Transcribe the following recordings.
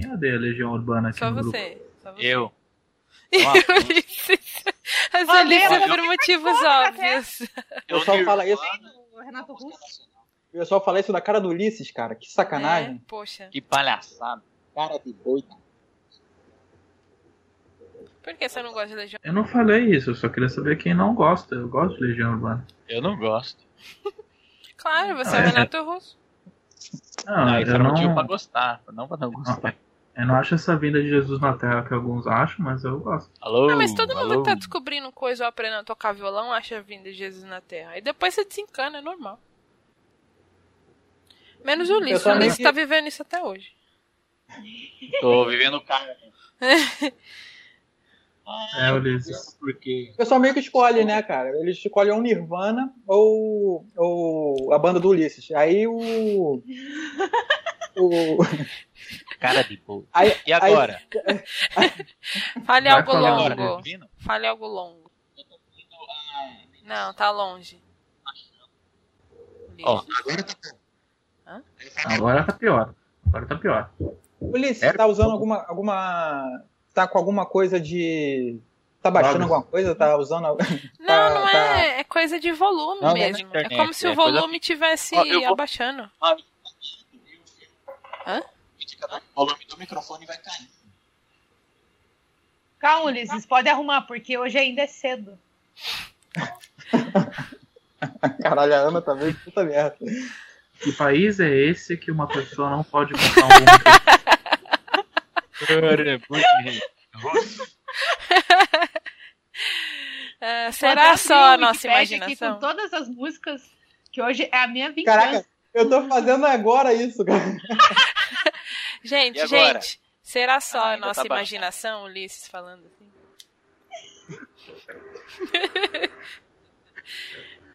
Quem odeia a Legião Urbana aqui Só no você. Só você. Eu. Ulisses. As eu- por motivos óbvios. Eu só falo isso. O Renato Russo. Eu só falei isso da cara do Ulisses, cara. Que sacanagem. É, poxa. Que palhaçada. Cara de boi. Por que você não gosta de Legião? Eu não falei isso, eu só queria saber quem não gosta. Eu gosto de Legião Urbana. Eu não gosto. Claro, você é Ah, o é. Renato Russo. Não, Ah, isso eu era motivo não, pra gostar, não pra não gostar. Eu não acho essa vinda de Jesus na Terra que alguns acham, mas eu gosto. Alô? Não, mas todo mundo alô? que tá descobrindo coisa ou aprendendo a tocar violão acha a vinda de Jesus na Terra. E depois você desencana, é normal. Menos o Ulisses. O Ulisses tá vivendo isso até hoje. Tô vivendo o cara. É, Ulisses. Porque. O pessoal meio que escolhe, né, cara? Eles escolhem ou Nirvana ou, ou a banda do Ulisses. Aí o. o Cara de boi. aí, E agora? Fale Vai algo agora, longo. tá vindo? Fale algo longo. Não, tá longe. Ó, Ulisses. Agora tá pior. Agora tá pior. Ulisses, Sério? tá usando alguma. alguma. tá com alguma coisa de. tá baixando alguma coisa? Tá usando. Não, Tá- não é. É coisa de volume Não, não é mesmo. internet, é como se é o coisa- volume tivesse Ó, vou- abaixando. O volume do microfone vai cair. Calma, Ulisses, pode arrumar, porque hoje ainda é cedo. Caralho, a Ana também, puta merda. Que país é esse que uma pessoa não pode comprar um Ah, Vou será só a nossa Wikipedia aqui imaginação? com todas as músicas, que hoje é a minha vingança. Caraca, eu tô fazendo agora isso, cara. Gente, agora? gente, será só Ah, a ainda nossa tá baixo. imaginação, Ulisses falando assim?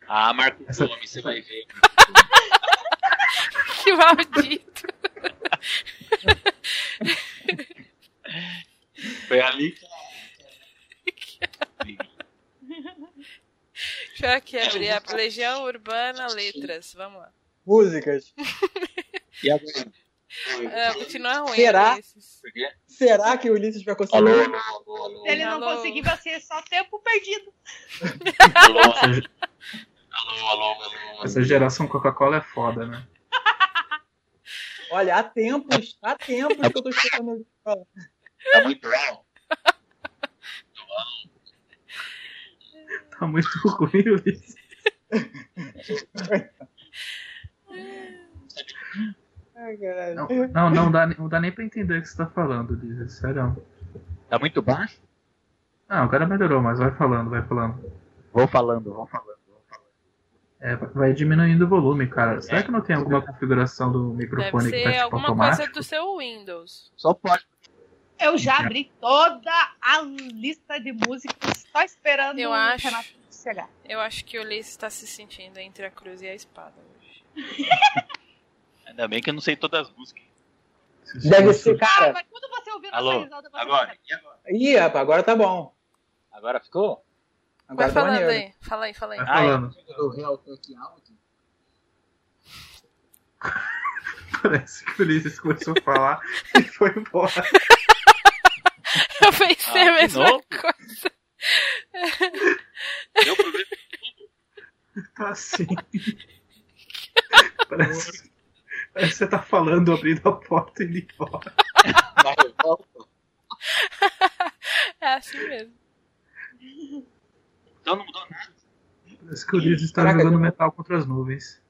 Ah, Marco Gomes, você vai ver. Que maldito. Foi ali que. Deixa eu aqui abrir a Legião Urbana Letras. Vamos lá. Músicas. E agora? Ah, continua ruim. Será? Ulisses. Por quê? Será que o Ulisses vai conseguir? Alô, alô, alô, alô. Se ele não Alô. conseguir, vai ser só tempo perdido. Alô, alô, alô, alô. essa geração Coca-Cola é foda, né? Olha, há tempos, há tempos que eu tô escutando ele falar. Tá muito alto. Tá muito ruim, Ulisses. Ai, caralho. Não, não, não, dá, não dá nem pra entender o que você tá falando, Ulisses. Sério. Tá muito baixo? Não, agora melhorou, mas vai falando, vai falando. Vou falando, vou falando. vou falando. É, vai diminuindo o volume, cara. Será que não tem alguma configuração do Deve microfone que tá ser tipo alguma automático? coisa do seu Windows. Só pode. Eu já abri toda a lista de músicas, só esperando Eu o acho. Chegar. Eu acho que o Ulisses está se sentindo entre a cruz e a espada. Ainda bem que eu não sei todas as músicas. Deve ser, Ah, cara. mas quando você ouvir nossa Alô, risada, você agora. E agora? Ih, rapaz, agora tá bom. Agora ficou? Agora Vai tá falando maneiro. aí. Fala aí, fala aí. Vai falando. Do Real Tech Out? Parece que o Ulisses começou a falar e foi embora. Eu pensei Ah, a mesma novo? coisa. Deu problema. Tá assim. Parece, parece que você tá falando, abrindo a porta e indo embora. Na revolta. É assim mesmo. Então não mudou nada. Parece que o Ulisses tá Caraca, jogando eu- metal contra as nuvens.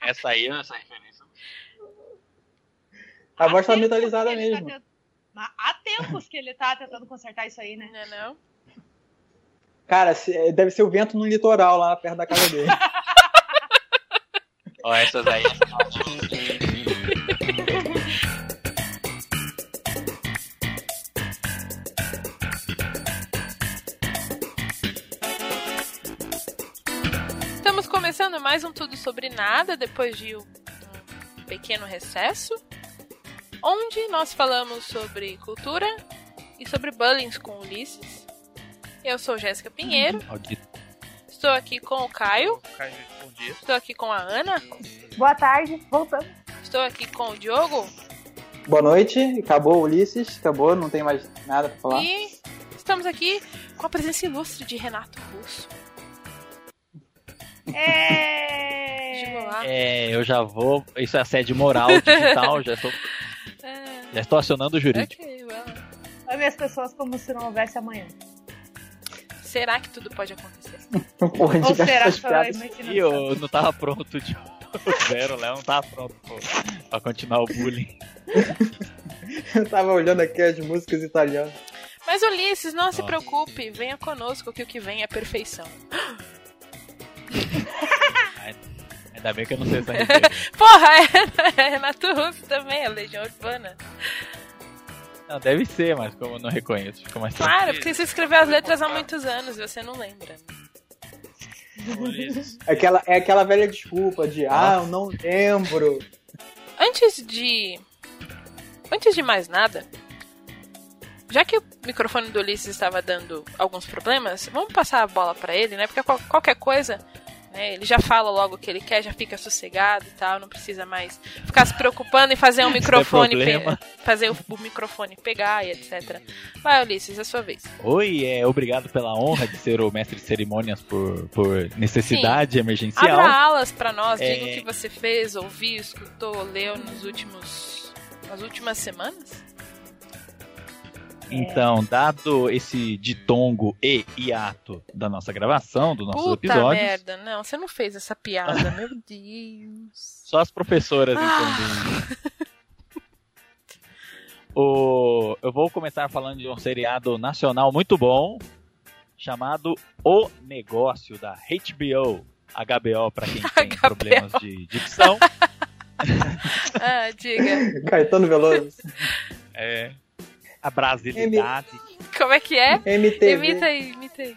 Essa aí, essa referência. A voz tá metalizada ele tá mesmo. tent- há tempos que ele tá tentando consertar isso aí, né? Não é não? Cara, deve ser o vento no litoral lá perto da casa dele. Ó, essas aí. Estamos começando mais um Tudo Sobre Nada, depois de um um pequeno recesso, onde nós falamos sobre cultura e sobre bullying com Ulisses. Eu sou Jéssica Pinheiro, estou aqui com o Caio, Caio, bom dia. estou aqui com a Ana, Boa tarde, voltamos. estou aqui com o Diogo. Boa noite, acabou Ulisses, acabou, não tem mais nada pra falar. E estamos aqui com a presença ilustre de Renato Russo. É... É, eu já vou. Isso é assédio moral, digital, já estou, É, já estou acionando o jurídico. ok, well. Vai ver as pessoas como se não houvesse amanhã. Será que tudo pode acontecer? Porra, a Ou será que só a piadas. E eu não tava pronto de. O Zero, Léo não tava pronto pô, pra continuar o bullying. Eu tava olhando aqui as músicas italianas. Mas Ulisses, não se Nossa. preocupe, venha conosco que o que vem é perfeição. Ainda bem que eu não sei essa. Porra, é, é Renato Russo também, é Legião Urbana. Não, deve ser, mas como eu não reconheço, fica mais Claro, tranquilo. porque você escreveu as letras há muitos anos e você não lembra. Ulisses. Aquela, é aquela velha desculpa de, ah, eu não lembro. Antes de. Antes de mais nada, já que o microfone do Ulisses estava dando alguns problemas, vamos passar a bola pra ele, né? Porque qual- qualquer coisa, né? Ele já fala logo o que ele quer, já fica sossegado e tal, não precisa mais ficar se preocupando em fazer um microfone, problema. fazer o, o microfone pegar e etc. Vai, Ulisses, é sua vez. Oi, é, obrigado pela honra de ser o mestre de cerimônias por, por necessidade emergencial. Abra alas pra nós, É. diga o que você fez, ouviu, escutou, leu nos últimos. nas últimas semanas. Então, dado esse ditongo e hiato da nossa gravação, do nosso Puta episódio, merda, não, você não fez essa piada, meu Deus. só as professoras Ah. entendem. o, eu vou começar falando de um seriado nacional muito bom, chamado O Negócio, da HBO. HBO, para quem tem HBO. problemas de dicção. Ah, diga. Caetano Veloso. É, a brasilidade. Como é que é? MTV. Imita aí, imita aí.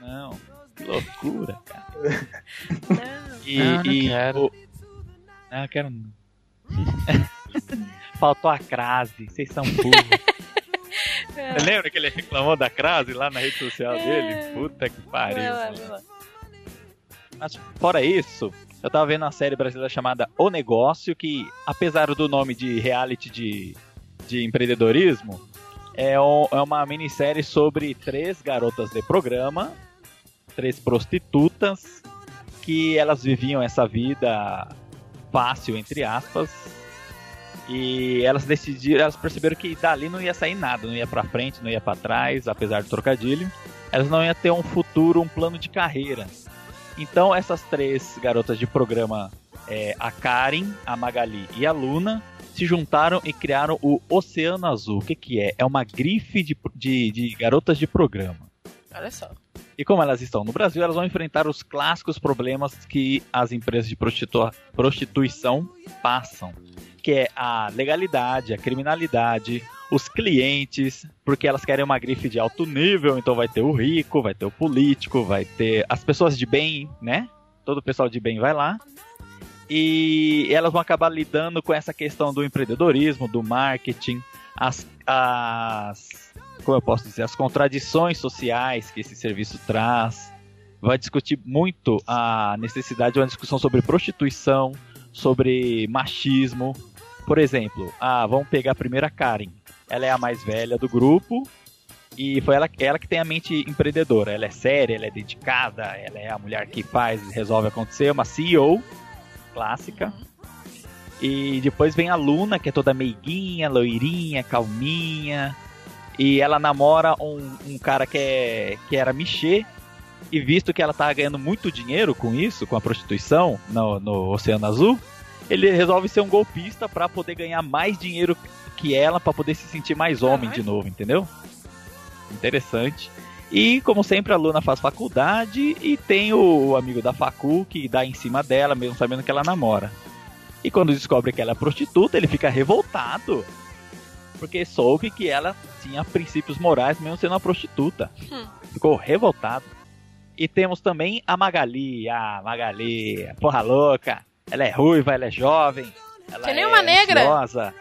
Não, que loucura, cara. Não. E, Ah, não e quero. o- Não, eu quero não. Faltou a crase, vocês são burros. É. Você lembra que ele reclamou da crase lá na rede social É. dele? Puta que pariu. Vai lá, mano. vai lá. Mas fora isso, eu tava vendo uma série brasileira chamada O Negócio, que apesar do nome de reality de, de empreendedorismo, é, um- é uma minissérie sobre três garotas de programa, três prostitutas, que elas viviam essa vida fácil, entre aspas, e elas decidiram, elas perceberam que dali não ia sair nada, não ia pra frente, não ia pra trás, apesar do trocadilho. Elas não iam ter um futuro, um plano de carreira. Então essas três garotas de programa, é, a Karen, a Magali e a Luna, se juntaram e criaram o Oceano Azul. O que, que é? É uma grife de, de, de garotas de programa. Olha só. E como elas estão no Brasil, elas vão enfrentar os clássicos problemas que as empresas de prostitu- prostituição passam, que é a legalidade, a criminalidade, os clientes, porque elas querem uma grife de alto nível, então vai ter o rico, vai ter o político, vai ter as pessoas de bem, né? Todo o pessoal de bem vai lá. E elas vão acabar lidando com essa questão do empreendedorismo, do marketing, as, as como eu posso dizer, as contradições sociais que esse serviço traz. Vai discutir muito a necessidade de uma discussão sobre prostituição, sobre machismo. Por exemplo, ah, vamos pegar a primeira Karen. Ela é a mais velha do grupo e foi ela, ela que tem a mente empreendedora. Ela é séria, ela é dedicada, ela é a mulher que faz, resolve acontecer, uma CEO clássica. E depois vem a Luna, que é toda meiguinha, loirinha, calminha. E ela namora um, um cara que, é, que era Michê. E visto que ela tava ganhando muito dinheiro com isso, com a prostituição no, no Oceano Azul, ele resolve ser um golpista pra poder ganhar mais dinheiro que ela, pra poder se sentir mais homem de novo, entendeu? Interessante. E como sempre a Luna faz faculdade e tem o amigo da facu que dá em cima dela, mesmo sabendo que ela namora. E quando descobre que ela é prostituta, ele fica revoltado. Porque soube que ela tinha princípios morais mesmo sendo uma prostituta. Hum. Ficou revoltado. E temos também a Magali. A Magali, porra louca. Ela é ruiva, ela é jovem. Ela Que nem é uma negra. ansiosa.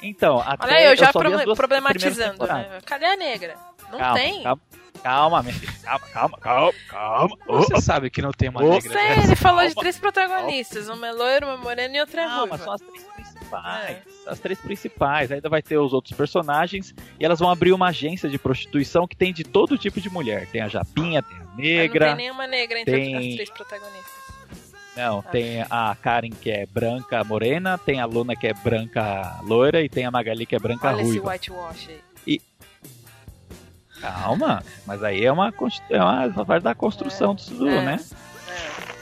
Então, até Olha aí, eu já proble- duas problematizando, né? Cadê a negra? Não calma, tem. Calma, calma, minha filha. Calma, calma, calma, calma. Você sabe que não tem uma Ô, negra. Sei, ele falou de Calma. três protagonistas, uma é loira, uma morena e outra é Calma, ruiva. são as três principais. principais. As três principais. Ainda vai ter os outros personagens. E elas vão abrir uma agência de prostituição que tem de todo tipo de mulher. Tem a Japinha, tem a Mas Negra. Não tem nenhuma negra entre tem- as três protagonistas. Não, tem a Karen que é branca morena, tem a Luna que é branca loira e tem a Magali que é branca Olha esse ruiva. whitewash aí. Calma, mas aí é uma, é uma parte da construção disso, É. né? É.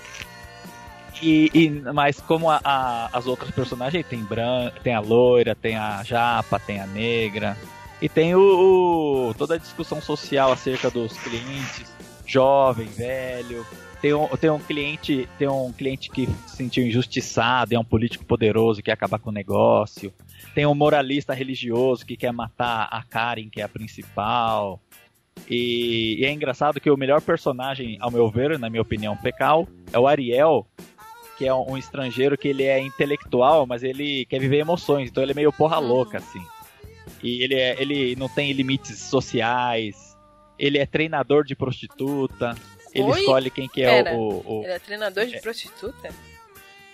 E, e- mas como a- a- as outras personagens tem branca, tem a loira, tem a japa, tem a negra e tem o, o- toda a discussão social acerca dos clientes, jovem, velho. Tem um, tem um cliente, tem um cliente que se sentiu injustiçado, é um político poderoso que quer acabar com o negócio. Tem um moralista religioso que quer matar a Karen, que é a principal. E, e é engraçado que o melhor personagem, ao meu ver, na minha opinião, Pecal, é o Ariel, que é um, um estrangeiro que ele é intelectual, mas ele quer viver emoções, então ele é meio porra Uhum. louca, assim. E ele, é, ele não tem limites sociais, ele é treinador de prostituta, ele Oi? escolhe quem que é Pera. o, o- Ele é treinador de prostituta?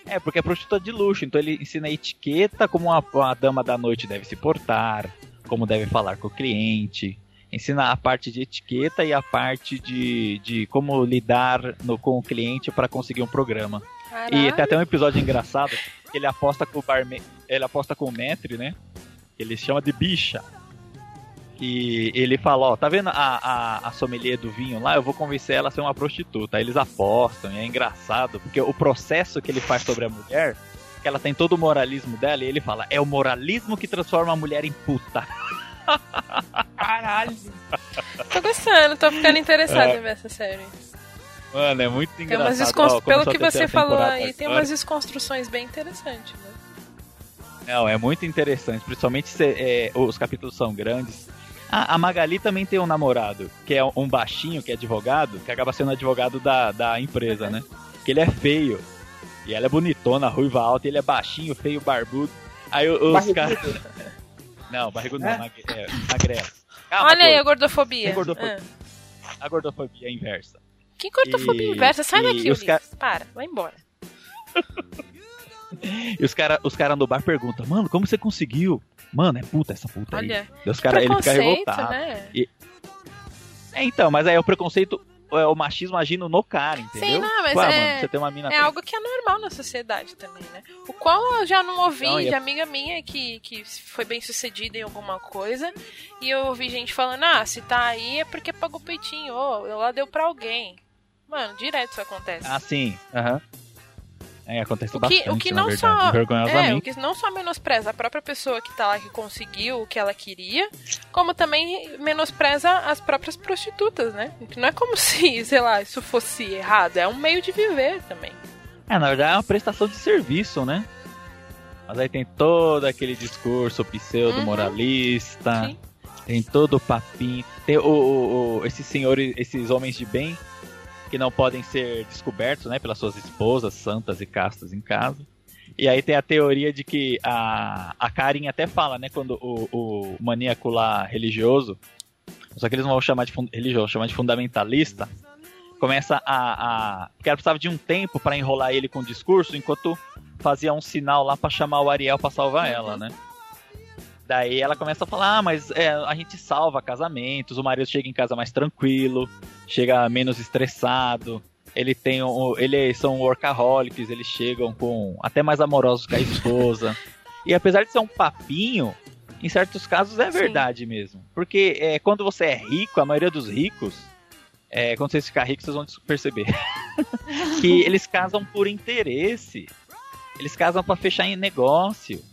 É, porque é prostituta de luxo, então ele ensina etiqueta, como uma, uma dama da noite deve se portar, como deve falar com o cliente. Ensina a parte de etiqueta e a parte de, de como lidar no- com o cliente para conseguir um programa. Caralho. E tem até um episódio engraçado que ele aposta com o barman, ele aposta com o Metre, né? Que ele chama de bicha. E ele fala, ó, tá vendo a, a, a sommelier do vinho lá? Eu vou convencer ela a ser uma prostituta. Aí eles apostam, e é engraçado, porque o processo que ele faz sobre a mulher, que ela tem todo o moralismo dela, e ele fala, é o moralismo que transforma a mulher em puta. Caralho. Tô gostando, tô ficando interessado É. em ver essa série. Mano, é muito Tem engraçado. umas descon- Ó, Pelo que a você falou aí, tem umas desconstruções bem interessantes, né? Não, é muito interessante, principalmente se é, os capítulos são grandes. Ah, a Magali também tem um namorado, que é um baixinho, que é advogado, que acaba sendo advogado da, da empresa, né? Que ele é feio. E ela é bonitona, ruiva alta, e ele é baixinho, feio, barbudo. Aí os caras. Não, barrigudo não, É? mag... é, magrelo. Calma, Olha aí a gordo. gordofobia. Gordofobia. Ah. A gordofobia é inversa. Que gordofobia E- inversa? Sai e daqui, os Ulisses. ca- Para, vai embora. E os caras os cara no bar perguntam, mano, como você conseguiu? Mano, é puta essa puta aí. Olha, Daí os cara, ele fica revoltado. né? É, então, mas aí é o preconceito, é o machismo agindo no cara, entendeu? Sim, não, mas ah, é- mano, você tem uma mina É algo que é normal na sociedade também, né? O qual eu já não ouvi Não, de é- amiga minha que, que foi bem sucedida em alguma coisa. E eu ouvi gente falando, ah, se tá aí é porque pagou peitinho, ou ela deu pra alguém. Mano, direto isso acontece. Ah, sim. Aham. É, acontece O que, bastante, o que não só é, o que não só menospreza a própria pessoa que tá lá que conseguiu o que ela queria, como também menospreza as próprias prostitutas, né? Não é como se, sei lá, isso fosse errado, é um meio de viver também. É, na verdade é uma prestação de serviço, né? Mas aí tem todo aquele discurso pseudo-moralista, Sim. tem todo o papinho. Tem o, o- o- esses senhores, esses homens de bem que não podem ser descobertos, né, pelas suas esposas santas e castas em casa. E aí tem a teoria de que a, a Karen até fala, né, quando o, o maníaco lá religioso, só que eles não vão chamar de religioso, vão chamar de fundamentalista, começa a, a porque ela precisava de um tempo para enrolar ele com o discurso, enquanto fazia um sinal lá para chamar o Ariel para salvar ela, né? Daí ela começa a falar, ah, mas é, a gente salva casamentos, o marido chega em casa mais tranquilo, chega menos estressado, ele tem um, eles são workaholics, eles chegam com até mais amorosos que a esposa. e apesar de ser um papinho, em certos casos é Sim. verdade mesmo. Porque é, quando você é rico, a maioria dos ricos, é, quando vocês ficarem ricos, vocês vão perceber que eles casam por interesse. Eles casam pra fechar em negócio.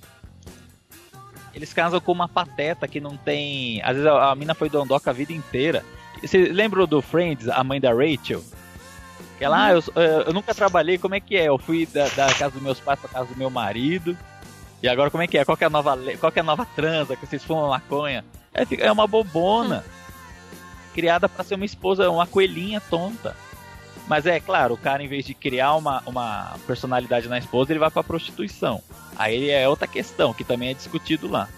Eles casam com uma pateta que não tem. Às vezes a, a mina foi dondoca a vida inteira. Você lembra do Friends, a mãe da Rachel? Que Ela, ah, eu, eu- eu nunca trabalhei, como é que é? Eu fui da, da casa dos meus pais pra casa do meu marido. E agora como é que é? Qual que é a nova, qual que é a nova transa que vocês fumam maconha? É, é uma bobona. Criada pra ser uma esposa, uma coelhinha tonta. Mas é claro, o cara, em vez de criar uma, uma personalidade na esposa, ele vai pra prostituição. Aí é outra questão, que também é discutido lá.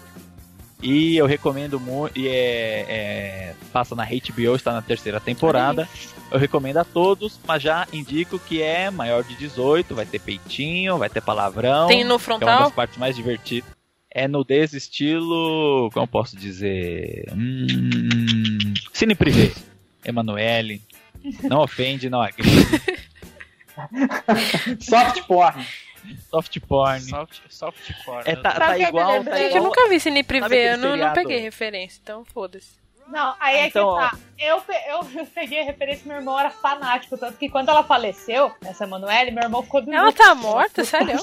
E eu recomendo muito. E é, é, passa na HBO, está na terceira temporada. Eu recomendo a todos, mas já indico que é maior de 18, vai ter peitinho, vai ter palavrão. Tem no que é uma frontal? das partes mais divertidas. É nudez estilo. Como posso dizer? Hum, cine privê. Emanuele. Não ofende, não agride. Soft porn. Soft porn. Soft, softcore. É, né? tá, tá igual. eu Tá Gente, eu igual nunca vi Cine Privé, eu não, não peguei referência, então foda-se. Não, aí é Então, que tá. Eu, eu, eu peguei a referência, meu irmão era fanático, tanto que quando ela faleceu, essa Emanuele, meu irmão ficou do Ela tá morta, sério?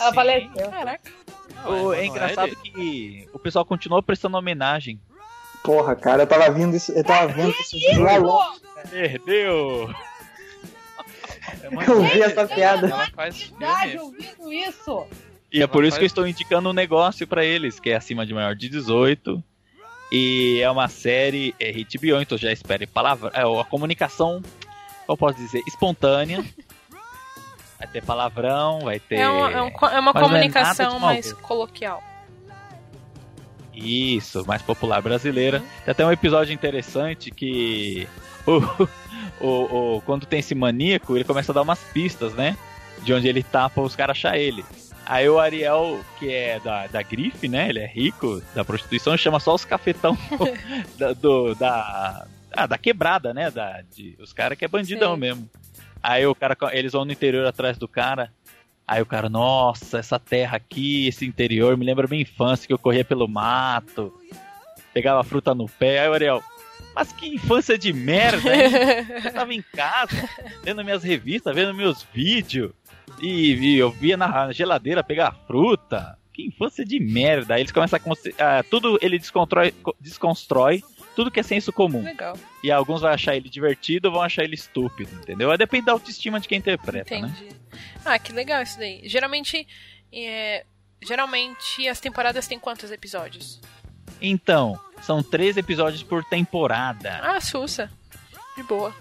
Ela Sim. faleceu. Caraca. O- é engraçado que o pessoal continuou prestando homenagem. Porra, cara, eu tava vindo isso, eu tava vendo isso lá longe. Perdeu! Eu vi essa piada. Ela faz Verdade, filme. ouvindo isso. E é por isso que eu estou indicando um negócio pra eles, que é acima de maior de 18. E é uma série é HBO, então já espere palavra, é, a comunicação, como eu posso dizer, espontânea. Vai ter palavrão, vai ter. É, uma- é um é uma é comunicação de mais coloquial. Isso, mais popular brasileira. Tem até um episódio interessante que o, o, o- quando tem esse maníaco, ele começa a dar umas pistas, né? De onde ele tá pra os caras achar ele. Aí o Ariel, que é da, da grife, né? Ele é rico da prostituição, chama só os cafetão da, do, da, ah, da quebrada, né? Da, de, os caras que é bandidão Sim. mesmo. Aí o cara, eles vão no interior atrás do cara. Aí o cara, nossa, essa terra aqui, esse interior, me lembra minha infância, que eu corria pelo mato, pegava fruta no pé. Aí o Ariel, mas que infância de merda, hein? Eu tava em casa, vendo minhas revistas, vendo meus vídeos, e, e eu via na geladeira pegar fruta. Que infância de merda. Aí eles começam a. ah, tudo ele desconstrói, desconstrói tudo que é senso comum. Legal, E alguns vão achar ele divertido, vão achar ele estúpido, entendeu? Aí depende da autoestima de quem interpreta, né? entendi. Ah, que legal isso daí. Geralmente, é, geralmente as temporadas têm quantos episódios? Então, são três episódios por temporada. Ah, sussa. De boa.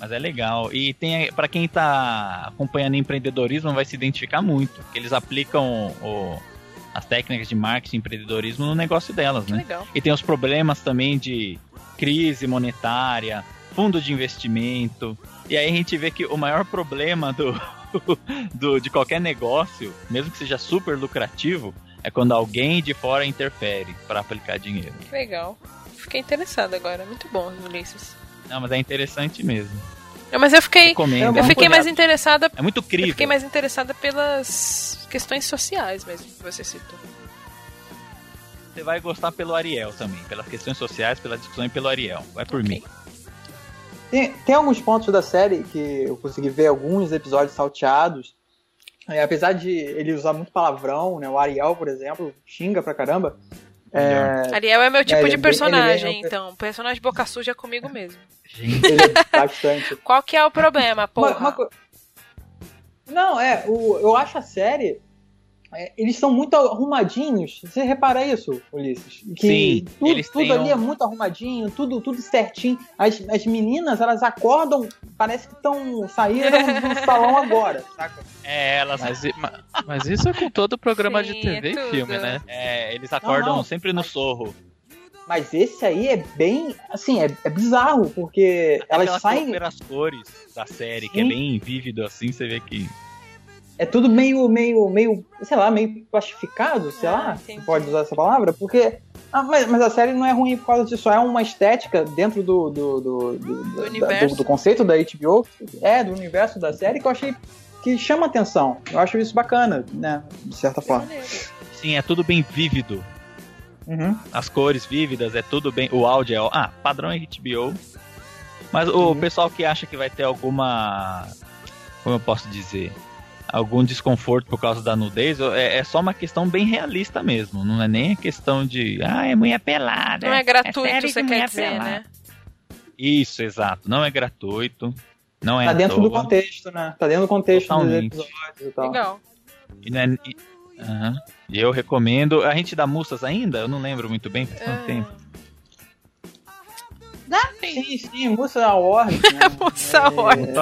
Mas é legal. E tem para quem tá acompanhando empreendedorismo vai se identificar muito, eles aplicam o- as técnicas de marketing e empreendedorismo no negócio delas, Que né? legal. E tem os problemas também de crise monetária, fundo de investimento. E aí a gente vê que o maior problema do, do de qualquer negócio, mesmo que seja super lucrativo, é quando alguém de fora interfere para aplicar dinheiro. Que legal. Fiquei interessada agora. Muito bom, Ulisses. Não, mas é interessante mesmo. Não, mas eu fiquei. Recomendo. Eu Vamos fiquei mais interessada. É muito Eu crível. fiquei mais interessada pelas questões sociais mesmo que você citou. Você vai gostar pelo Ariel também, pelas questões sociais, pela discussão e pelo Ariel. Vai por Ok. mim. Tem, tem alguns pontos da série que eu consegui ver alguns episódios salteados. É, apesar de ele usar muito palavrão, né? O Ariel, por exemplo, xinga pra caramba. É, Ariel é meu tipo ele é de bem- personagem, é- então. Personagem boca suja é comigo mesmo. Gente, é bastante. Qual que é o problema, porra? Uma- uma co- Não, é, o, eu acho a série. é, eles são muito arrumadinhos. Você repara isso, Ulisses? Que Sim, tudo, eles tudo ali um- é muito arrumadinho, tudo, tudo certinho. As, as meninas, elas acordam, parece que estão saíram do salão agora, saca? é, elas, Mas, mas isso é com todo programa de Sim, TV é e filme, né? é, eles acordam não, sempre no sorro. Mas esse aí é bem, assim, é, é bizarro, porque Até elas saem, pelas cores da série, que é Sim. bem vívido assim, você vê que. é tudo meio, meio, meio, sei lá, meio plastificado, sei Ah, lá, entendi. se pode usar essa palavra, porque. ah, mas, mas a série não é ruim por causa disso, é uma estética dentro do, do, do, do, da- universo. do- do conceito da HBO, é, do universo da série, que eu achei que chama atenção. Eu acho isso bacana, né, de certa forma. Sim, é tudo bem vívido. Uhum. As cores vívidas, é tudo bem. O áudio é. Ah, padrão é HBO. Mas o Uhum. pessoal que acha que vai ter alguma. Como eu posso dizer? Algum desconforto por causa da nudez, é, é só uma questão bem realista mesmo. Não é nem a questão de. Ah, é mulher pelada. Não é gratuito, série você quer dizer, pelada." né? Isso, exato. Não é gratuito. Não é Tá à dentro do toa. contexto, né? Tá dentro do contexto dos Totalmente. episódios e tal. Legal. E, não é- e- E eu recomendo. A gente dá mussas ainda? Eu não lembro muito bem, faz tanto Ah, tempo. Sim, sim, Mussa Award, né? Mussa É, Award.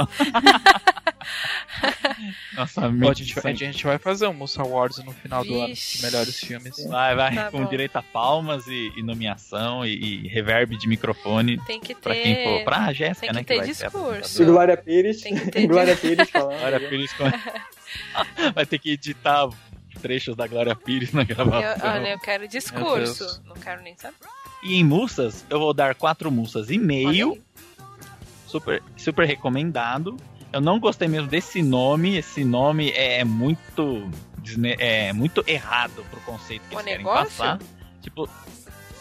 Nossa, Pô, a, gente, a gente vai fazer um Musa Awards no final do ano de melhores filmes. Vai, vai, Tá com bom. direito a palmas e, e nomeação e, e reverb de microfone Tem que pra quem for. ter. Pra Jéssica, tem que né? ter a discurso. Glória Pires. Tem que ter Glória Pires falando. Glória Pires com... vai ter que editar trechos da Glória Pires na Eu, gravação. olha, eu quero discurso. Não quero nem saber. E em mussas, eu vou dar quatro mussas e meio. super, super recomendado. Eu não gostei mesmo desse nome. Esse nome é muito desne- é muito errado pro conceito que O eles querem negócio? passar. Tipo,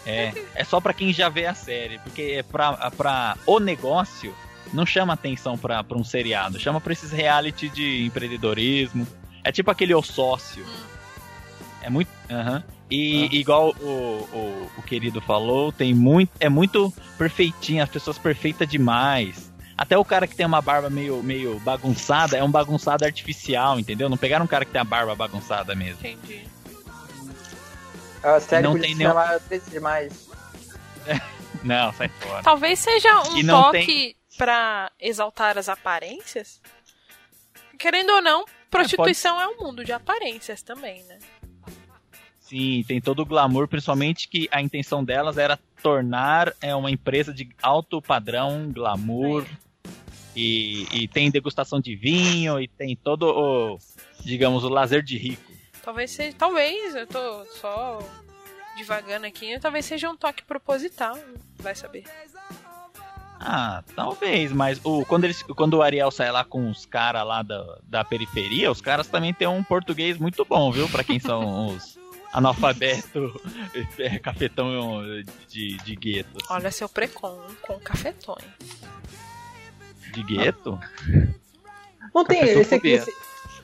é, é só pra quem já vê a série, porque é pra, pra o negócio não chama atenção pra, pra um seriado, chama pra esses reality de empreendedorismo. É tipo aquele O Sócio. É muito. aham. E igual o, o, o querido falou, tem muito. É muito perfeitinho, as pessoas perfeitas demais. Até o cara que tem uma barba meio, meio bagunçada é um bagunçado artificial, entendeu? Não pegaram um cara que tem a barba bagunçada mesmo. Entendi. A série Não tem nenhum- chamar 13 demais. Não, sai fora. Talvez seja um toque pra exaltar as aparências. Querendo ou não, prostituição é, um mundo de aparências também, né? Sim, tem todo o glamour, principalmente que a intenção delas era tornar é, uma empresa de alto padrão, glamour. E, e tem degustação de vinho, e tem todo o, digamos, o lazer de rico. Talvez seja. Talvez, eu tô só divagando aqui, talvez seja um toque proposital. Vai saber. Ah, talvez, mas o, quando, eles, quando o Ariel sai lá com os caras lá da, da periferia, os caras também têm um português muito bom, viu? Pra quem são os analfabeto, é, cafetão de, de gueto. assim. Olha seu precon com cafetões. De gueto? Não tem esse, esse,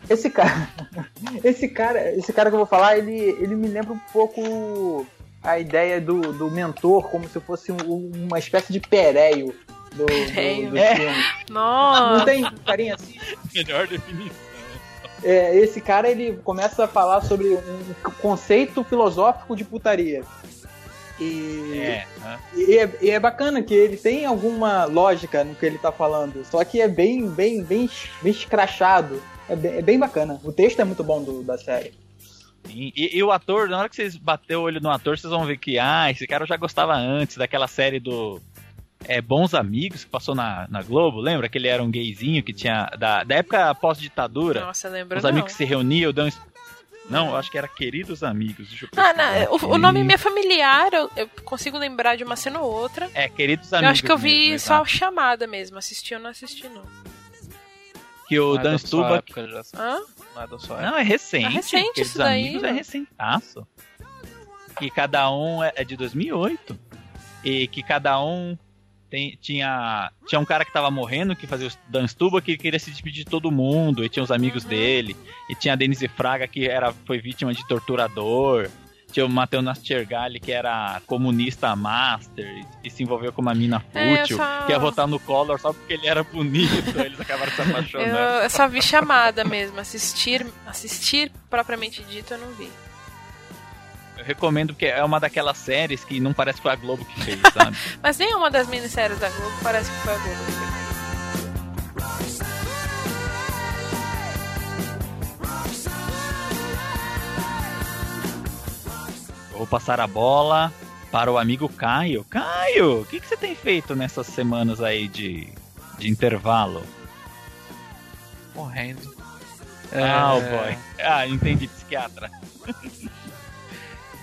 esse cara. Esse cara, esse cara que eu vou falar, ele, ele me lembra um pouco a ideia do, do mentor, como se fosse um- uma espécie de pereio do, Pereio. do, do É. filme. Nossa! Não tem carinha assim? Melhor definição. É, esse cara ele começa a falar sobre um conceito filosófico de putaria. E É, né? E é, e é bacana que ele tem alguma lógica no que ele tá falando, só que é bem, bem, bem, bem escrachado. É bem, é bem bacana. O texto é muito bom do- da série. Sim, E, e o ator, na hora que vocês bater o olho no ator, vocês vão ver que, ah, esse cara eu já gostava antes daquela série do é, Bons Amigos que passou na, na Globo. Lembra que ele era um gayzinho que tinha. Da, da época pós-ditadura? Nossa, lembra Os não. amigos que se reuniam, dão. Não, eu acho que era Queridos Amigos. Deixa eu Ah, não, o, o nome me é familiar, eu, eu consigo lembrar de uma cena ou outra. É, Queridos Amigos. eu acho que eu vi mesmo, só a chamada mesmo, assisti ou não assisti não. Que o é Dan da sua Stuba. época, já, Hã? Não é da sua época. Não, é recente. É recente isso daí, Amigos é mano. recentaço. Que cada um é, é de 2008. E que cada um tem, tinha. Tinha um cara que tava morrendo, que fazia o Dan Stuba, que queria se despedir de todo mundo. E tinha os amigos Uhum. dele. E tinha a Denise Fraga, que era, foi vítima de torturador. Tinha o Matheus Nastergalli, que era comunista master e, se envolveu com uma mina É, fútil, essa- que ia votar no Collor só porque ele era bonito. eles acabaram se Eu, apaixonando. eu só vi chamada mesmo, assistir, assistir propriamente dito eu não vi. Eu recomendo porque é uma daquelas séries que não parece que foi a Globo que fez, sabe? Mas nem uma das minisséries da Globo parece que foi a Globo. que fez. Vou passar a bola para o amigo Caio. Caio, o que, que você tem feito nessas semanas aí de, de intervalo? Morrendo. Ah, É, o boy. Ah, entendi, psiquiatra.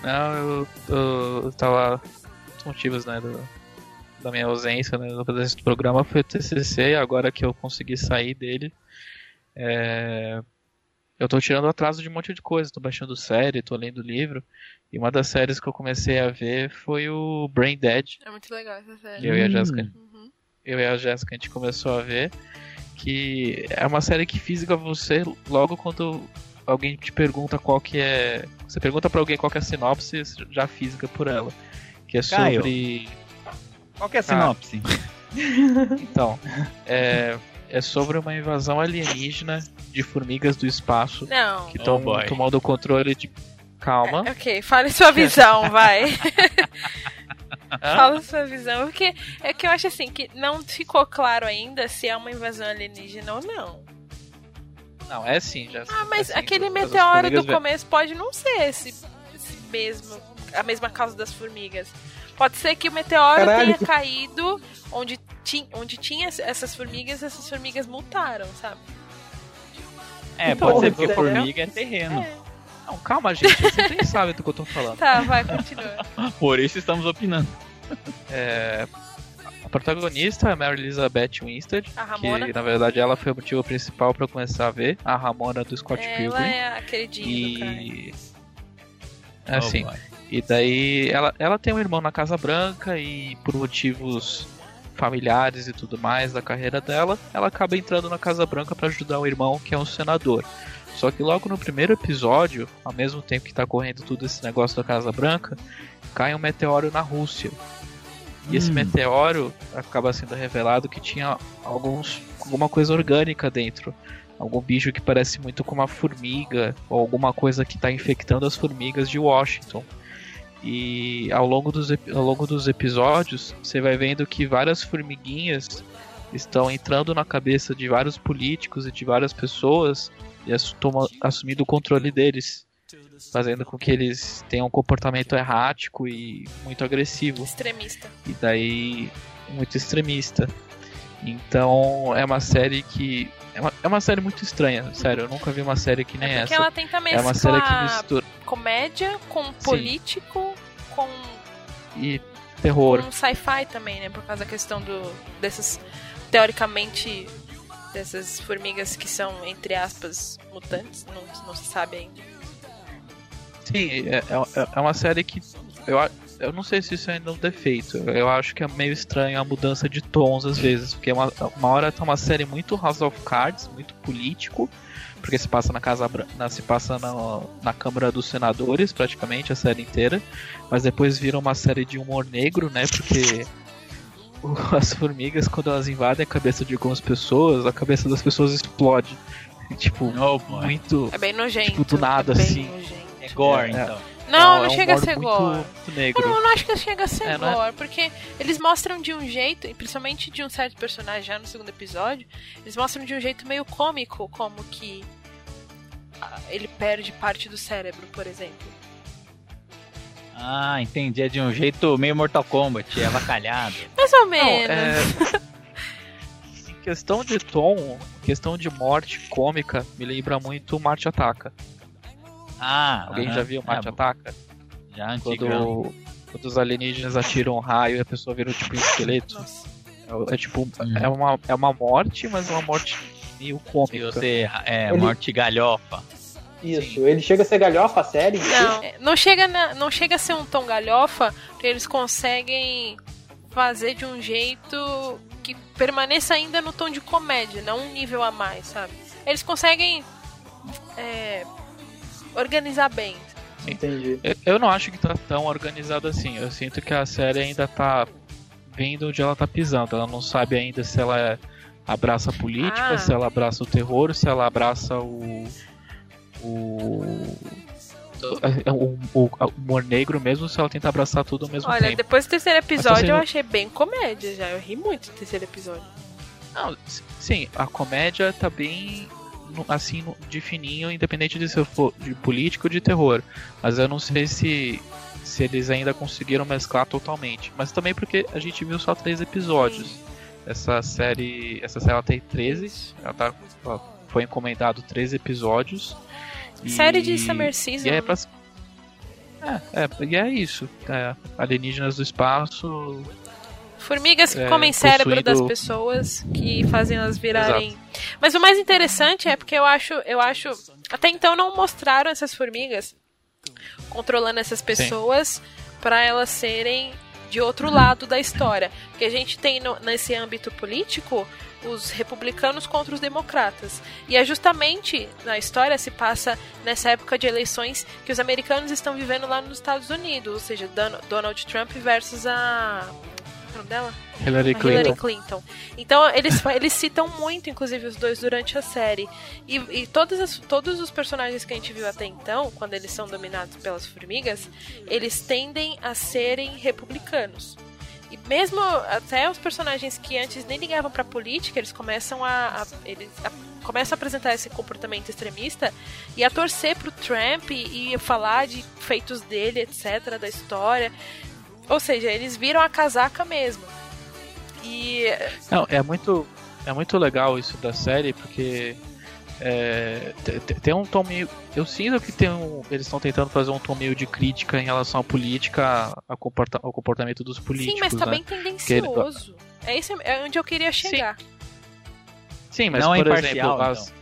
Não, eu, eu, eu tava. Os motivos, né, do, da minha ausência, né, do programa foi o TCC, e agora que eu consegui sair dele, é, eu tô tirando atraso de um monte de coisa, tô baixando série, tô lendo livro, e uma das séries que eu comecei a ver foi o Brain Dead, É muito legal essa série. eu e a Hum. Jéssica Uhum. eu e a Jéssica a gente começou a ver, que é uma série que física você logo quando alguém te pergunta qual que é, você pergunta pra alguém qual que é a sinopse, você já física por ela, que é Caio. sobre, Qual que é a sinopse? então, é, é sobre uma invasão alienígena de formigas do espaço Não. que Oh, estão boy. tomando o controle de calma. Ok, fale sua visão, vai. Fala sua visão. Porque é que eu acho assim que não ficou claro ainda se é uma invasão alienígena ou não. Não, é sim, já. Ah, mas assim, aquele as meteoro do começo pode não ser esse, esse mesmo, a mesma causa das formigas. Pode ser que o meteoro Caralho, tenha caído onde, ti, onde tinha essas formigas, essas formigas mutaram, sabe? É, Então, pode ser porque sério? formiga é terreno. É. Não, calma, gente, vocês nem sabem do que eu tô falando. Tá, vai, continua. Por isso estamos opinando. É, a protagonista é a Mary Elizabeth Winstead, A Ramona. que na verdade ela foi o motivo principal pra eu começar a ver, a Ramona do Scott Ela Pilgrim. é a queridinha. E. É assim, Oh. E daí ela, ela tem um irmão na Casa Branca e por motivos familiares e tudo mais da carreira dela, ela acaba entrando na Casa Branca para ajudar o irmão que é um senador. Só que logo no primeiro episódio, ao mesmo tempo que tá correndo tudo esse negócio da Casa Branca, cai um meteoro na Rússia. E esse Hum. meteoro acaba sendo revelado que tinha alguns, alguma coisa orgânica dentro. Algum bicho que parece muito com uma formiga, ou alguma coisa que está infectando as formigas de Washington. E ao longo, dos, ao longo dos episódios, você vai vendo que várias formiguinhas estão entrando na cabeça de vários políticos e de várias pessoas e assu- toma- assumindo o controle deles, fazendo com que eles tenham um comportamento errático e muito agressivo Extremista. e daí muito extremista. Então é uma série que é uma, é uma série muito estranha, sério. Eu nunca vi uma série que nem É porque essa. ela tenta É uma série que mistura comédia com político, com, e terror. com sci-fi também, né? Por causa da questão do desses teoricamente dessas formigas que são entre aspas mutantes, não, não se sabe ainda. Sim, é, é, é uma série que eu, eu não sei se isso ainda é um defeito. Eu acho que é meio estranho a mudança de tons às vezes, porque uma, uma hora tá uma série muito House of Cards, muito político, porque se passa na casa na, se passa na, na Câmara dos Senadores praticamente a série inteira, mas depois vira uma série de humor negro, né? Porque as formigas quando elas invadem a cabeça de algumas pessoas, a cabeça das pessoas explode. Tipo, Oh, muito É bem nojento. Tipo, do nada, é bem assim. nojento. É gore, É, é. então. Não, não, é um chega a ser muito, gore. muito negro. Não, eu não acho que chega a ser É, não é? gore, porque eles mostram de um jeito, e principalmente de um certo personagem já no segundo episódio, eles mostram de um jeito meio cômico, como que ah, ele perde parte do cérebro, por exemplo. Ah, entendi. É de um jeito meio Mortal Kombat, é avacalhado. Mais ou Não, menos. é... em questão de tom, questão de morte cômica, me lembra muito Marte Ataca. Ah, Alguém aham. já viu Marte É, Ataca? Já. Quando, quando os alienígenas atiram um raio e a pessoa vira tipo um esqueleto. Nossa. É, é tipo, Hum. é, uma, é uma morte, mas é uma morte meio Se cômica. você é Ele- morte galhofa. Isso, ele chega a ser galhofa a série? Não, é, não chega, na- não chega a ser um tom galhofa, porque eles conseguem fazer de um jeito que permaneça ainda no tom de comédia, não um nível a mais, sabe? Eles conseguem é, organizar bem. Entendi. Eu, não acho que tá tão organizado assim. Eu sinto que a série ainda tá vendo onde ela tá pisando. Ela não sabe ainda se ela abraça a política, Ah. se ela abraça o terror, se ela abraça o. o. o, o, o humor negro mesmo, se ela tenta abraçar tudo ao mesmo Olha, tempo. depois do terceiro episódio sendo- eu achei bem comédia já. Eu ri muito do terceiro episódio. Não, sim, a comédia tá bem assim de fininho, independente de se for de político ou de terror. Mas eu não sei se se eles ainda conseguiram mesclar totalmente. Mas também porque a gente viu só três episódios. Essa série, essa série ela tem 13, ela tá ela foi encomendado 13 episódios. E- Série de Summer Season. E é, pra... é, é, e é isso. É, alienígenas do espaço, Formigas que É, comem cérebro das pessoas, que fazem elas virarem. Mas o mais interessante é porque eu acho, eu acho, até então não mostraram essas formigas controlando essas pessoas para elas serem de outro lado da história. Porque a gente tem no- nesse âmbito político os republicanos contra os democratas. E é justamente na história se passa nessa época de eleições que os americanos estão vivendo lá nos Estados Unidos, ou seja, Donald Trump versus a nome dela? Hillary Clinton. Hillary Clinton. Então, eles, eles citam muito, inclusive, os dois durante a série. E, e todas as- todos os personagens que a gente viu até então, quando eles são dominados pelas formigas, eles tendem a serem republicanos. E mesmo até os personagens que antes nem ligavam pra política, eles começam a, a- eles a- começam a apresentar esse comportamento extremista e a torcer pro Trump e, e falar de feitos dele, etc., da história. Ou seja, eles viram a casaca mesmo. E Não, é muito, é muito legal isso da série, porque é, te- te- tem um tom meio. Eu sinto que tem um, eles estão tentando fazer um tom meio de crítica em relação à política, a comporta, ao comportamento dos políticos. sim, mas tá né? bem tendencioso. É isso é onde eu queria chegar. Sim, mas Não é por imparcial, exemplo, as...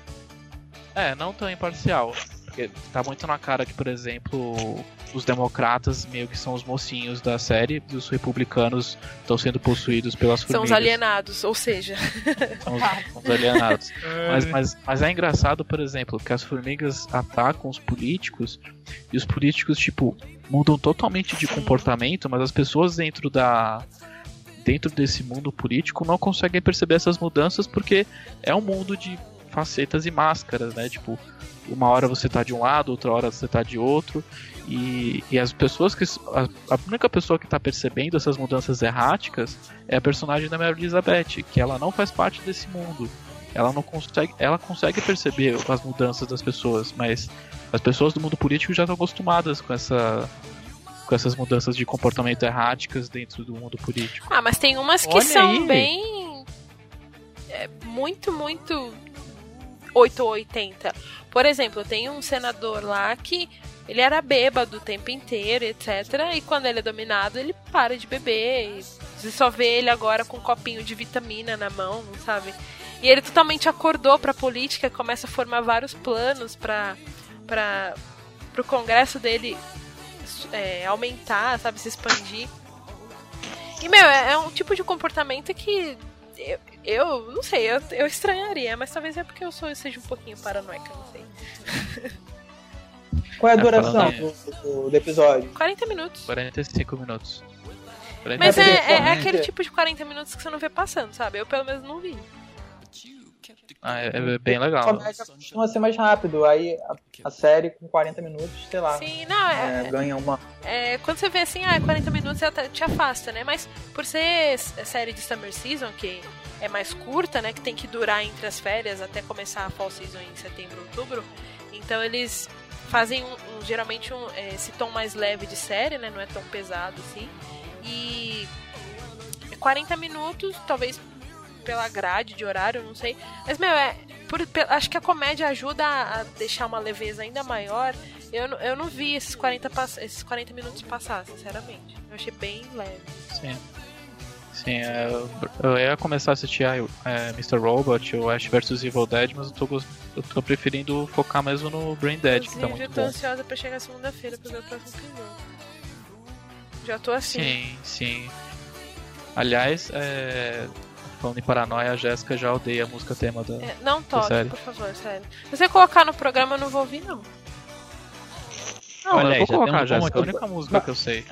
É, não tão imparcial. Porque tá muito na cara que, por exemplo, os democratas meio que são os mocinhos da série e os republicanos estão sendo possuídos pelas São formigas. os alienados, ou seja, São os, são os alienados. mas, mas, mas é engraçado, por exemplo, que as formigas atacam os políticos e os políticos, tipo, mudam totalmente de comportamento, mas as pessoas dentro da. Dentro desse mundo político não conseguem perceber essas mudanças porque é um mundo de facetas e máscaras, né? Tipo, uma hora você tá de um lado, outra hora você tá de outro. E, e as pessoas que. A, a única pessoa que tá percebendo essas mudanças erráticas é a personagem da Mary Elizabeth, que ela não faz parte desse mundo. Ela não consegue. Ela consegue perceber as mudanças das pessoas, mas as pessoas do mundo político já estão acostumadas com essa. Com essas mudanças de comportamento erráticas dentro do mundo político. Ah, mas tem umas que Olha são aí. bem. é, muito, muito. 8 ou 80. Por exemplo, tem um senador lá que ele era bêbado o tempo inteiro, etc. E quando ele é dominado, ele para de beber. Você só vê ele agora com um copinho de vitamina na mão, sabe? E ele totalmente acordou pra política, começa a formar vários planos pra, pra, pro congresso dele é, aumentar, sabe? Se expandir. E, meu, é, é um tipo de comportamento que eu, eu não sei, eu, eu estranharia, mas talvez é porque eu sou, seja um pouquinho paranoica, não sei. Qual é a É, duração do, do- do episódio? 40 minutos. 45 minutos. Mas é, é, é aquele tipo de 40 minutos que você não vê passando, sabe? Eu pelo menos não vi. Ah, é, é bem legal. Comédia costuma ser mais rápido, aí a, a série com 40 minutos, sei lá, Sim, não, é, é, ganha uma. é, quando você vê assim, ah, 40 minutos até te afasta, né? Mas por ser s- série de Summer Season, que é mais curta, né? Que tem que durar entre as férias até começar a Fall Season em setembro, outubro. Então eles fazem um, um- geralmente um, é, esse tom mais leve de série, né? Não é tão pesado assim. E 40 minutos, talvez pela grade de horário, não sei. Mas, meu, é. por- acho que a comédia ajuda a, deixar uma leveza ainda maior. Eu, não- eu não vi esses 40, pass- esses 40 minutos passar, sinceramente. Eu achei bem leve. Sim. Sim, é, eu- eu ia começar a assistir a, é, Mr. Robot ou Ash vs Evil Dead, mas eu tô, eu tô preferindo focar mesmo no Brain Dead, que tá Inclusive, eu muito tô bom. ansiosa pra chegar segunda-feira pra ver o próximo episódio. Já tô assim. Sim, sim. Aliás, é, falando em paranoia, a Jéssica já odeia a música tema da. É, não toque, por favor, sério. Se você colocar no programa, eu não vou ouvir, não. Não, Olha aí, eu já vou colocar, um Jéssica, é a única música que eu sei.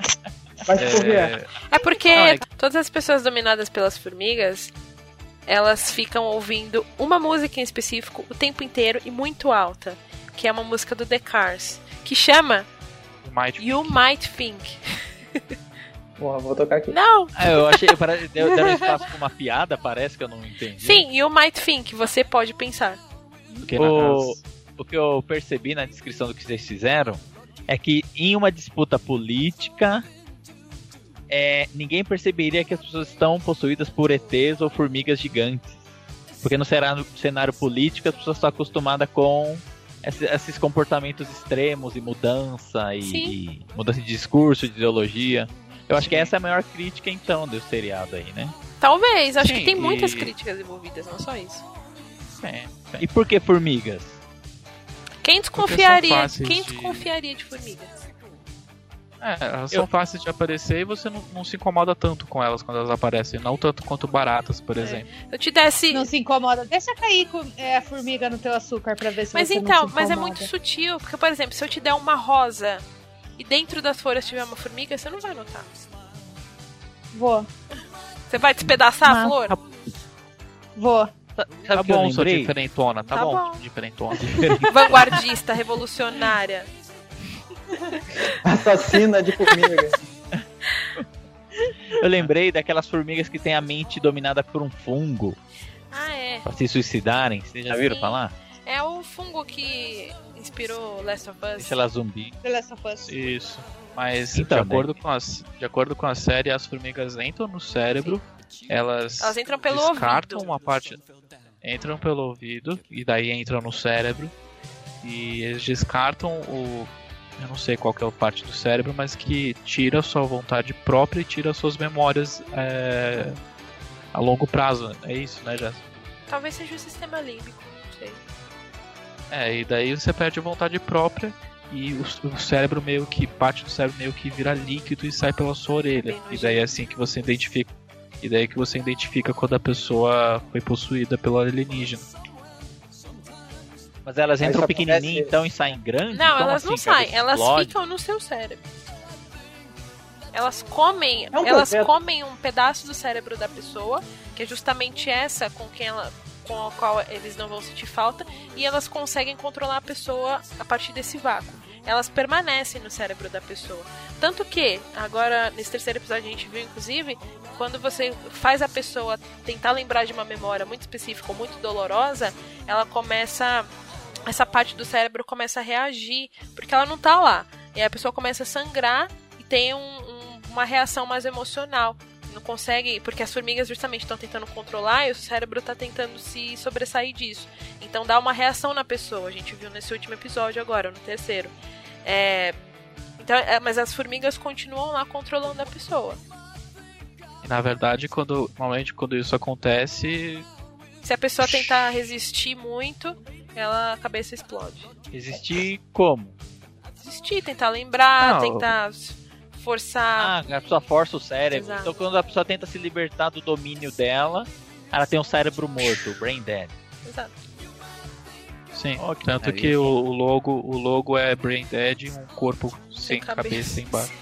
Mas por quê? É, É porque Não, é todas as pessoas dominadas pelas formigas, elas ficam ouvindo uma música em específico o tempo inteiro e muito alta, que é uma música do The Cars, que chama Might You Might Think. Porra, vou tocar aqui. Não, Ah, eu achei que pare- deu, deram espaço pra uma piada, parece que eu não entendi. sim, You Might Think, você pode pensar. porque O, o que eu percebi na descrição do que vocês fizeram é que em uma disputa política é, ninguém perceberia que as pessoas estão possuídas por ETs ou formigas gigantes. Porque no cenário, cenário político as pessoas estão acostumadas com esse- esses comportamentos extremos e mudança e, e mudança de discurso, de ideologia. Eu acho que essa é a maior crítica então do seriado aí, né? Talvez, acho Sim, que tem muitas e- críticas envolvidas, não só isso. Sim, sim. E por que formigas? Quem desconfiaria? Quem de- desconfiaria de formigas? É, elas são fáceis de aparecer e você não, não se incomoda tanto com elas quando elas aparecem, não tanto quanto baratas, por exemplo. Se eu te desse. Não se incomoda. Deixa cair com, é, a formiga no teu açúcar pra ver se Mas você então, não se mas é muito sutil, porque, por exemplo, se eu te der uma rosa e dentro das folhas tiver uma formiga, você não vai notar. Vou, Você vai despedaçar a Não. flor? vou. Sabe Tá o que eu bom, lembrei? diferentona, tá, Tá bom, bom. diferentona. Vanguardista, revolucionária. Assassina de formiga. Eu lembrei daquelas formigas que têm a mente dominada por um fungo. Ah, é. Pra se suicidarem. Vocês já viram Sim. falar? é o fungo que inspirou Last of Us. Deixa ela zumbi. The Last of Us. Isso. Mas Então, de, acordo com as, de acordo com a série, as formigas entram no cérebro, elas, Elas entram pelo descartam ouvido. uma parte. Entram pelo ouvido e daí entram no cérebro. E eles descartam o. Eu não sei qual que é a parte do cérebro, mas que tira a sua vontade própria e tira as suas memórias é, a longo prazo. É isso, né, Jéssica? Talvez seja o sistema límbico. É, e daí você perde a vontade própria e o, o cérebro meio que, parte do cérebro meio que vira líquido e sai pela sua orelha. E daí é assim que você identifica. E daí que você identifica quando a pessoa foi possuída pelo alienígena. Mas elas entram pequenininho aparece- então e saem grandes? Não, Como elas assim, não saem, elas ficam no seu cérebro. Elas comem, É um elas projeto. comem um pedaço do cérebro da pessoa, que é justamente essa com quem ela com a qual eles não vão sentir falta, e elas conseguem controlar a pessoa a partir desse vácuo. Elas permanecem no cérebro da pessoa. Tanto que, agora, nesse terceiro episódio, a gente viu, inclusive, quando você faz a pessoa tentar lembrar de uma memória muito específica ou muito dolorosa, ela começa. Essa parte do cérebro começa a reagir, porque ela não tá lá. E a pessoa começa a sangrar e tem um- um- uma reação mais emocional. Não consegue, porque as formigas justamente estão tentando controlar e o cérebro tá tentando se sobressair disso. Então dá uma reação na pessoa. A gente viu nesse último episódio agora, no terceiro. É, então, é, mas as formigas continuam lá controlando a pessoa. Na verdade, quando normalmente quando isso acontece, Se a pessoa tentar resistir muito, ela a cabeça explode. Existir como? Resistir, tentar lembrar, Não. tentar forçar. Ah, a pessoa força o cérebro. Exato. Então quando a pessoa tenta se libertar do domínio dela, ela tem um cérebro morto, brain dead. Exato. sim. Que Tanto que o, o logo o logo é brain dead e um corpo sem, cabeça. cabeça embaixo.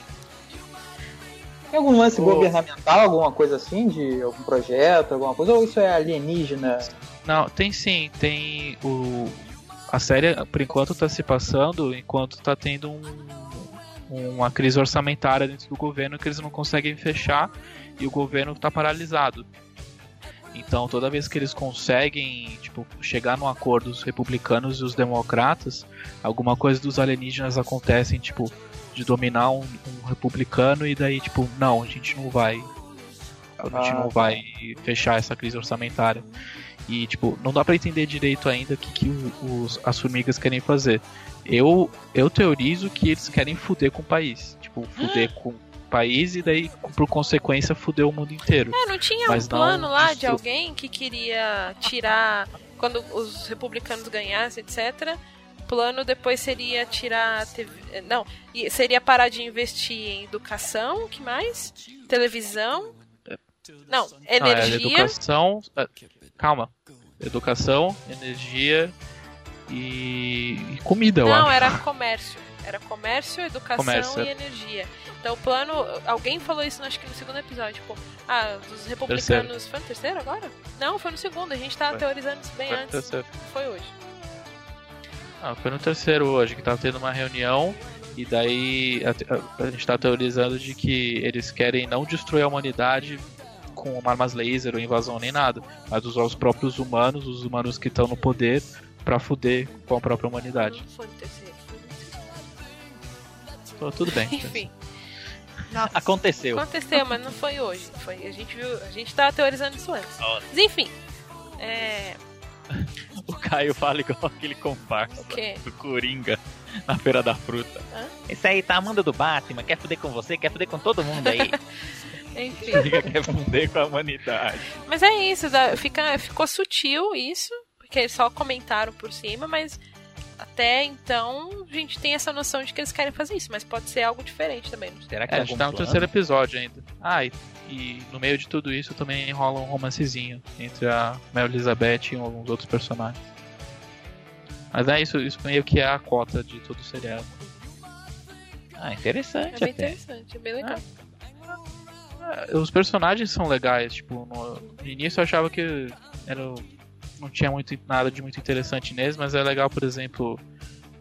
Tem algum lance Ô. governamental, alguma coisa assim, de algum projeto, alguma coisa? Ou isso é alienígena? Não, tem sim, tem o. A série, por enquanto, tá se passando enquanto tá tendo um, uma crise orçamentária dentro do governo que eles não conseguem fechar e o governo tá paralisado. Então, toda vez que eles conseguem, tipo, chegar num acordo os republicanos e os democratas, alguma coisa dos alienígenas acontecem, tipo, de dominar um, um republicano e daí, tipo, não, a gente não vai. A gente Ah, não vai fechar essa crise orçamentária. E, tipo, não dá pra entender direito ainda o que, que os, as formigas querem fazer. Eu, eu teorizo que eles querem fuder com o país. Tipo, fuder com o país e daí, por consequência, fuder o mundo inteiro. É, não tinha Mas um plano lá de alguém que queria tirar. Quando os republicanos ganhassem, etc. O plano depois seria tirar. TV Não, seria parar de investir em educação, que mais? Televisão. Não, Não, é energia. educação. é, calma. Educação, energia e, e comida, eu Não, era comércio. Era comércio, educação Comércio. e energia. Então o plano. Alguém falou isso acho que no segundo episódio. Tipo, ah, dos republicanos. Foi no terceiro agora? Não, foi no segundo. A gente tava Foi. teorizando isso bem Foi antes. terceiro. Foi hoje. Ah, foi no terceiro hoje, que tava tendo uma reunião e daí a, a- a gente tá teorizando de que eles querem não destruir a humanidade com armas laser ou invasão nem nada, mas usar os próprios humanos, os humanos que estão no poder, pra fuder com a própria humanidade. Então, tudo bem. Enfim. Aconteceu. Aconteceu, mas não foi hoje. Foi, a gente viu. A gente tava teorizando isso antes. Mas enfim. É. O Caio fala igual aquele comparsa do Coringa na Feira da Fruta. Hã? Esse aí tá amando do Batman, quer fuder com você, quer fuder com todo mundo aí. Enfim. Quer fuder com a humanidade. Mas é isso, dá- fica, ficou sutil isso, porque eles só comentaram por cima, mas até então a gente tem essa noção de que eles querem fazer isso, mas pode ser algo diferente também. Não sei. Será que É, é a gente tá no plano? terceiro episódio ainda. Ah, e, e no meio de tudo isso também rola um romancezinho entre a Mel Elizabeth e alguns outros personagens. Mas é isso, isso meio que é a cota de todo o seriado. Ah, interessante É bem até. interessante, é bem legal. É, Os personagens são legais, tipo, no, no início eu achava que era, não tinha muito, nada de muito interessante neles, mas é legal, por exemplo,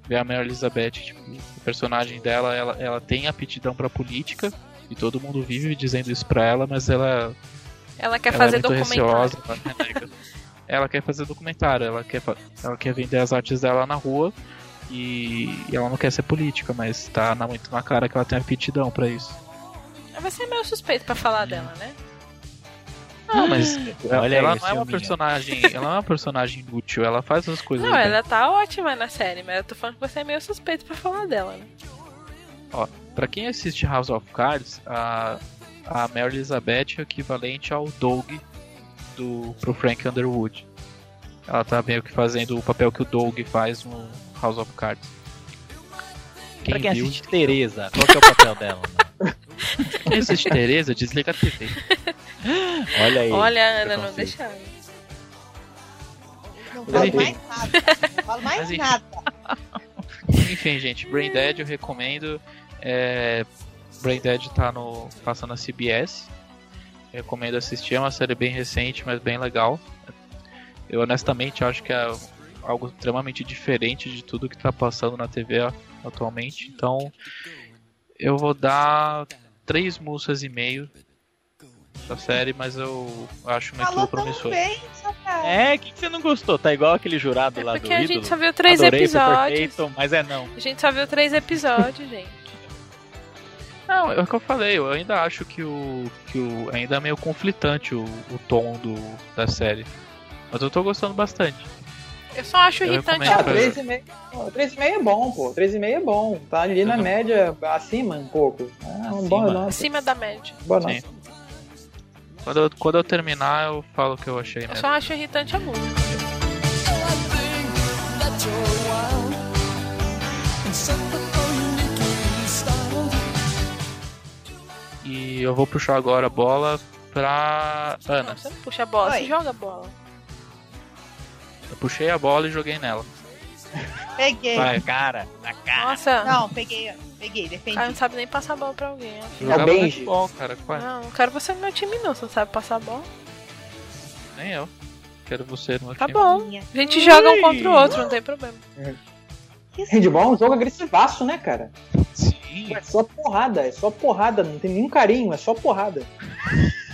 ver a Mary Elizabeth, tipo, o personagem dela, ela, ela tem aptidão pra política, e todo mundo vive dizendo isso pra ela, mas ela, Ela quer ela fazer é documentário. receosa, ela renega. ela quer fazer documentário, ela quer, ela quer vender as artes dela na rua e, e ela não quer ser política, mas tá na, muito na cara que ela tem aptidão pra isso. Vai ser meio suspeito pra falar dela, né? Não, mas ela, Olha ela aí, não é uma personagem, ela não é uma personagem inútil, ela faz as coisas Não, bem. ela tá ótima na série, mas eu tô falando que você é meio suspeito pra falar dela, né? Pra quem assiste House of Cards, a, a Mary Elizabeth é o equivalente ao Doug do, pro Frank Underwood. Ela tá meio que fazendo o papel que o Doug faz no House of Cards. Pra quem viu, assiste Tereza, qual que é o papel dela? mano? quem assiste Tereza, desliga a TV. Olha aí. Olha, Ana não deixava. Não falo enfim. mais nada. Não falo mais Mas nada. Enfim, gente, Brain Dead eu recomendo. É, Brain Dead tá no, passando na CBS. Eu recomendo assistir, é uma série bem recente, mas bem legal. Eu honestamente acho que é algo extremamente diferente de tudo que tá passando na TV a- atualmente. Então eu vou dar três moças e meio da série, mas eu acho muito Falou promissor. bem. É, o que, que você não gostou? Tá igual aquele jurado É lá do porque a ídolo? gente só viu três Adorei, episódios. perfeito, mas é não. A gente só viu três episódios, gente. Não, é o que eu falei, eu ainda acho que o. que o. ainda é meio conflitante o, o tom do, da série. Mas eu tô gostando bastante. Eu só acho Eu irritante Ah, pra- 3,5 ó, 3,5 é bom, pô. 3,5 é bom. Tá ali na média, acima um pouco. Ah, um Acima. bom nota. acima da média. Boa Sim. Quando eu, quando eu terminar, eu falo o que eu achei Eu mesmo. só acho irritante a música. E eu vou puxar agora a bola pra Ana. Não, você não puxa a bola, Oi. você joga a bola. Eu puxei a bola e joguei nela. Peguei. Na cara, na cara. Nossa, Não, peguei, ó. peguei, defendi. cara não sabe nem passar a bola pra alguém. Eu jogava Benji. futebol, cara. Qual é? Não, não quero você no meu time não, você não sabe passar a bola. Nem eu. Quero você no meu Tá time. bom. Minha. A gente joga um contra o outro, não tem problema. Handball é um jogo agressivaço, né, cara? Sim. É só porrada, é só porrada, não tem nenhum carinho, é só porrada.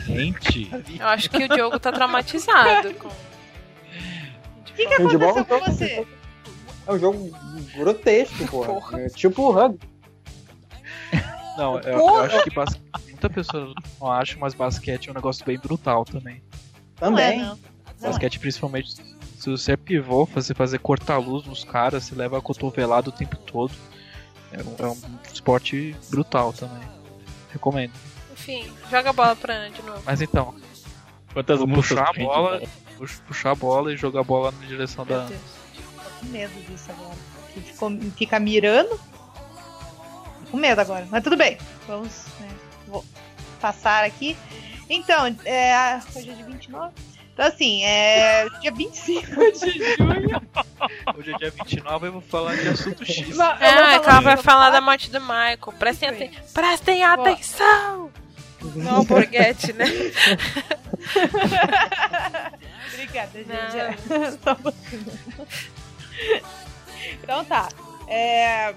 Gente, Eu acho que o Diogo tá traumatizado com. O que, que aconteceu é um com você? É um jogo grotesco, porra. Porra. É tipo o rugby. Não, eu, Porra. eu acho que bas... muita pessoa não acha, mas basquete é um negócio bem brutal também. Também. Não é, não. Não Basquete, principalmente, se você é pivô, você fazer cortar luz nos caras, você leva a cotovelada o tempo todo. É um, é um esporte brutal também. Recomendo. Enfim, joga a bola pra Ana de novo. Mas então, quantas puxar a bola, pux- puxar a bola e jogar a bola na direção Meu da. Deus. Com medo disso agora. Que ficou, fica mirando. Tô com medo agora, mas tudo bem. Vamos né, vou passar aqui. Então, é, hoje é dia 29. Então, assim, é dia 25 de junho. Hoje é dia 29 eu vou falar de assunto X. Não, eu vou Ah, é que ela vai falar da morte do Michael. Prestem, aten Prestem atenção! Não forget, né? Obrigada, gente. Não. Então tá. É,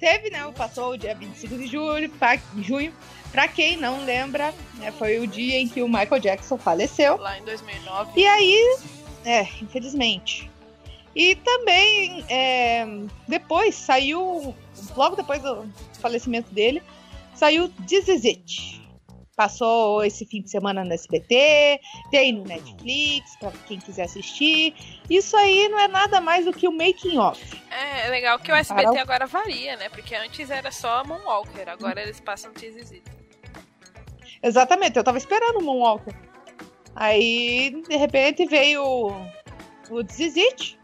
Teve, né? Passou o dia 25 de julho, pra, junho. Pra quem não lembra, né, foi o dia em que o Michael Jackson faleceu. Lá em 2009. E aí, é, infelizmente. E também, é, depois saiu, logo depois do falecimento dele, saiu This Is It. Passou esse fim de semana no SBT, tem no Netflix, pra quem quiser assistir. Isso aí não é nada mais do que o making off. É, é legal que o SBT Carol. agora varia, né? Porque antes era só Moonwalker, agora eles passam Tizizito. Exatamente, eu tava esperando o Moonwalker. Aí, de repente, veio o, o This Is It.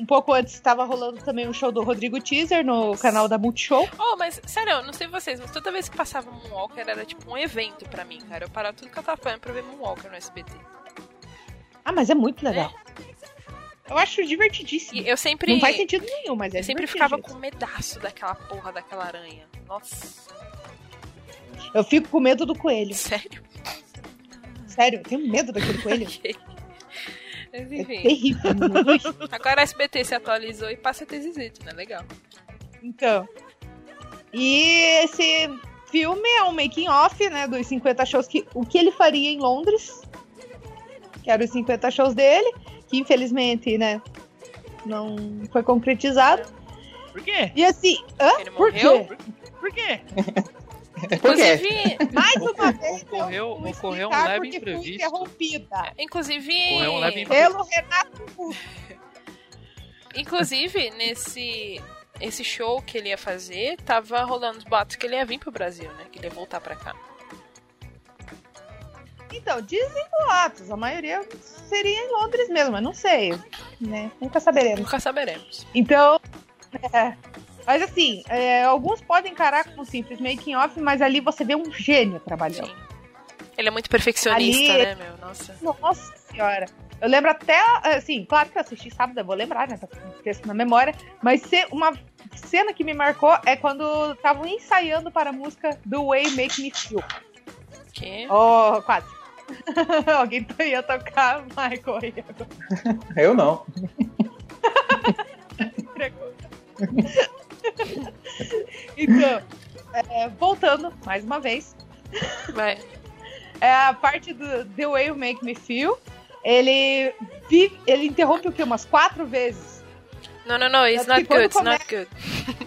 Um pouco antes estava rolando também um show do Rodrigo Teaser no canal da Multishow. Oh, mas sério, eu não sei vocês, mas toda vez que passava Moonwalker era tipo um evento pra mim, cara. Eu parava tudo que eu tava fazendo pra ver Moonwalker no SBT. Ah, mas é muito legal. Eu acho divertidíssimo. E eu sempre. Não faz sentido nenhum, mas é Eu sempre ficava com medaço daquela porra daquela aranha. Nossa, Eu fico com medo do coelho. sério? Sério, eu tenho medo daquele coelho. Mas É enfim. terrível. Agora a SBT se atualizou e passa Tizizito, né? Legal. então. E esse filme é um making off, né, dos 50 shows que o que ele faria em Londres. que eram os 50 shows dele, que infelizmente, né, não foi concretizado. Por quê? E assim, hã? Ele Por morreu? quê? Por quê? Por? Inclusive, Mais uma vez, Ocorreu- eu ocorreu um leve imprevisto. interrompida inclusive, Correu um leve pelo Renato inclusive nesse esse show que ele ia fazer, tava rolando os boatos que ele ia vir pro Brasil, né? Que ele ia voltar pra cá. Então, dizem boatos, a maioria seria em Londres mesmo, mas não sei, né? Nunca saberemos. Nunca saberemos. Então, é, mas assim, é, alguns podem encarar como simples making off, mas ali você vê um gênio trabalhando. Sim. Ele é muito perfeccionista, Ali- né, meu? Nossa. Nossa senhora. Eu lembro até, assim, claro que eu assisti sábado, eu vou lembrar, né? Tá com texto na memória. Mas se- uma cena que me marcou é quando estavam ensaiando para a música The Way Make Me Feel. Que... Oh, quase. Alguém ia tocar Michael aí agora. Eu não. então, é, voltando mais uma vez, Vai. é a parte do The Way You Make Me Feel. Ele vive, ele interrompe o quê? Umas quatro vezes. Não, não, não. It's not good. It's quando not good.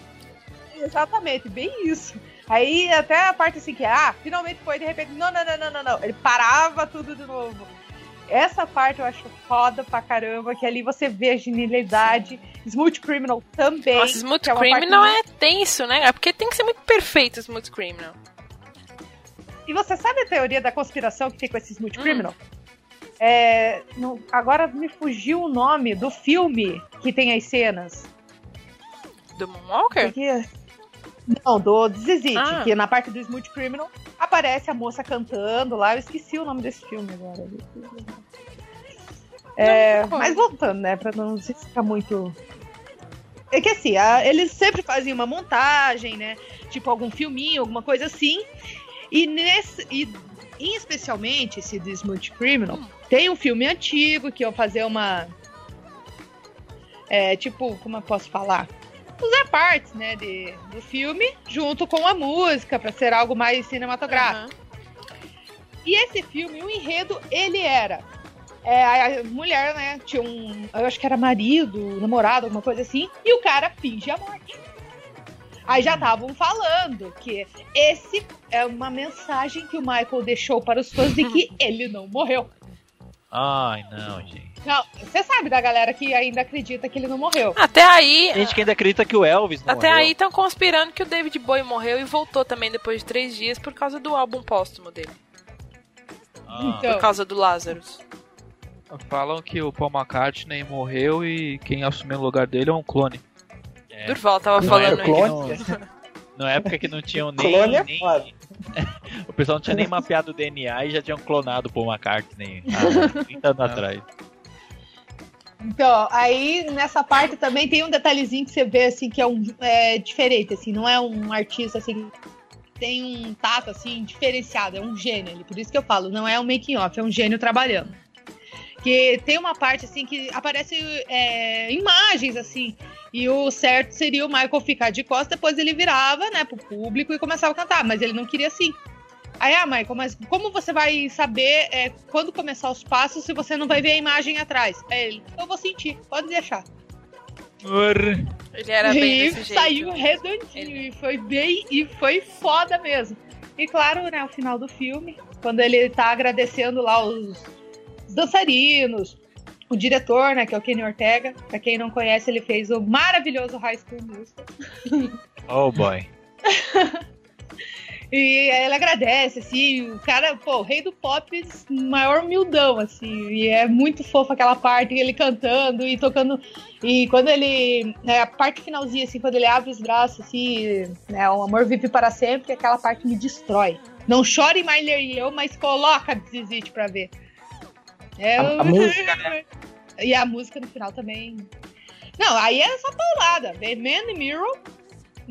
Exatamente, bem isso. Aí até a parte assim que, ah, finalmente foi, de repente, não, não, não, não, não, não. Ele parava tudo de novo. Essa parte eu acho foda pra caramba, que ali você vê a genialidade. Smooth Criminal também. Nossa, Smooth é Criminal muito- é tenso, né? É porque tem que ser muito perfeito Smooth Criminal. E você sabe a teoria da conspiração que tem com esse Smooth Hum. Criminal? É, no- agora me fugiu o nome do filme que tem as cenas. Do Moonwalker? Porque- Não, do Zizit, Ah. que na parte do Smooth Criminal aparece a moça cantando lá. Eu esqueci o nome desse filme agora. É, Não, mas voltando, né, pra não ficar muito. É que assim, a- eles sempre faziam uma montagem, né? Tipo algum filminho, alguma coisa assim. E nesse. E, em especialmente esse do Smooth Criminal, tem um filme antigo que eu fazer uma. É, tipo, como eu posso falar? Usar partes, né, de, do filme junto com a música, pra ser algo mais cinematográfico. Aham. E esse filme, o enredo, ele era. é, a mulher, né, tinha um. Eu acho que era marido, namorado, alguma coisa assim, e o cara finge a morte. Aí já estavam falando que esse é uma mensagem que o Michael deixou para os fãs de que ele não morreu. Ai, não, gente. Não, você sabe da galera que ainda acredita que ele não morreu. Até aí. Tem gente que ainda acredita que o Elvis não Até morreu. aí estão conspirando que o David Bowie morreu e voltou também depois de três dias por causa do álbum póstumo dele. Ah, Então. Por causa do Lazarus. Falam que o Paul McCartney morreu e quem assumiu o lugar dele é um clone. é. Durval tava Não falando é aí. clone? Na época que não tinham nem, Clone é nem- foda. O pessoal não tinha nem mapeado o DNA e já tinham clonado o Paul McCartney há 30 anos atrás. Então, aí nessa parte também tem um detalhezinho que você vê assim que é um é, diferente, assim, não é um artista assim tem um tato assim diferenciado, é um gênio ali. Por isso que eu falo, não é um making off, é um gênio trabalhando. Que tem uma parte assim que aparece é, imagens assim e o certo seria o Michael ficar de costas, depois ele virava, né, pro público e começava a cantar, mas ele não queria assim. Aí, ah, Michael, mas como você vai saber é, quando começar os passos se você não vai ver a imagem atrás? Aí ele, eu vou sentir, pode deixar. Ele era bem e desse jeito. saiu redondinho, Ele- e foi bem, e foi foda mesmo. E claro, né, o final do filme, quando ele tá agradecendo lá os dançarinos, o diretor, né, que é o Kenny Ortega. Pra quem não conhece, ele fez o maravilhoso High School Musical. Oh boy. E ele agradece, assim, o cara, pô, o rei do pop, maior humildão, assim, e é muito fofo aquela parte, ele cantando e tocando, e quando ele, né, a parte finalzinha, assim, quando ele abre os braços, assim, né, o amor vive para sempre, aquela parte me destrói. Não chore, Miley e eu, mas coloca Zizit pra ver. É, A- a música, né? E a música no final também. Não, aí é só paulada. Vem Man in Mirror,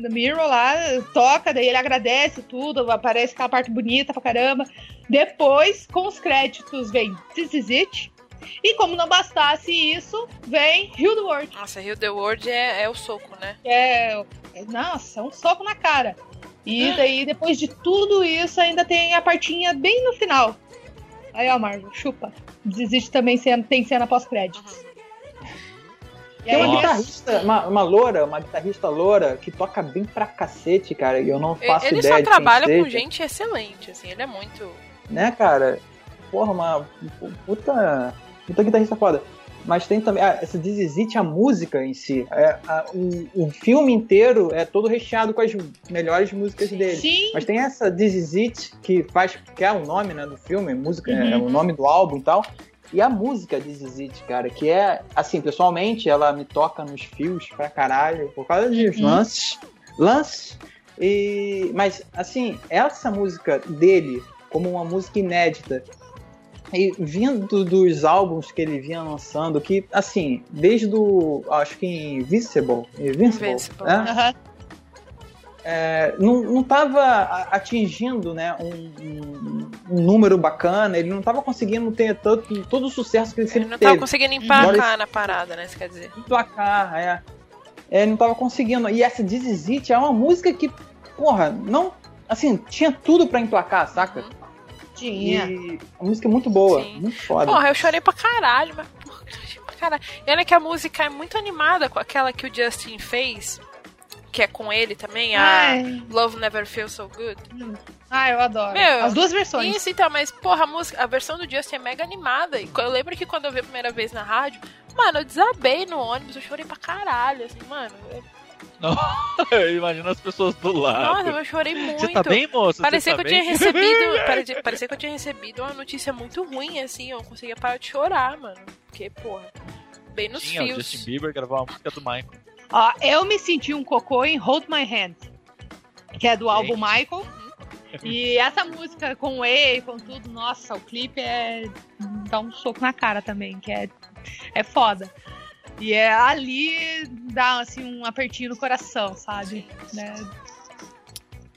The Mirror lá, toca, daí ele agradece tudo, aparece aquela parte bonita pra caramba. Depois, com os créditos, vem This Is It. E como não bastasse isso, vem Heal the World. Nossa, Rio The World é, é o soco, né? É, é- nossa, é um soco na cara. E daí, depois de tudo isso, ainda tem a partinha bem no final. Aí, ó, Marvel, chupa. Desiste também, cena- tem cena pós-créditos. E Tem uma Nossa. guitarrista, uma, uma loura, uma guitarrista loura, que toca bem pra cacete, cara, e eu não faço Ele ideia só de quem trabalha com seja. gente excelente, assim, ele é muito. né, cara? Porra, uma puta, puta guitarrista foda. Mas tem também, ah, essa Dizzy a música em si. É, a- o, o filme inteiro é todo recheado com as melhores músicas dele. sim, Mas tem essa Dizzy que faz, que é o nome né, do filme, música, é Uhum. o nome do álbum e tal. E a música Dizzy cara, que é, assim, pessoalmente, ela me toca nos fios pra caralho, por causa de Uhum. lances. Lances. E, mas, assim, essa música dele, como uma música inédita, e vindo dos álbuns que ele vinha lançando, que, assim, desde o, acho que Invincible, Invincible, Invincible. né? aham. É, não, não tava a- atingindo né, um, um- número bacana, ele não tava conseguindo ter todo, todo o sucesso que ele Ele sempre não tava teve. conseguindo Embora emplacar na parada, né? Você quer dizer? Emplacar, é. É, Ele não tava conseguindo. E essa This Is It é uma música que, porra, não. Assim, tinha tudo pra emplacar, saca? Uhum. Tinha. E a música é muito boa, Sim. muito foda. Porra, eu chorei pra caralho, mas porra, eu chorei pra caralho. E olha que a música é muito animada com aquela que o Justin fez, que é com ele também, a Ai, Love Never Feels So Good. ai, eu adoro. Meu, As duas versões. Isso então, mas porra, a música, a versão do Justin é mega animada. E eu lembro que quando eu vi a primeira vez na rádio, mano, eu desabei no ônibus, eu chorei pra caralho, assim, mano. eu- Imagina as pessoas do lado. nossa, eu chorei muito. Você tá bem, moço? Parecia Você que tá eu bem? tinha recebido. parecia, parecia que eu tinha recebido uma notícia muito ruim, assim. Eu não conseguia parar de chorar, mano. Porque, porra, bem nos Tinha o fios. Justin Bieber gravou uma música do Michael. Ó, eu me senti um cocô em Hold My Hand, que é do álbum Michael. E essa música com o E, com tudo, nossa, o clipe é. dá um soco na cara também, que é, é foda. E é ali dá assim um apertinho no coração, sabe? Né?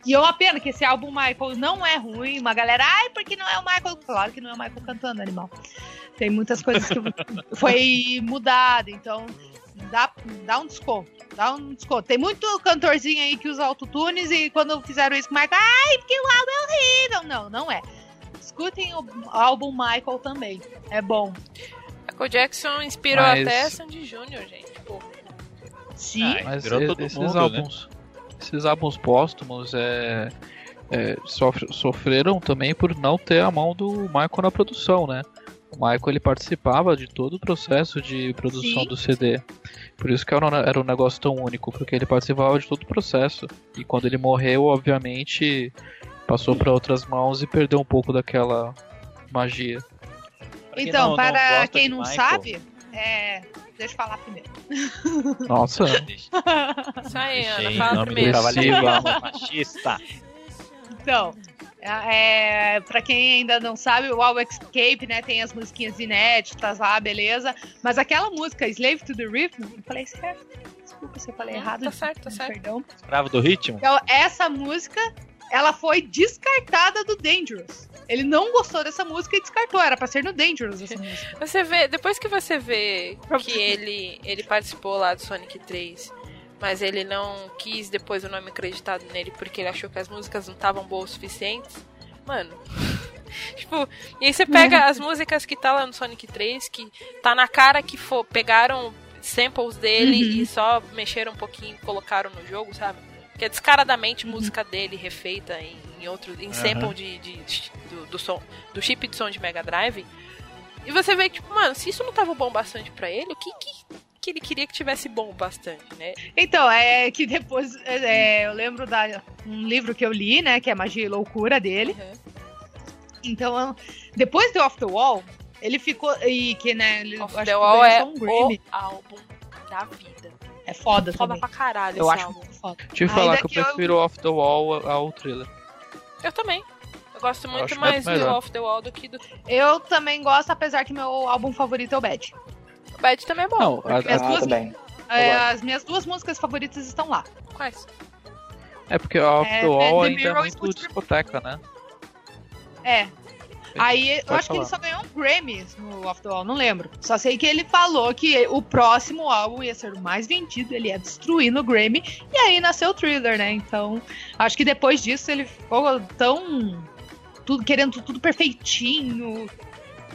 E é uma pena que esse álbum Michael não é ruim. Uma galera, ai, porque não é o Michael? Claro que não é o Michael cantando, animal. Tem muitas coisas que foi mudado, então dá, dá um desconto. Dá um desconto. Tem muito cantorzinho aí que usa autotunes e quando fizeram isso com o Michael, ai, porque o álbum é horrível. Não, não é. Escutem o álbum Michael também. É bom. Michael Jackson inspirou Mas- até Sandy Júnior, gente. Pô. Sim. Ai, Mas esses mundo, né? álbuns, esses álbuns póstumos é, é, sofre- sofreram também por não ter a mão do Michael na produção, né? O Michael ele participava de todo o processo de produção Sim. do CD. Por isso que era um, era um negócio tão único, porque ele participava de todo o processo. E quando ele morreu, obviamente, passou para outras mãos e perdeu um pouco daquela magia. Pra quem Então, não- para quem não Michael, sabe, é. Deixa eu falar primeiro. Nossa, Isso aí, Ana, Gente, fala primeiro. machista. Então, é, para quem ainda não sabe, o All Escape, né, tem as musiquinhas inéditas lá, beleza. Mas aquela música, Slave to the Rhythm, eu falei certo. Desculpa se eu falei errado. tá certo, tá certo. Perdão. Escravo do ritmo? Então, essa música, ela foi descartada do Dangerous. Ele não gostou dessa música e descartou. Era pra ser no Dangerous essa música. Você vê, depois que você vê que ele, ele participou lá do Sonic 3, mas ele não quis depois o nome acreditado nele porque ele achou que as músicas não estavam boas o suficientes, mano. tipo, e aí você pega as músicas que tá lá no Sonic 3, que tá na cara que for, pegaram samples dele Uhum. e só mexeram um pouquinho e colocaram no jogo, sabe? Que é descaradamente música dele refeita em, em outro. em sample de, de- do, do som. Do chip de som de Mega Drive. E você vê que, tipo, mano, se isso não tava bom bastante pra ele, o que, que, que ele queria que tivesse bom bastante, né? Então, é que depois é, eu lembro da um livro que eu li, né, que é Magia e Loucura dele. Então, depois do Off the Wall, ele ficou e que né, ele Off acho the que Wall é um o álbum da vida. É foda, Foda também. pra caralho Eu esse acho álbum. muito foda. deixa eu falar Ainda que eu que eu- prefiro Off the Wall ao thriller. Eu também. Eu gosto muito acho mais do. Off the Wall do que do. Eu também gosto, apesar que meu álbum favorito é o Bad. O Bad também é bom. Não, a- As Ah, duas- também. É, as minhas duas músicas favoritas estão lá. Quais? é porque Off É, the Wall The ainda é muito discoteca, né? É. Aí eu Pode acho que ele falar. só ganhou um Grammy no Off the Wall, não lembro. Só sei que ele falou que o próximo álbum ia ser o mais vendido, ele ia destruir no Grammy, e aí nasceu o Thriller, né? Então, acho que depois disso ele ficou tão. Tudo, querendo tudo perfeitinho,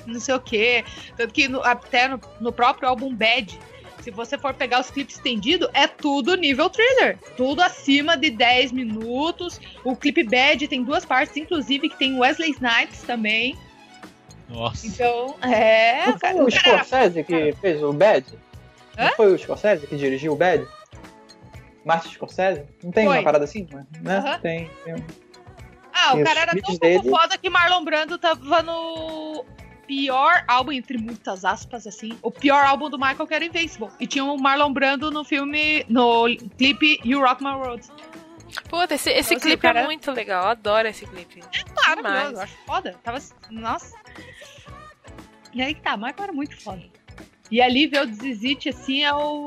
não sei o quê. Tanto que no- até no, no próprio álbum Bad, se você for pegar os clipes estendidos, é tudo nível thriller. Tudo acima de 10 minutos. O clipe Bad tem duas partes, inclusive, que tem Wesley Snipes também. Nossa. Então, é. Não foi o Scorsese que fez o Bad? Não Hã? foi o Scorsese que dirigiu o Bad? Martin Scorsese? Não tem Foi. uma parada assim? Né? Aham. Tem. tem. um- Ah, o Tem os cara era tão dele. foda que Marlon Brando tava no pior álbum, entre muitas aspas, assim. O pior álbum do Michael que era Invincible. E tinha o Marlon Brando no filme, no clipe You Rock My World. Puta, esse, esse clipe cara- é muito legal. Eu adoro esse clipe. Maravilhoso, Demais. eu acho foda. Tava. Nossa. E aí que tá, Michael era muito foda. E ali ver o Zizit, assim, é o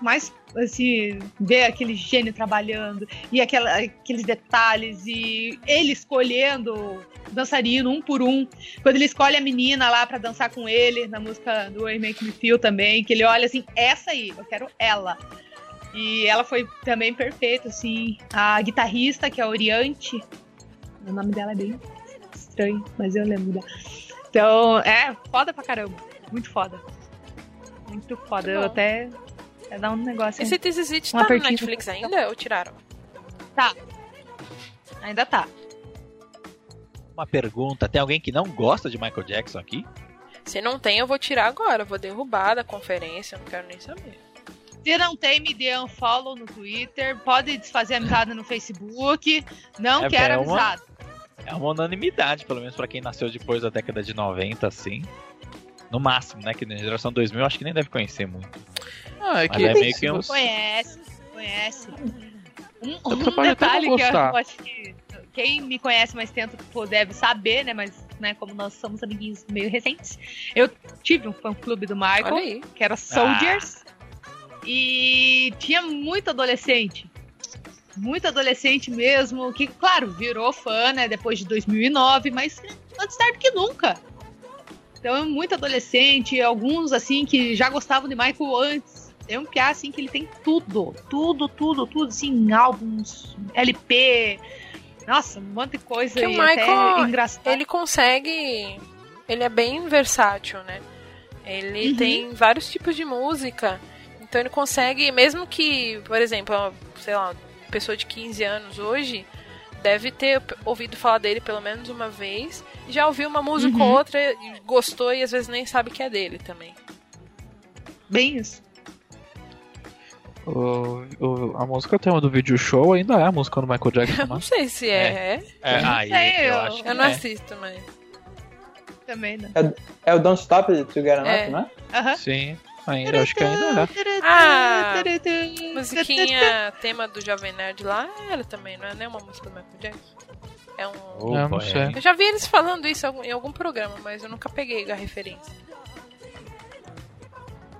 mais. Assim, ver aquele gênio trabalhando e aquela, aqueles detalhes e ele escolhendo dançarino um por um. Quando ele escolhe a menina lá pra dançar com ele na música do Way Make Me Feel também, que ele olha assim, essa aí, eu quero ela. E ela foi também perfeita, assim. A guitarrista, que é a Oriante, o nome dela é bem estranho, mas eu lembro dela. Então, é foda pra caramba. Muito foda. Muito foda. Muito eu até. É dar um negócio. Esse This Is It Um tá no. Netflix ainda ou tiraram? Ainda tá. Uma pergunta: tem alguém que não gosta de Michael Jackson aqui? Se não tem, eu vou tirar agora. Eu vou derrubar da conferência. eu Não quero nem saber. Se não tem, me dê um follow no Twitter. Pode desfazer amizade no Facebook. Não É, quero é uma- amizade. É uma unanimidade, pelo menos pra quem nasceu depois da década de 90, assim. No máximo, né? Que na geração 2000 acho que nem deve conhecer muito. Ah, é que é meio que um- Conhece, conhece. Um, um detalhe que eu acho que quem me conhece mais tempo deve saber, né? Mas, né, como nós somos amiguinhos meio recentes, eu tive um fã-clube do Michael. Que era Soldiers. E tinha muito adolescente. Muito adolescente mesmo, que, claro, virou fã, né, depois de 2009, mas antes tarde que nunca. Então, muito adolescente, alguns, assim, que já gostavam de Michael antes. Tem um piá, assim, que ele tem tudo, tudo, tudo, tudo, assim, álbuns, LP, nossa, um monte de coisa Que o Michael, engraçado. Ele consegue. Ele é bem versátil, né? Ele Uhum. tem vários tipos de música. Então ele consegue, mesmo que, por exemplo, sei lá, uma pessoa de 15 anos hoje deve ter ouvido falar dele pelo menos uma vez. Já ouviu uma música Uhum. ou outra, e gostou e às vezes nem sabe que é dele também. Bem isso. O, o- a música tema do vídeo show ainda é a música do Michael Jackson, né? não sei se é. É, não aí sei, eu eu- acho que Eu não é. assisto, mas. Também, né? É o Don't Stop Together Enough, É. não é? Aham. Sim, ainda, acho que ainda é. Ah, Musiquinha, tema do Jovem Nerd lá, era também, não é nem uma música do Michael Jackson. É um. Opa, Eu não é. Eu já vi eles falando isso em algum programa, mas eu nunca peguei a referência.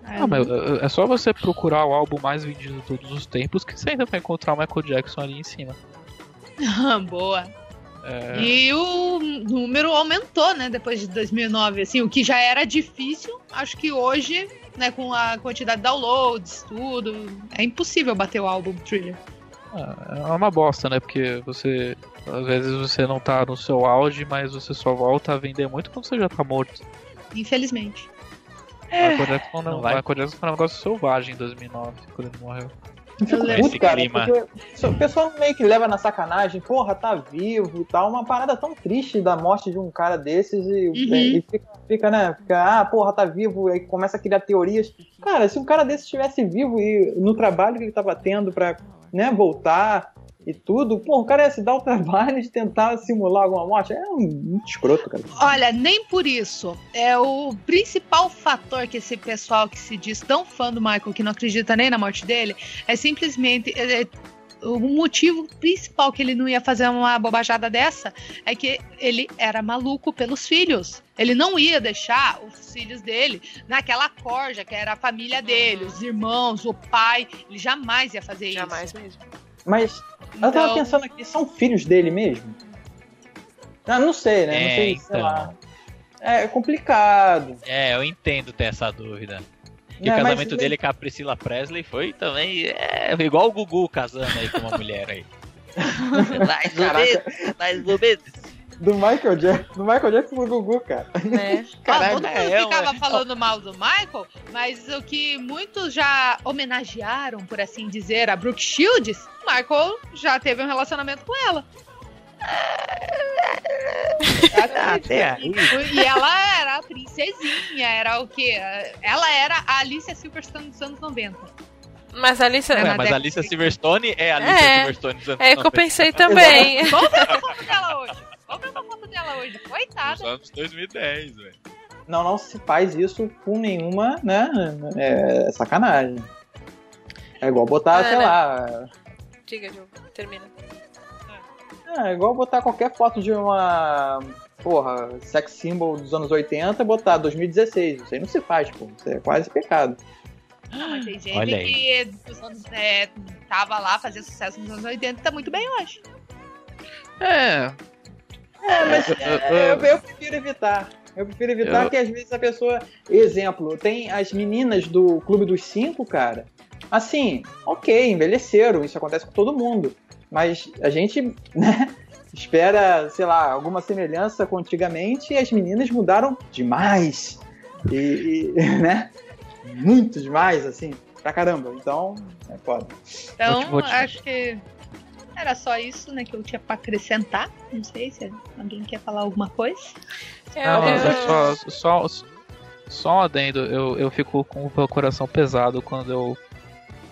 Ah, mas é é só você procurar o álbum mais vendido de todos os tempos que você ainda vai encontrar o Michael Jackson ali em cima. Boa. É, E o número aumentou, né, depois de 2009, assim, o que já era difícil, acho que hoje, né, com a quantidade de downloads, tudo, é impossível bater o álbum Thriller. é uma bosta, né? Porque você. Às vezes você não tá no seu auge, mas você só volta a vender muito quando você já tá morto. Infelizmente. O Michael Jackson, não, Não vai. o Michael Jackson foi um negócio selvagem em 2009, quando ele morreu. Eu fico lembro. puto, cara, Esse clima. porque o pessoal meio que leva na sacanagem, porra, tá vivo e tal, uma parada tão triste da morte de um cara desses e, Uhum. e fica, fica, né, fica, ah, porra, tá vivo, e aí começa a criar teorias. Cara, se um cara desse estivesse vivo e no trabalho que ele tava tendo pra, né, voltar e tudo, pô, o cara ia se dar o trabalho de tentar simular alguma morte, é um escroto, cara. Olha, nem por isso. É o principal fator que esse pessoal que se diz tão fã do Michael, que não acredita nem na morte dele, é simplesmente. é- é- o motivo principal que ele não ia fazer uma bobajada dessa é que ele era maluco pelos filhos. Ele não ia deixar os filhos dele naquela corja que era a família dele, os irmãos, o pai. Ele jamais ia fazer Jamais isso. mesmo. Mas eu tava Então, pensando aqui, são filhos dele mesmo? Ah, não sei, né? não É, sei, sei então. lá. É complicado. É, eu entendo ter essa dúvida. E Né, o mas- casamento dele com a Priscila Presley foi também é, igual o Gugu casando aí com uma mulher aí. mais ou menos, mais ou menos. Do Michael Jackson, do Michael Jackson pro Gugu, cara. Né? Caralho, todo mundo é, ficava falando mal do Michael, mas o que muitos já homenagearam, por assim dizer, a Brooke Shields, o Michael já teve um relacionamento com ela. Até aí. E ela era a princesinha, era o quê? Ela era a Alicia Silverstone dos anos 90. Mas a Alicia. É, mas a Alicia Silverstone é a Alicia É. Silverstone dos anos É o que eu 90. pensei também. É a foto dela hoje? Qual que é a foto dela hoje? Dos Coitada. anos 2010, velho. Não, não se faz isso com nenhuma, né? É sacanagem. É igual botar, É, sei né? lá. Diga, Diogo. Termina. É igual botar qualquer foto de uma. Porra, sex symbol dos anos 80 e botar 2016. Isso aí não se faz, pô. Isso é quase pecado. Não, mas tem gente Olha aí. que dos anos, é, tava lá, fazia sucesso nos anos 80 e tá muito bem hoje. É. É, mas Eu- é, eu- prefiro evitar. Eu prefiro evitar Eu- que às vezes a pessoa. Exemplo, tem as meninas do Clube dos Cinco, cara. Assim, ok, envelheceram, isso acontece com todo mundo. Mas a gente, né, espera, sei lá, alguma semelhança com antigamente e as meninas mudaram demais. E, e, né? Muito demais, assim, pra caramba. Então, é foda. Então, Vou te- vou te- acho que era só isso, né, que eu tinha pra acrescentar. Não sei se alguém quer falar alguma coisa. Eu, Não, mas eu- é só, só, só um adendo. Eu, eu fico com o meu coração pesado quando eu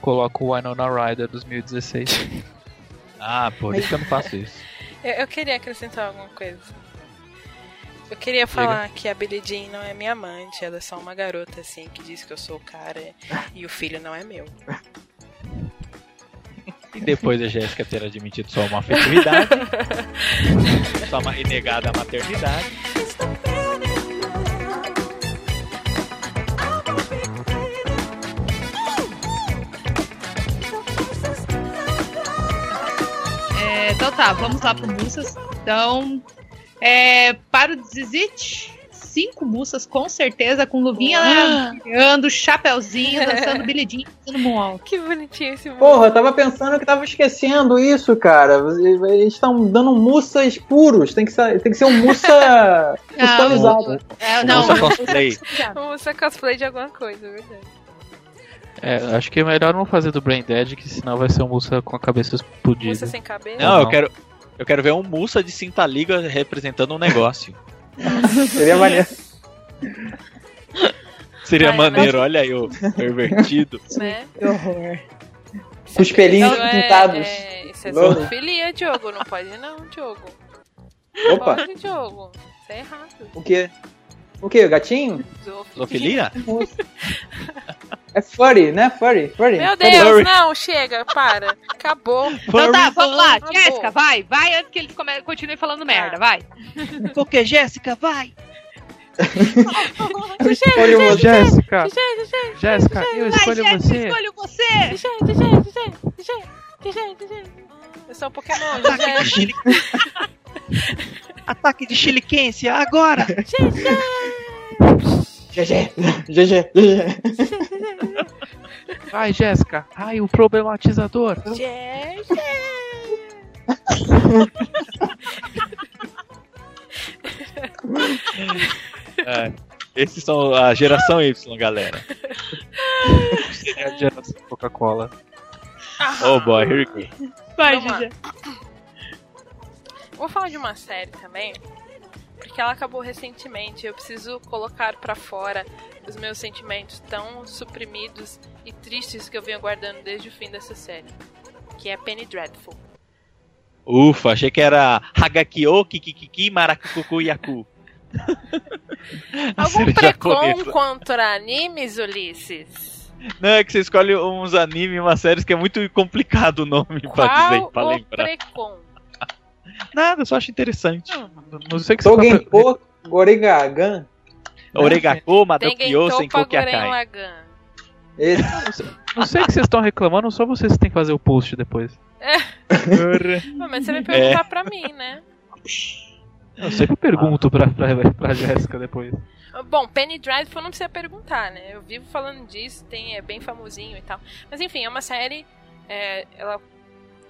coloco o Winona Ryder 2016. Ah, por isso que eu não faço isso. eu- eu queria acrescentar alguma coisa. Eu queria falar que a Billie Jean não é minha amante, ela é só uma garota, assim, que diz que eu sou o cara e o filho não é meu. E depois da Jéssica ter admitido sua uma afetividade, sua ma- e negada a maternidade. É, então tá, vamos lá pro Mussas. Então, é, para o Zizit, cinco Mussas com certeza, com luvinha ando, chapéuzinho, dançando bilhedinho, fazendo moonwalk. Que bonitinho esse mundo. Porra, eu tava pensando que tava esquecendo isso, cara. Eles estão dando mussas puros. Tem que ser, tem que ser um mussa customizado. É, não, Mussa cosplay. Ser cosplay de alguma coisa, é verdade. É, acho que é melhor não fazer do Brain Dead, que senão vai ser um moça com a cabeça explodida. Moça sem cabelo. Não, eu Não. quero, eu quero ver um Mussa de cinta liga representando um negócio. Seria maneiro. Seria Ai, maneiro, olha aí o pervertido. Né? Que horror. Com os pelinhos Isso é- pintados. É, isso é zoofilia, Diogo. Não pode não, Diogo. Opa, Pode, Diogo. Isso é errado. o quê? O quê? Gatinho? Zoofilia? É furry, né? Furry, furry. Meu Furry. Deus, Furry. não, chega, para. Acabou. Então tá, vamos lá, Acabou. Jéssica, vai, vai antes que eles come- continuem falando merda, vai. Porque Jéssica, vai! Escolhe você. Jéssica! Jéssica, eu Vai, escolho Jéssica, você! escolho você! Eu sou um Pokémon, DJ. Ataque de chiliquense, agora! GG, GG, GG. Vai, Jéssica! Ai, o problematizador! DJ. É, esses são a geração Y, galera. Seria a geração Coca-Cola. Oh boy, here we go. Vai. Gigi. Vou falar de uma série também, porque ela acabou recentemente. Eu preciso colocar pra fora os meus sentimentos tão suprimidos e tristes que eu venho guardando desde o fim dessa série, que é Penny Dreadful. Ufa, achei que era Hagakyo, Kikikiki, Marakukuku, Yaku. Algum precon contra animes, Ulisses? Não, é que você escolhe uns animes, umas séries que é muito complicado o nome pra Qual dizer, pra o lembrar. precon? Nada, só acho interessante. Não sei o que você tá... Togenpo Goregagan. Oregako, Tengen Madokyo, Senko Topa Guren Kyakai. Esse. Não sei o que vocês estão reclamando, só vocês têm que fazer o post depois. Não, mas você vai perguntar pra mim, né? Eu sempre pergunto pra, pra, pra Jéssica depois. Bom, Penny Dreadful não precisa perguntar, né? Eu vivo falando disso, tem, é bem famosinho e tal. Mas enfim, é uma série. é, ela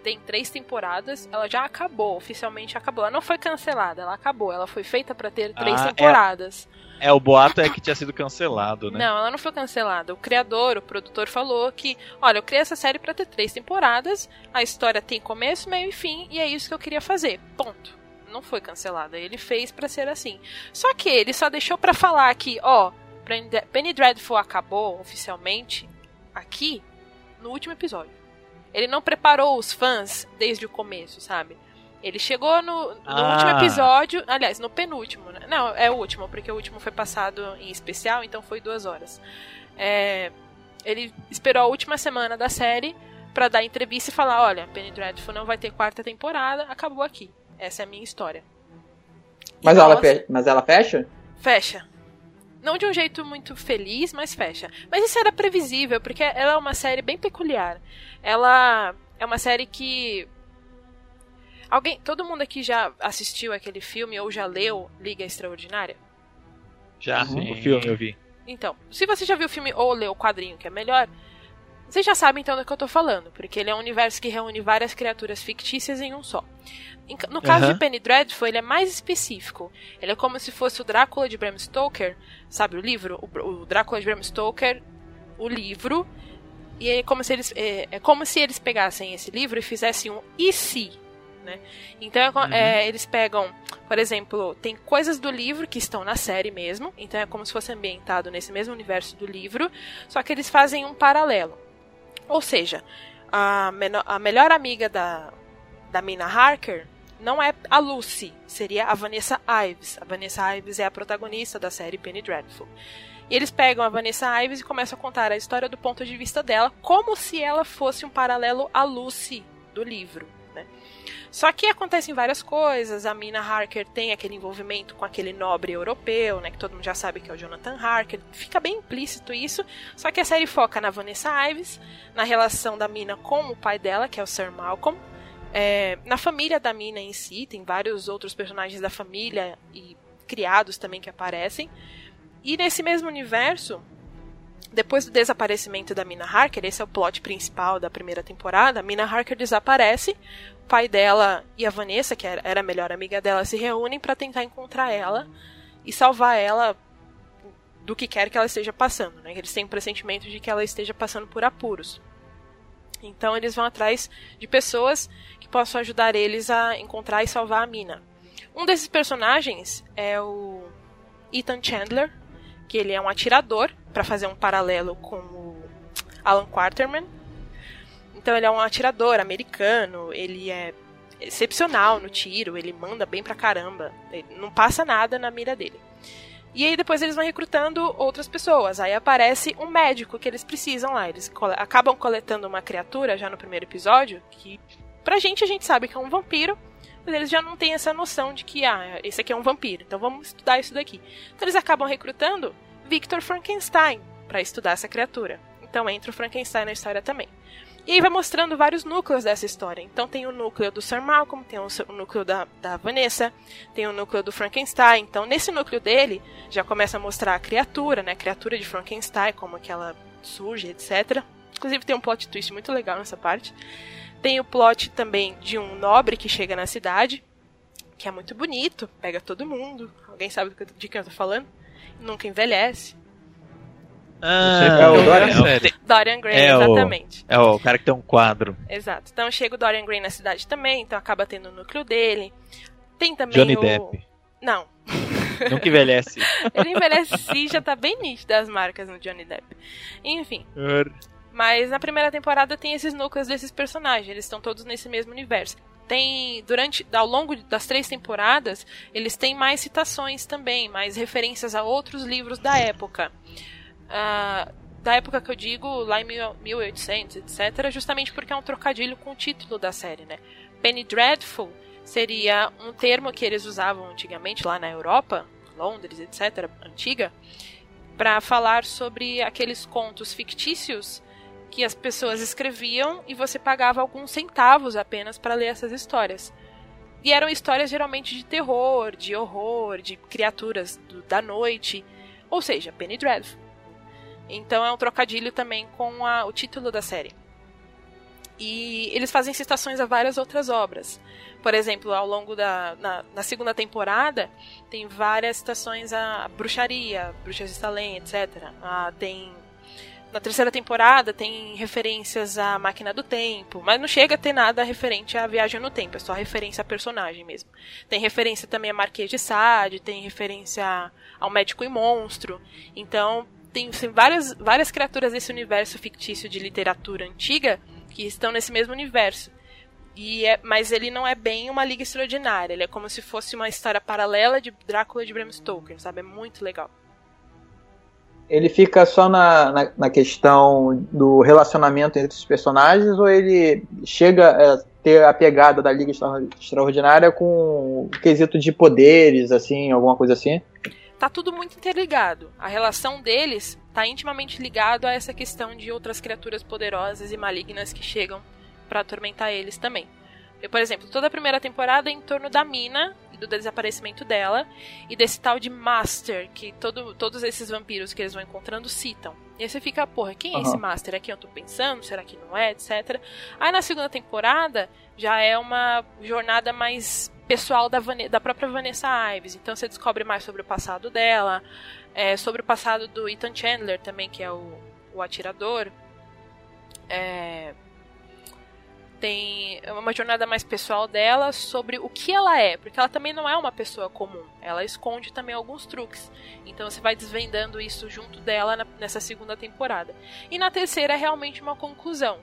tem três temporadas, ela já acabou, oficialmente acabou. Ela não foi cancelada, ela acabou. Ela foi feita para ter três Ah, é- temporadas. É, o boato é que tinha sido cancelado, né? Não, ela não foi cancelada. O criador, o produtor falou que, olha, eu criei essa série pra ter três temporadas, a história tem começo, meio e fim, e é isso que eu queria fazer. Ponto. Não foi cancelada. Ele fez pra ser assim. Só que ele só deixou pra falar que, ó, Penny Dreadful acabou oficialmente aqui no último episódio. Ele não preparou os fãs desde o começo, sabe? Ele chegou no, no Ah. último episódio, aliás, no penúltimo, né? Não, é o último, porque o último foi passado em especial, então foi duas horas. É, ele esperou a última semana da série pra dar entrevista e falar: olha, Penny Dreadful não vai ter quarta temporada, acabou aqui. Essa é a minha história. E Mas ela, nós- fe- mas ela fecha? Fecha. Não de um jeito muito feliz, mas fecha. Mas isso era previsível, porque ela é uma série bem peculiar. Ela é uma série que. Alguém. Todo mundo aqui já assistiu aquele filme ou já leu Liga Extraordinária? Já, Sim. o filme eu vi. Então, se você já viu o filme ou leu o quadrinho, que é melhor, você já sabe então do que eu tô falando, porque ele é um universo que reúne várias criaturas fictícias em um só. No caso Aham. de Penny Dreadful, ele é mais específico. Ele é como se fosse o Drácula de Bram Stoker, sabe o livro? O, Drácula de Bram Stoker, o livro. E é como se eles é, é como se eles pegassem esse livro e fizessem um e se, né? Então é co- é, eles pegam, por exemplo, tem coisas do livro que estão na série mesmo, então é como se fosse ambientado nesse mesmo universo do livro, só que eles fazem um paralelo. Ou seja, a, a melhor amiga da, da Mina Harker não é a Lucy, seria a Vanessa Ives. A Vanessa Ives é a protagonista da série Penny Dreadful. E eles pegam a Vanessa Ives e começam a contar a história do ponto de vista dela, como se ela fosse um paralelo à Lucy do livro. Só que acontecem várias coisas. A Mina Harker tem aquele envolvimento com aquele nobre europeu, né? Que todo mundo já sabe que é o Jonathan Harker. Fica bem implícito isso. Só que a série foca na Vanessa Ives, na relação da Mina com o pai dela, que é o Sir Malcolm. é, na família da Mina em si, tem vários outros personagens da família e criados também que aparecem. E nesse mesmo universo, depois do desaparecimento da Mina Harker, esse é o plot principal da primeira temporada, a Mina Harker desaparece, pai dela e a Vanessa, que era a melhor amiga dela, se reúnem para tentar encontrar ela e salvar ela do que quer que ela esteja passando, né? Eles têm um pressentimento de que ela esteja passando por apuros. Então eles vão atrás de pessoas que possam ajudar eles a encontrar e salvar a Mina. Um desses personagens é o Ethan Chandler, que ele é um atirador, para fazer um paralelo com o Alan Quarterman. Então ele é um atirador americano, ele é excepcional no tiro, ele manda bem pra caramba, não passa nada na mira dele. E aí depois eles vão recrutando outras pessoas. Aí aparece um médico que eles precisam lá. Eles acabam coletando uma criatura já no primeiro episódio, que pra gente a gente sabe que é um vampiro, mas eles já não têm essa noção de que, ah, esse aqui é um vampiro, então vamos estudar isso daqui. Então eles acabam recrutando Victor Frankenstein para estudar essa criatura. Então entra o Frankenstein na história também. E aí vai mostrando vários núcleos dessa história. Então tem o núcleo do Sir Malcolm, tem o, núcleo da, da Vanessa, tem o núcleo do Frankenstein. Então nesse núcleo dele já começa a mostrar a criatura, né? A criatura de Frankenstein, como que ela surge, etc. Inclusive tem um plot twist muito legal nessa parte. Tem o plot também de um nobre que chega na cidade, que é muito bonito, pega todo mundo. Alguém sabe de quem eu tô falando? Nunca envelhece. Ah, É o Dorian? série. Dorian Gray, É o- exatamente. É o cara que tem um quadro. Exato. Então chega o Dorian Gray na cidade também, então acaba tendo o núcleo dele. Tem também Johnny o... Depp. Não. Nunca envelhece. Ele envelhece sim, já tá bem nítido as marcas no Johnny Depp. Enfim. Mas na primeira temporada tem esses núcleos desses personagens, eles estão todos nesse mesmo universo. Tem, durante, ao longo das três temporadas, eles têm mais citações também, mais referências a outros livros da época. Ah, da época que eu digo, lá em mil- 1800, etc., justamente porque é um trocadilho com o título da série, né? Penny Dreadful seria um termo que eles usavam antigamente lá na Europa, Londres, etc., antiga, para falar sobre aqueles contos fictícios que as pessoas escreviam e você pagava alguns centavos apenas para ler essas histórias. E eram histórias geralmente de terror, de horror, de criaturas do- da noite, ou seja, Penny Dreadful. Então é um trocadilho também com a- o título da série. E eles fazem citações a várias outras obras. Por exemplo, ao longo da na, na segunda temporada, tem várias citações a bruxaria, bruxas de Salem, etc. Ah, tem na terceira temporada tem referências à máquina do tempo, mas não chega a ter nada referente à viagem no tempo, é só referência a personagem mesmo. Tem referência também a Marquês de Sade, tem referência ao Médico e Monstro. Então, tem várias, várias criaturas desse universo fictício de literatura antiga que estão nesse mesmo universo. E é, mas ele não é bem uma liga extraordinária, ele é como se fosse uma história paralela de Drácula de Bram Stoker, sabe? É muito legal. Ele fica só na, na, na questão do relacionamento entre os personagens ou ele chega a ter a pegada da Liga Extraordinária com o quesito de poderes, assim, alguma coisa assim? Tá tudo muito interligado. A relação deles está intimamente ligado a essa questão de outras criaturas poderosas e malignas que chegam para atormentar eles também. Eu, por exemplo, toda a primeira temporada é em torno da mina e do desaparecimento dela e desse tal de Master que todo, todos esses vampiros que eles vão encontrando citam. E aí você fica, porra, quem é esse Master? É quem eu tô pensando? Será que não é? Etc. Aí na segunda temporada já é uma jornada mais pessoal da, da própria Vanessa Ives. Então você descobre mais sobre o passado dela, é, sobre o passado do Ethan Chandler também, que é o, o atirador. É, tem uma jornada mais pessoal dela sobre o que ela é, porque ela também não é uma pessoa comum. Ela esconde também alguns truques. Então você vai desvendando isso junto dela nessa segunda temporada. E na terceira é realmente uma conclusão.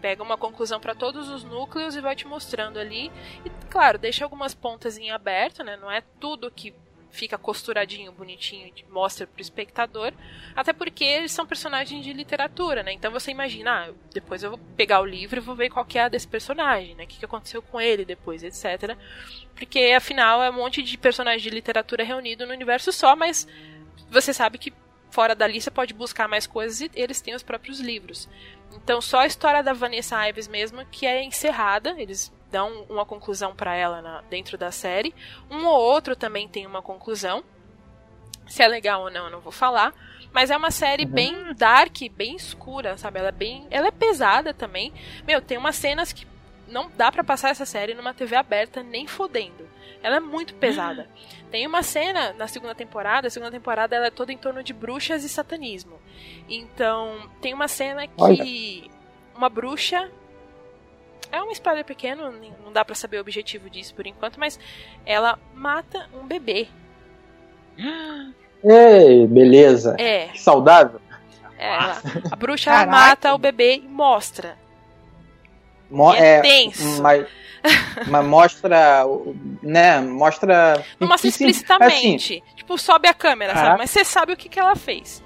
Pega uma conclusão para todos os núcleos e vai te mostrando ali. E claro, deixa algumas pontas em aberto, né? Não é tudo que fica costuradinho, bonitinho, mostra pro espectador. Até porque eles são personagens de literatura, né? Então você imagina, ah, depois eu vou pegar o livro e vou ver qual que é desse personagem, né? O que, aconteceu com ele depois, etc. Porque afinal é um monte de personagens de literatura reunido no universo só, mas você sabe que fora dali você pode buscar mais coisas e eles têm os próprios livros. Então só a história da Vanessa Ives mesmo que é encerrada, eles dão uma conclusão para ela na, dentro da série. Um ou outro também tem uma conclusão. Se é legal ou não, eu não vou falar. Mas é uma série uhum. bem dark, bem escura, sabe? Ela é bem. Ela é pesada também. Meu, tem umas cenas que não dá para passar essa série numa TV aberta nem fodendo. Ela é muito pesada. Uhum. Tem uma cena na segunda temporada, a segunda temporada ela é toda em torno de bruxas e satanismo. Então, tem uma cena que Olha. uma bruxa é um spoiler pequeno, não dá para saber o objetivo disso por enquanto, mas ela mata um bebê. Ei, beleza. É. Que saudável. É, ela, a bruxa mata o bebê e mostra. Mo é, é tenso. Mas, mas mostra, né? Mostra. Não mostra explicitamente. Assim, tipo, sobe a câmera, Caraca. sabe? Mas você sabe o que, que ela fez.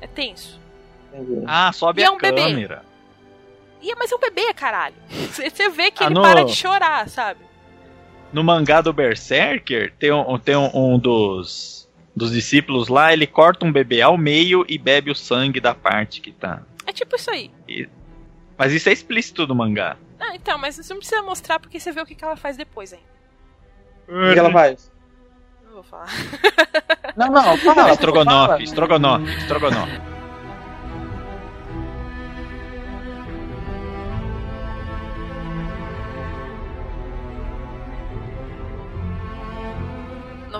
É tenso. Entendi. Ah, sobe e a é um câmera. Bebê. E, mas é um bebê, caralho. Você vê que ah, ele no... para de chorar, sabe? No mangá do Berserker, tem um, tem um, um dos, dos discípulos lá, ele corta um bebê ao meio e bebe o sangue da parte que tá. É tipo isso aí. E... Mas isso é explícito no mangá. Ah, então, mas você não precisa mostrar porque você vê o que, que ela faz depois ainda. O que ela faz? Não vou falar. Não, não, fala. Estrogonofe, estrogonofe, estrogonofe.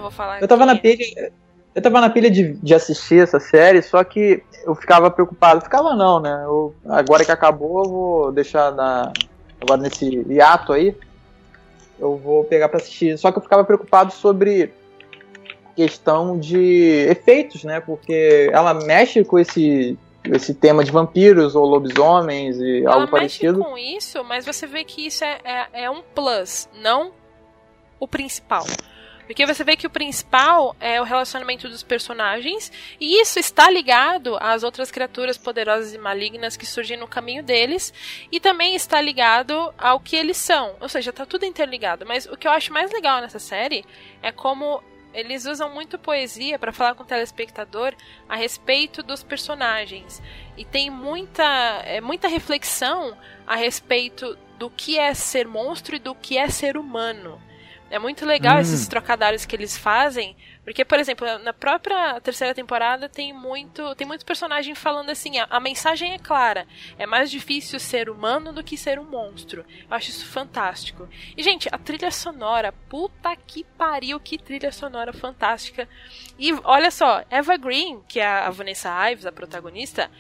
vou falar. Eu tava na pilha. Eu tava na pilha de, de assistir essa série, só que eu ficava preocupado. Ficava não, né? Eu, agora que acabou, eu vou deixar na. Agora nesse hiato aí, eu vou pegar para assistir. Só que eu ficava preocupado sobre questão de efeitos, né? Porque ela mexe com esse esse tema de vampiros ou lobisomens e ela algo parecido. Ela mexe com isso, mas você vê que isso é, é, é um plus, não o principal. Porque você vê que o principal é o relacionamento dos personagens, e isso está ligado às outras criaturas poderosas e malignas que surgem no caminho deles, e também está ligado ao que eles são. Ou seja, está tudo interligado. Mas o que eu acho mais legal nessa série é como eles usam muito poesia para falar com o telespectador a respeito dos personagens. E tem muita, é, muita reflexão a respeito do que é ser monstro e do que é ser humano. É muito legal Hum. esses trocadilhos que eles fazem, porque, por exemplo, na própria terceira temporada tem muito, tem muito personagem falando assim, a, a mensagem é clara, é mais difícil ser humano do que ser um monstro. Eu acho isso fantástico. E, gente, a trilha sonora, puta que pariu, que trilha sonora fantástica. E olha só, Eva Green, que é a Vanessa Ives, a protagonista,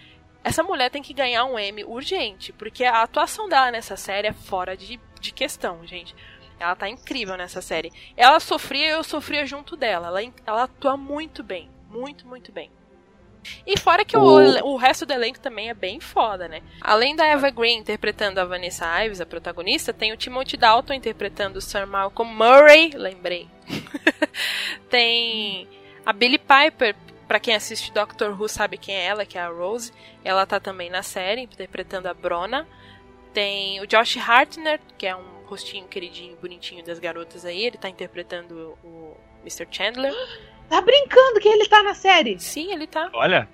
essa mulher tem que ganhar um M urgente, porque a atuação dela nessa série é fora de, de questão, gente. Ela tá incrível nessa série. Ela sofria eu sofria junto dela. Ela, ela atua muito bem. Muito, muito bem. E fora que o, o resto do elenco também é bem foda, né? Além da Eva Green interpretando a Vanessa Ives, a protagonista, tem o Timothy Dalton interpretando o Sir Malcolm Murray, lembrei. tem a Billie Piper, pra quem assiste Doctor Who sabe quem é ela, que é a Rose. Ela tá também na série, interpretando a Brona. Tem o Josh Hartner, que é um rostinho queridinho, bonitinho das garotas aí. Ele tá interpretando o Mr. Chandler. Tá brincando que ele tá na série? Sim, ele tá. Olha,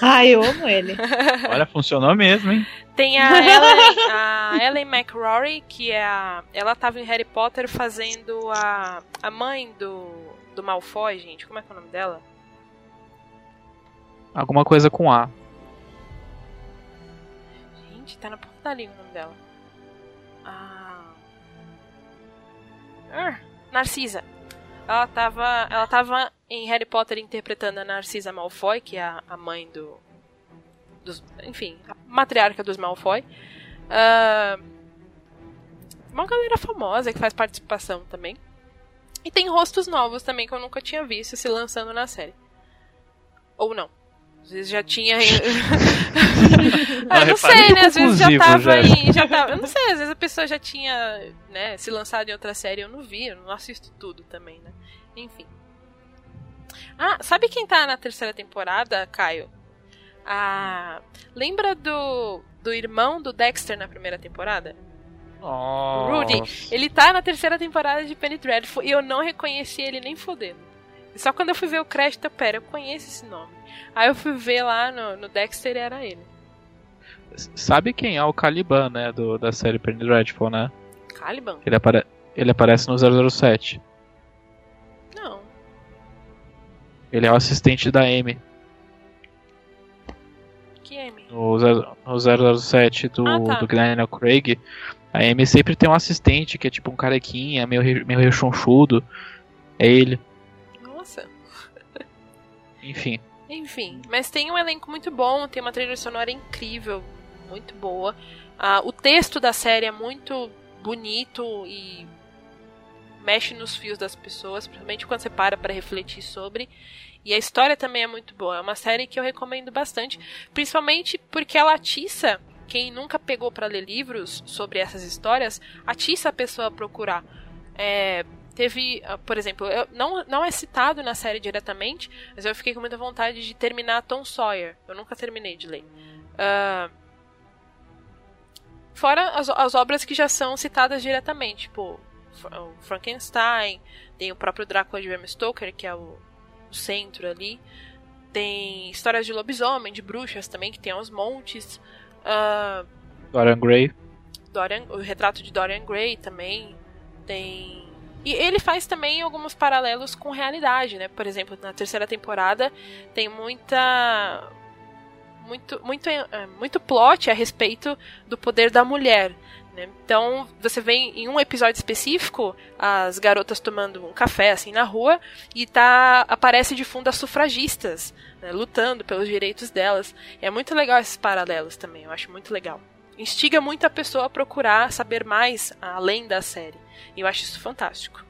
Ai, eu amo ele. olha, funcionou mesmo, hein? Tem a Ellen, a Ellen McRory, que é a. Ela tava em Harry Potter fazendo a. a mãe do. do Malfoy, gente. Como é que é o nome dela? Alguma coisa com A. Gente, tá na ponta da língua o nome dela. Ah, Narcisa. Ela tava. Ela tava em Harry Potter interpretando a Narcisa Malfoy, que é a, a mãe do. Dos, enfim, a matriarca dos Malfoy. Ah, uma galera famosa que faz participação também. E tem rostos novos também que eu nunca tinha visto se lançando na série. Ou não. Às vezes já tinha. ah, eu não sei, né? Às vezes já tava já. em. Já tava... Eu não sei, às vezes a pessoa já tinha né, se lançado em outra série. Eu não vi, eu não assisto tudo também, né? Enfim. Ah, sabe quem tá na terceira temporada, Caio? Ah, lembra do, do irmão do Dexter na primeira temporada? Rudy. Ele tá na terceira temporada de Penny Dreadful e eu não reconheci ele nem fodendo. Só quando eu fui ver o crédito, eu, pera, eu conheço esse nome. Aí eu fui ver lá no, no Dexter e era ele. Sabe quem é o Caliban, né? Do, da série Penny Dreadful, né? Caliban? Ele, apare ele aparece no 007. Não. Ele é o assistente da Amy. Que M? No, no 007 do, Ah, tá. do Daniel Craig. A Amy sempre tem um assistente que é tipo um carequinha, meio, meio rechonchudo. É ele. Nossa. Enfim. Enfim, mas tem um elenco muito bom, tem uma trilha sonora incrível, muito boa. Ah, o texto da série é muito bonito e mexe nos fios das pessoas, principalmente quando você para para refletir sobre. E a história também é muito boa. É uma série que eu recomendo bastante, principalmente porque ela atiça quem nunca pegou para ler livros sobre essas histórias, atiça a pessoa a procurar. É, teve, ah, por exemplo, eu- não, não é citado na série diretamente, mas eu fiquei com muita vontade de terminar Tom Sawyer. Eu nunca terminei de ler. Ah, fora as, as obras que já são citadas diretamente, tipo o Frankenstein, tem o próprio Drácula de Bram Stoker, que é o, o centro ali. Tem histórias de lobisomem, de bruxas também, que tem aos montes. Ah, Dorian Gray. Dorian, o retrato de Dorian Gray também tem. E ele faz também alguns paralelos com realidade, né? Por exemplo, na terceira temporada tem muita. Muito, muito, eh, muito plot a respeito do poder da mulher. né? Então, você vê em um episódio específico as garotas tomando um café assim na rua e tá aparece de fundo as sufragistas né, lutando pelos direitos delas. É muito legal esses paralelos também, eu acho muito legal instiga muito a pessoa a procurar saber mais além da série. E eu acho isso fantástico.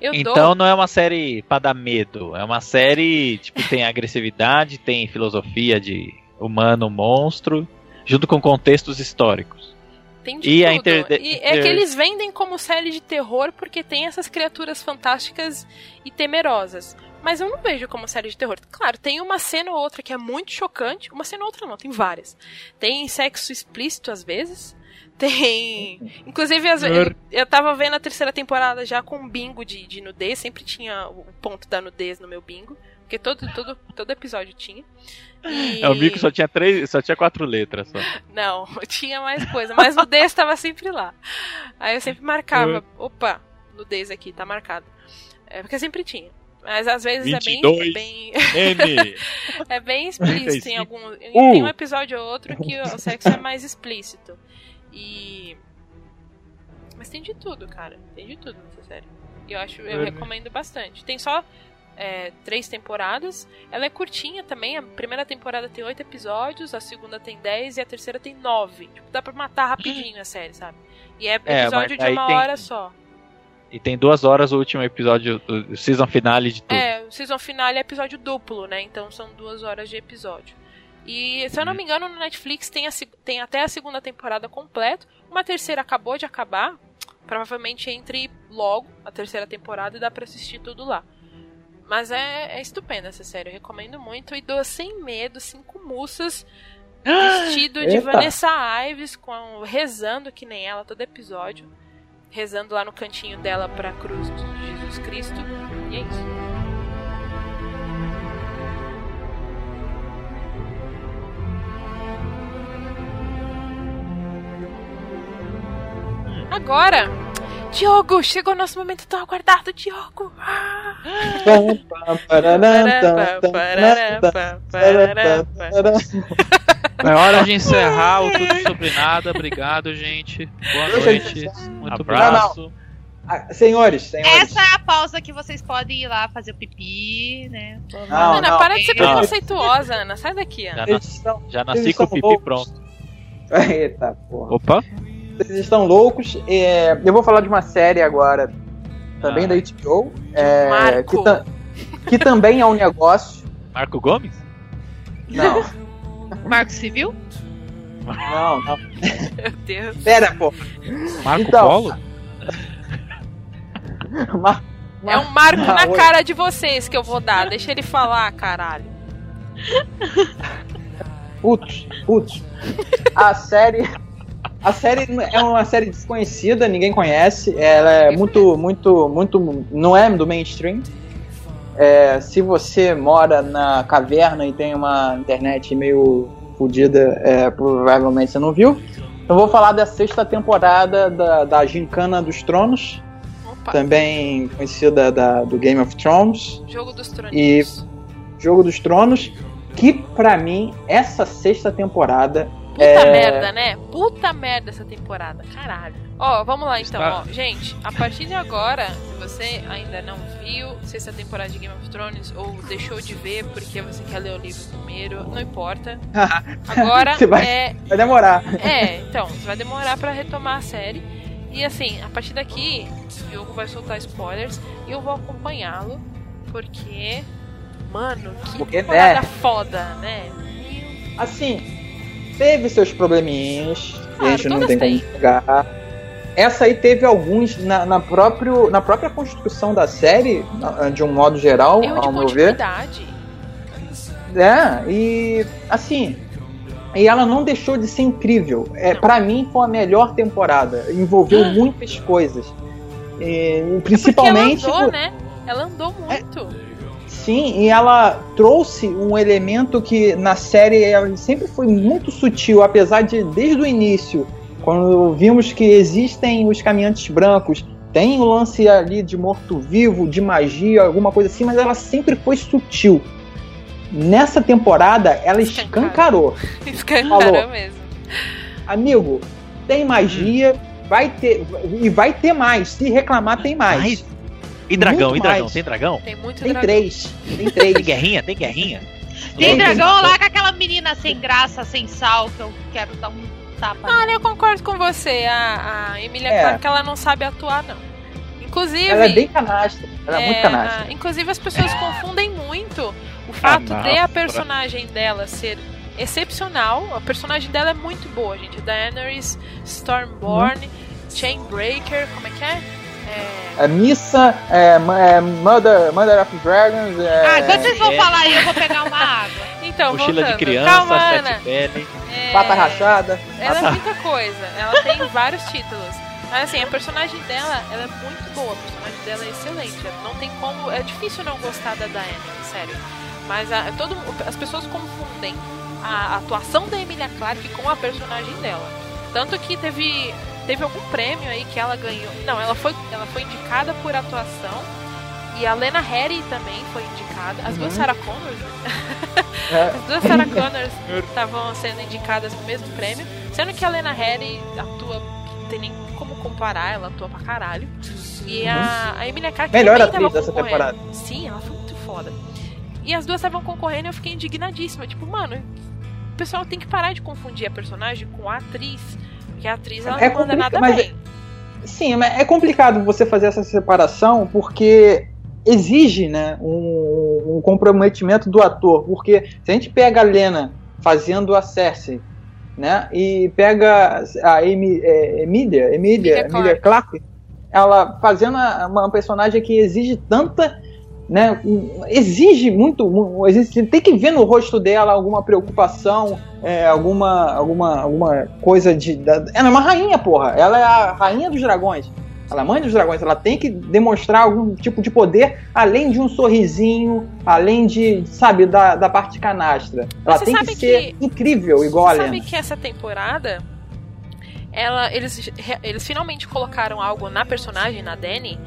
Eu Então dou. não é uma série pra dar medo. É uma série, tipo, tem agressividade, tem filosofia de humano, monstro, junto com contextos históricos. Tem de e a tudo. inter- E é que eles vendem como série de terror porque tem essas criaturas fantásticas e temerosas. Mas eu não vejo como série de terror. Claro, tem uma cena ou outra que é muito chocante. Uma cena ou outra não, tem várias. Tem sexo explícito às vezes. Tem. Inclusive, às vezes, eu tava vendo a terceira temporada já com um bingo de, de nudez. Sempre tinha o ponto da nudez no meu bingo. Porque todo, todo, todo episódio tinha. E... É, o Mico só tinha três, só tinha quatro letras só. Não, tinha mais coisa, mas nudez estava sempre lá. Aí eu sempre marcava, opa, nudez aqui, tá marcado. É porque sempre tinha. Mas às vezes 22 é bem. M! é bem explícito. Tem, 35. algum, Uh. tem um episódio ou outro que o sexo é mais explícito. E. Mas tem de tudo, cara. Tem de tudo nessa série. E eu acho, eu É. recomendo bastante. Tem só é, três temporadas. Ela é curtinha também. A primeira temporada tem oito episódios, a segunda tem dez e a terceira tem nove. Tipo, dá pra matar rapidinho a série, sabe? E é É, episódio mas de uma tem- hora só. E tem duas horas o último episódio, o season finale de tudo. É, o season final é episódio duplo, né? Então são duas horas de episódio. E, se eu não me engano, no Netflix tem, a tem até a segunda temporada completa. Uma terceira acabou de acabar. Provavelmente entre logo a terceira temporada e dá pra assistir tudo lá. Mas é, é estupenda essa série, eu recomendo muito. E dou sem medo, cinco mussas, vestido de Eita. Vanessa Ives, com, rezando que nem ela todo episódio. Rezando lá no cantinho dela pra cruz de Jesus Cristo. E é isso. Agora, Diogo, chegou o nosso momento tão aguardado, Diogo. Ah! É hora de encerrar o Tudo Sobre Nada. Obrigado, gente. Boa noite. Muito. Abraço. Ah, senhores, senhores. Essa é a pausa que vocês podem ir lá fazer o pipi, né? Não, Ana, não. para de ser Não. preconceituosa, Ana. Sai daqui, Ana. Já, Eles nas- estão... já nasci com o pipi loucos. pronto. Eita, porra. Opa! Vocês estão loucos. É, eu vou falar de uma série agora, também Ah. da HBO, é, Marco. que, ta- que também é um negócio. Marco Gomes? Não, Marco Civil? não, não. Meu Deus. Pera, pô. Marco Então. Polo? Mar- É um marco Ah, na oi. cara de vocês que eu vou dar. Deixa ele falar, caralho. Putz, putz. A série. A série é uma série desconhecida, ninguém conhece. Ela é muito, muito, muito. Não é do mainstream. É, se você mora na caverna e tem uma internet meio fodida, é, provavelmente você não viu. Eu vou falar da sexta temporada da, da Gincana dos Tronos, Opa. também conhecida da, do Game of Thrones. Jogo dos Troninhos. Jogo dos Tronos, que pra mim, essa sexta temporada Puta é- merda, né? Puta merda essa temporada. Caralho. Ó, vamos lá então, Está- ó. Gente, a partir de agora, se você ainda não viu sexta temporada de Game of Thrones ou deixou de ver porque você quer ler o livro primeiro, não importa. Agora vai- é vai demorar. É, então, vai demorar pra retomar a série. E assim, a partir daqui, o Diogo vai soltar spoilers e eu vou acompanhá-lo, porque. Mano, que Porque, temporada né? foda, né? Assim, teve seus probleminhas, que a Claro, gente não tem como negar. Essa aí teve alguns na, na, próprio, na própria construção da série, na- de um modo geral, Erro ao meu ver. É, e assim. E ela não deixou de ser incrível. É, para mim foi a melhor temporada. Envolveu Ah. muitas coisas. E, Porque principalmente. ela andou, né? Ela andou É. muito. Sim, e ela trouxe um elemento que na série sempre foi muito sutil, apesar de desde o início, quando vimos que existem os caminhantes brancos, tem o lance ali de morto-vivo, de magia, alguma coisa assim, mas ela sempre foi sutil. Nessa temporada, ela Escancarou. escancarou. Escancarou Falou. mesmo. Amigo, tem magia, vai ter e vai ter mais. Se reclamar, tem mais. Mais? E dragão, Muito e dragão? mais. Tem dragão? Tem muito Tem dragão. três. Tem Tem três. guerrinha? Tem guerrinha? Tem Tem dragão lá com aquela menina sem graça, sem sal, que eu quero dar um tapa. Ah, eu concordo com você. A, a Emília É. Clarke, ela não sabe atuar, não. Inclusive. Ela é bem canastra. Ela é, muito canastra. inclusive, as pessoas confundem muito o fato de a personagem dela ser excepcional. A personagem dela é muito boa, gente. Daenerys, Stormborn, Chainbreaker, como é que é? É, É Missa, é, é Mother, Mother of Dragons. É, Ah, enquanto vocês vão é. falar aí, eu vou pegar uma água. Então, Mochila de voltando. criança, Calma, Ana. sete pele. É, Pata rachada. Ela é muita coisa. Ela tem vários títulos. Mas assim, a personagem dela, ela é muito boa, a personagem dela é excelente. Não tem como. É difícil não gostar da Diana, sério. Mas a, todo, as pessoas confundem a atuação da Emilia Clarke com a personagem dela. Tanto que teve, teve algum prêmio aí que ela ganhou. Não, ela foi, ela foi indicada por atuação. E a Lena Harry também foi indicada. As duas Uhum. Sarah Connors. É. As duas Sarah Connors estavam sendo indicadas no mesmo prêmio. Sendo que a Lena Harry atua. Não tem nem como comparar, ela atua pra caralho. E a, a Emilia Clarke Uhum. Melhor atriz dessa temporada. Sim, ela foi muito foda. E as duas estavam concorrendo e eu fiquei indignadíssima. Tipo, mano, o pessoal tem que parar de confundir a personagem com a atriz. Porque a atriz ela É não manda complica- nada mas bem. Sim, mas é complicado você fazer essa separação porque exige né, um, um comprometimento do ator. Porque se a gente pega a Lena fazendo a Cersei, né, e pega a é, Emilia, Emilia Emilia Clarke, ela fazendo uma personagem que exige tanta. Né, exige muito, mu- exige, tem que ver no rosto dela alguma preocupação, é, alguma, alguma, alguma coisa de. Da, ela é uma rainha, porra. Ela é a rainha dos dragões. Ela é a mãe dos dragões. Ela tem que demonstrar algum tipo de poder, além de um sorrisinho, além de, sabe, da, da parte canastra. Ela Você tem que ser incrível, igual Você a sabe que essa temporada ela, eles, eles finalmente colocaram algo na personagem, na Dani,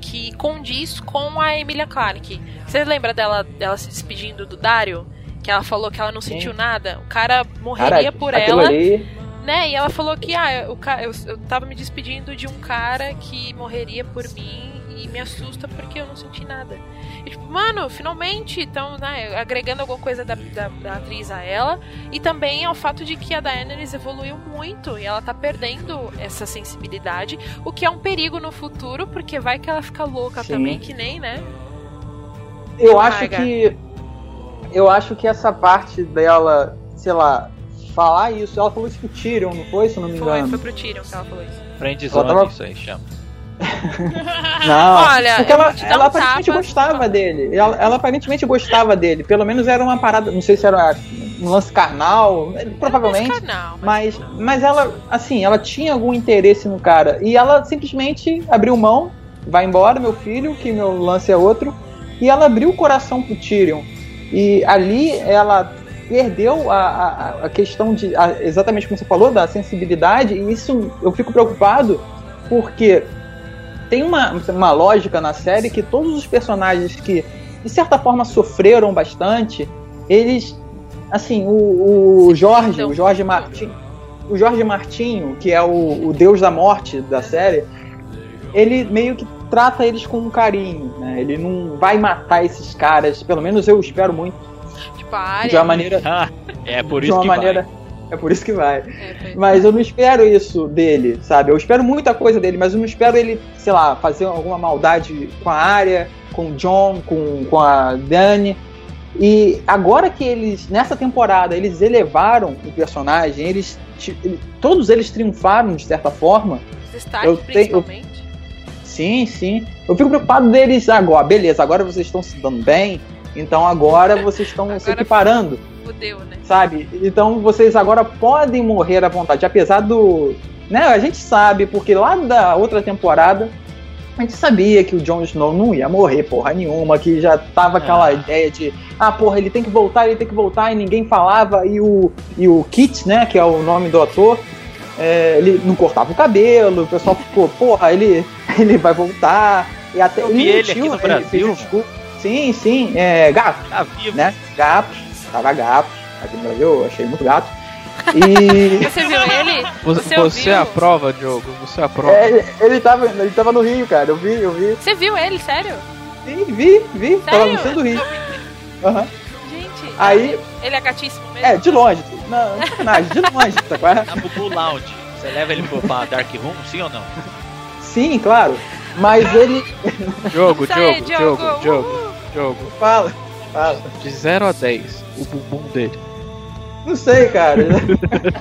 que condiz com a Emilia Clarke. Você lembra dela, dela se despedindo do Dario? Que ela falou que ela não sentiu nada? O cara morreria Cara, por ela, ali. né? E ela falou que ah, eu, eu, eu tava me despedindo de um cara que morreria por mim e me assusta porque eu não senti nada. E, tipo, mano, finalmente estão né, agregando alguma coisa da, da, da atriz a ela. E também ao fato de que a Daenerys evoluiu muito e ela tá perdendo essa sensibilidade, o que é um perigo no futuro, porque vai que ela fica louca Sim. também, que nem, né? Eu acho Marga. que. Eu acho que essa parte dela, sei lá, falar isso. Ela falou isso pro Tyrion, não foi? Se não me Foi, engano. foi pro Tyrion que ela falou isso. Friendzone, tava- isso aí chama. Não, Olha, porque ela, ela um aparentemente tapa. gostava dele. Ela, ela aparentemente gostava dele. Pelo menos era uma parada, não sei se era um lance carnal, provavelmente. Não, Mas, mas ela, assim, ela tinha algum interesse no cara. E ela simplesmente abriu mão, vai embora, meu filho, que meu lance é outro. E ela abriu o coração pro Tyrion. E ali ela perdeu a, a, a questão de. a- exatamente como você falou, da sensibilidade. E isso eu fico preocupado porque tem uma, uma lógica na série que todos os personagens que, de certa forma, sofreram bastante, eles. Assim, o, o Jorge, o Jorge Martin. O Jorge Martinho, que é o, o deus da morte da série, ele meio que trata eles com um carinho, né? Ele não vai matar esses caras, pelo menos eu espero muito, tipo, a área. de uma maneira, Ah, é por de isso uma que maneira, vai. É por isso que vai. É, foi- Mas eu não espero isso dele, sabe? Eu espero muita coisa dele, mas eu não espero ele, sei lá, fazer alguma maldade com a área, com o John, com, com a Dani. E agora que eles, nessa temporada, eles elevaram o personagem, eles, todos eles triunfaram de certa forma. Os destaques, tenho- eu- principalmente. Sim, sim. Eu fico preocupado deles agora. Beleza, agora vocês estão se dando bem, então agora vocês estão se Agora- equiparando. Fudeu, né? sabe? Então vocês agora podem morrer à vontade, apesar do. Né, a gente sabe, porque lá da outra temporada a gente sabia que o Jon Snow não ia morrer porra nenhuma, que já tava aquela Ah. ideia de, ah, porra, ele tem que voltar, ele tem que voltar, e ninguém falava, e o, e o Kit, né, que é o nome do ator, é, ele não cortava o cabelo, o pessoal ficou, porra, ele, ele vai voltar, e até Eu vi ele mentiu, aqui no ele Brasil. Sim, sim, é, gato Tá vivo. né? Gato, tava gato. Aqui no Brasil eu achei muito gato. E Você viu ele? Você, Você você ouviu? aprova, Diogo? Você aprova? é, ele, tava, ele tava no Rio, cara. Eu vi, eu vi. Você viu ele, sério? Vi, vi, vi. Tava no Sério? centro do Rio. Aham. Gente. Aí, Ele é gatíssimo mesmo? é, de longe. Não, não é sacanagem, de longe, tá qual é? Na Bubu Lounge. Você leva ele pro- pra Dark Room, sim ou não? Sim, claro. Mas ele. Diogo, Diogo, Diogo, Diogo. Diogo, Uhul. Diogo. Fala, fala. De 0 a 10, o bumbum dele. Não sei, cara.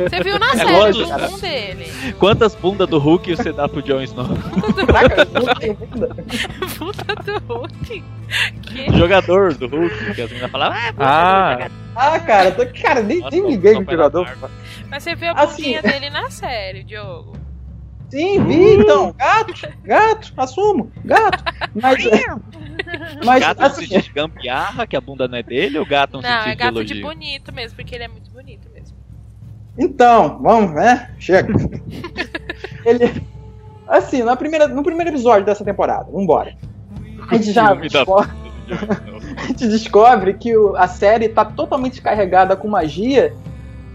Você viu na É série lógico, do cara. bumbum dele. Quantas bundas do Hulk você dá pro Jon Snow? Caraca, bunda. Puta do Hulk. Que? Jogador do Hulk, que as meninas falavam, ah, você Ah. é Ah, cara, tô, cara nem, Nossa, nem o liguei vai jogador. Mas você viu a Assim- bundinha dele na série, Diogo. Sim, vi, então. Gato, gato, assumo, gato. Mas, mas gato assim, sentido de gambiarra, que a bunda não é dele, ou gato no Não, sentido é gato de bonito mesmo, porque ele é muito bonito mesmo. então, vamos, né? Chega. Ele, assim, na primeira, no primeiro episódio dessa temporada, vambora. A gente já descobre, a gente descobre que o- a série tá totalmente carregada com magia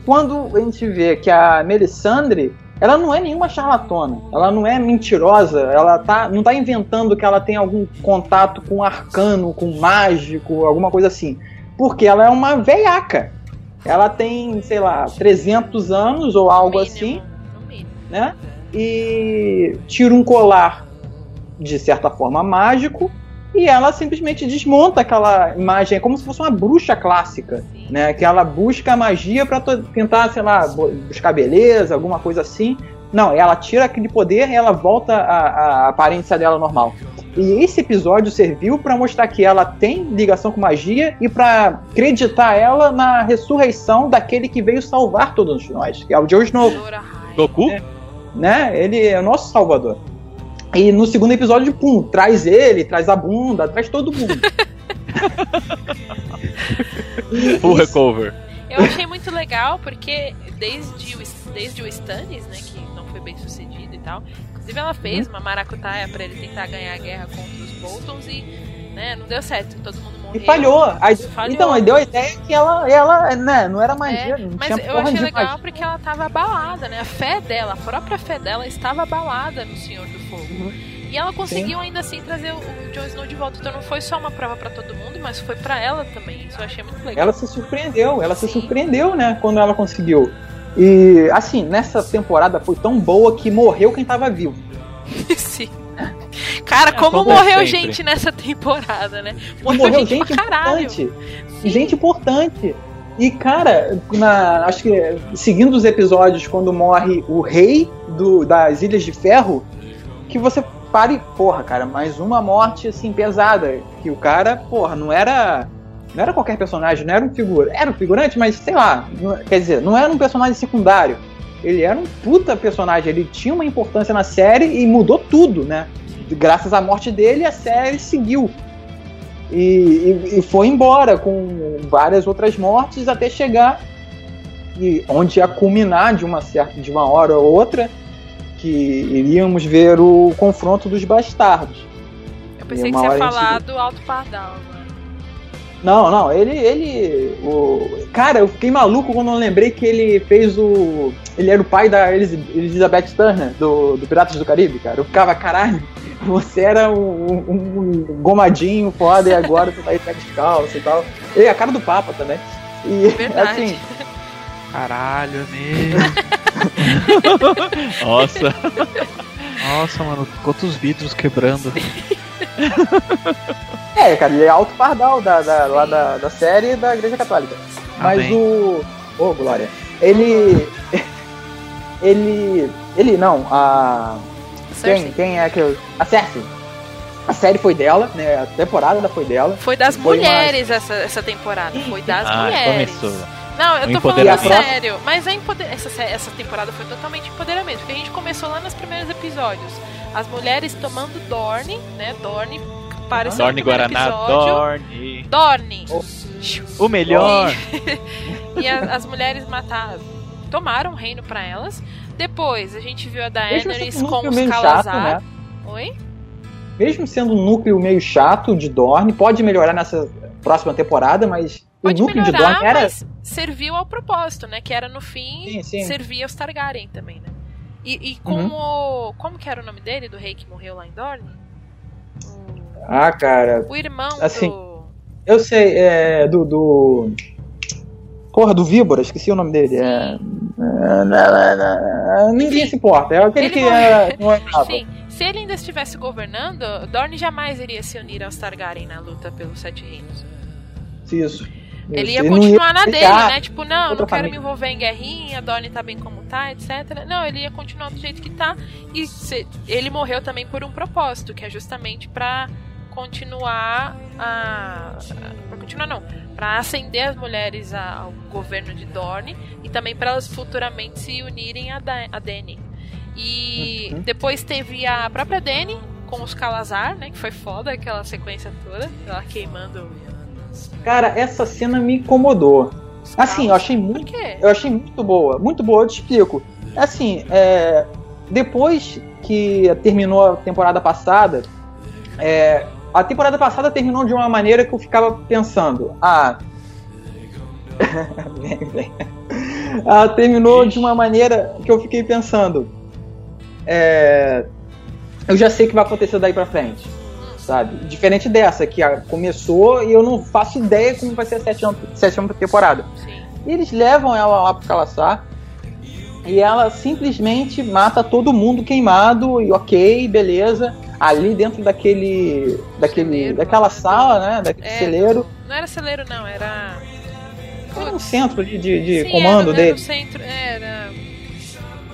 quando a gente vê que a Melisandre, ela não é nenhuma charlatona, ela não é mentirosa, ela tá, não tá inventando que ela tem algum contato com arcano, com mágico, alguma coisa assim. Porque ela é uma veiaca. Ela tem, sei lá, 300 anos ou algo mínimo, assim né? E tira um colar de certa forma mágico e ela simplesmente desmonta aquela imagem, é como se fosse uma bruxa clássica, né? Que ela busca a magia para tentar, sei lá, buscar beleza, alguma coisa assim. Não, ela tira aquele poder e ela volta à, à aparência dela normal. E esse episódio serviu para mostrar que ela tem ligação com magia e para acreditar ela na ressurreição daquele que veio salvar todos nós, que é o Jon Snow. Goku? né? Ele é o nosso salvador. E no segundo episódio, pum, traz ele, traz a bunda, traz todo mundo. Full recover. Eu achei muito legal porque desde o, desde o Stannis, né, que não foi bem sucedido e tal, inclusive ela fez uma maracutaia pra ele tentar ganhar a guerra contra os Boltons e, né, não deu certo, todo mundo E falhou. Aí- Falhou. Então, aí deu a ideia que ela, ela né, não era magia, É, não mas eu achei legal magia. porque ela tava abalada, né? A fé dela, a própria fé dela estava abalada no Senhor do Fogo. Uhum. E ela conseguiu ainda assim trazer o, o Jon Snow de volta. Então não foi só uma prova pra todo mundo, mas foi pra ela também. Isso eu achei muito legal. Ela se surpreendeu, ela se Sim. surpreendeu, né, quando ela conseguiu. E, assim, nessa temporada foi tão boa que morreu quem tava vivo. Sim. Cara, É, como como morreu sempre. gente nessa temporada, né? Morreu, morreu gente, gente importante. Gente importante. E, cara, na, acho que seguindo os episódios, quando morre o rei do, das Ilhas de Ferro, que você pare, porra, cara, mais uma morte assim pesada. Que o cara, porra, não era. Não era qualquer personagem, não era um figura. Era um figurante, mas sei lá. não- quer dizer, não era um personagem secundário. Ele era um puta personagem, ele tinha uma importância na série e mudou tudo, né? Graças à morte dele, a série seguiu. E, e- e foi embora com várias outras mortes até chegar e onde ia culminar de uma certa de uma hora ou outra que iríamos ver o confronto dos bastardos. Eu pensei que você ia gente- falar do Alto Pardal, mano. Não, não, ele ele o cara, eu fiquei maluco quando eu lembrei que ele fez o ele era o pai da Elizabeth Turner do, do Piratas do Caribe, cara. Eu ficava, caralho, você era um, um- um gomadinho foda e agora tu tá aí pé descalço e tal. E a cara do Papa também. E Verdade. assim, Caralho, é mesmo. Nossa. Nossa, mano, quantos vidros quebrando. É, cara, ele é alto pardal da, da, lá da, da série da Igreja Católica. Mas Amém. o. Ô, Glória. Ele. Ele. Ele não, a. Quem, Cersei. quem é que eu. A Cersei. A série foi dela, né? A temporada foi dela. Foi das Foi mulheres essa, essa temporada. Foi das Ah, mulheres. começou. Não, eu O tô falando sério. Mas a empoder... essa, essa temporada foi totalmente empoderamento. Porque a gente começou lá nos primeiros episódios. As mulheres tomando Dorne, né? Dorne apareceu Dorne no primeiro Guaraná, episódio. Dorne. Dorne. O melhor. E a- as mulheres mataram. Tomaram o reino pra elas. Depois a gente viu a Daenerys sendo um com núcleo os meio chato, Calazar. né? Oi? Mesmo sendo um núcleo meio chato de Dorne, pode melhorar nessa próxima temporada, mas Pode o núcleo de melhorar, Dorne era. mas serviu ao propósito, né? Que era no fim Sim, sim. servir aos Targaryen também, né? E, e com Uhum. Como que era o nome dele, do rei que morreu lá em Dorne? Ah, cara. O, irmão Assim, do. Eu sei, é. Do. do... Porra, do Víbora, esqueci o nome dele. É... é, Ninguém se importa. É aquele Ele que é. Não é. Sim, se ele ainda estivesse governando, Dorne jamais iria se unir aos Targaryen na luta pelos Sete Reinos. Isso. Ele ia continuar na dele, né? Tipo, não, não quero família. me envolver em guerrinha, Dorne tá bem como tá, etc. Não, ele ia continuar do jeito que tá. E se- ele morreu também por um propósito, que é justamente pra continuar a. Pra continuar, não. Pra ascender as mulheres ao governo de Dorne e também para elas futuramente se unirem a, da a Dany. E Uhum. depois teve a própria Dani com os Calazar, né? Que foi foda aquela sequência toda. Ela queimando. Cara, essa cena me incomodou. Assim, eu achei Por muito quê? Eu achei muito boa, muito boa, eu te explico. Assim, é, depois que terminou a temporada passada, é, a temporada passada terminou de uma maneira que eu ficava pensando, ah. Vem, vem. Ela terminou de uma maneira que eu fiquei pensando, é, eu já sei o que vai acontecer daí pra frente, sabe? Diferente dessa, que começou e eu não faço ideia como vai ser a sétima, sétima temporada. Sim. E eles levam ela lá pro Calaçar e ela simplesmente mata todo mundo queimado e ok, beleza. Ali dentro daquele. daquele Celeiro, daquela sala, né? Daquele É. celeiro. Não era celeiro, não, era. Era um centro ali de, de Sim, comando era, dele. Era o centro, era.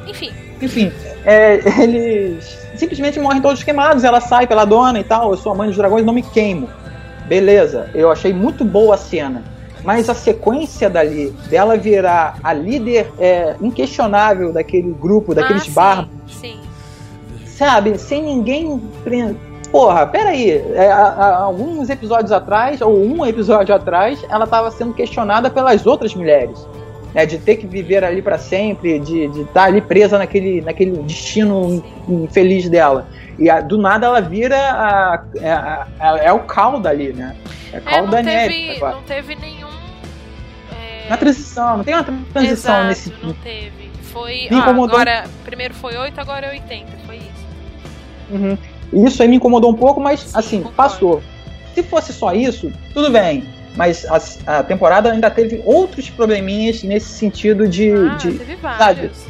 Enfim, Enfim, é, eles simplesmente morrem todos queimados. Ela sai pela dona e tal. Eu sou a mãe dos dragões, não me queimo. Beleza, eu achei muito boa a cena. Mas a sequência dali, dela virar a líder é, inquestionável daquele grupo, daqueles ah, sim, bárbaros, Sim. sabe? Sem ninguém. Porra, peraí. É, há alguns episódios atrás, ou um episódio atrás, ela estava sendo questionada pelas outras mulheres. Né, de ter que viver ali para sempre, de estar ali presa naquele, naquele destino infeliz dela. E a- do nada ela vira a, é, a- a- é o caldo ali, né? É o É, caldo não da neve. teve, agora. não teve nenhum. é, Na transição, não tem uma transição exato, nesse. Não teve. Foi. Ah, incomodou. agora, primeiro foi 8, agora é 80. Foi isso. Uhum. Isso aí me incomodou um pouco, mas Sim, assim, concordo. passou. Se fosse só isso, tudo bem. Mas a, a temporada ainda teve outros probleminhas nesse sentido de. Ah, de- teve vários.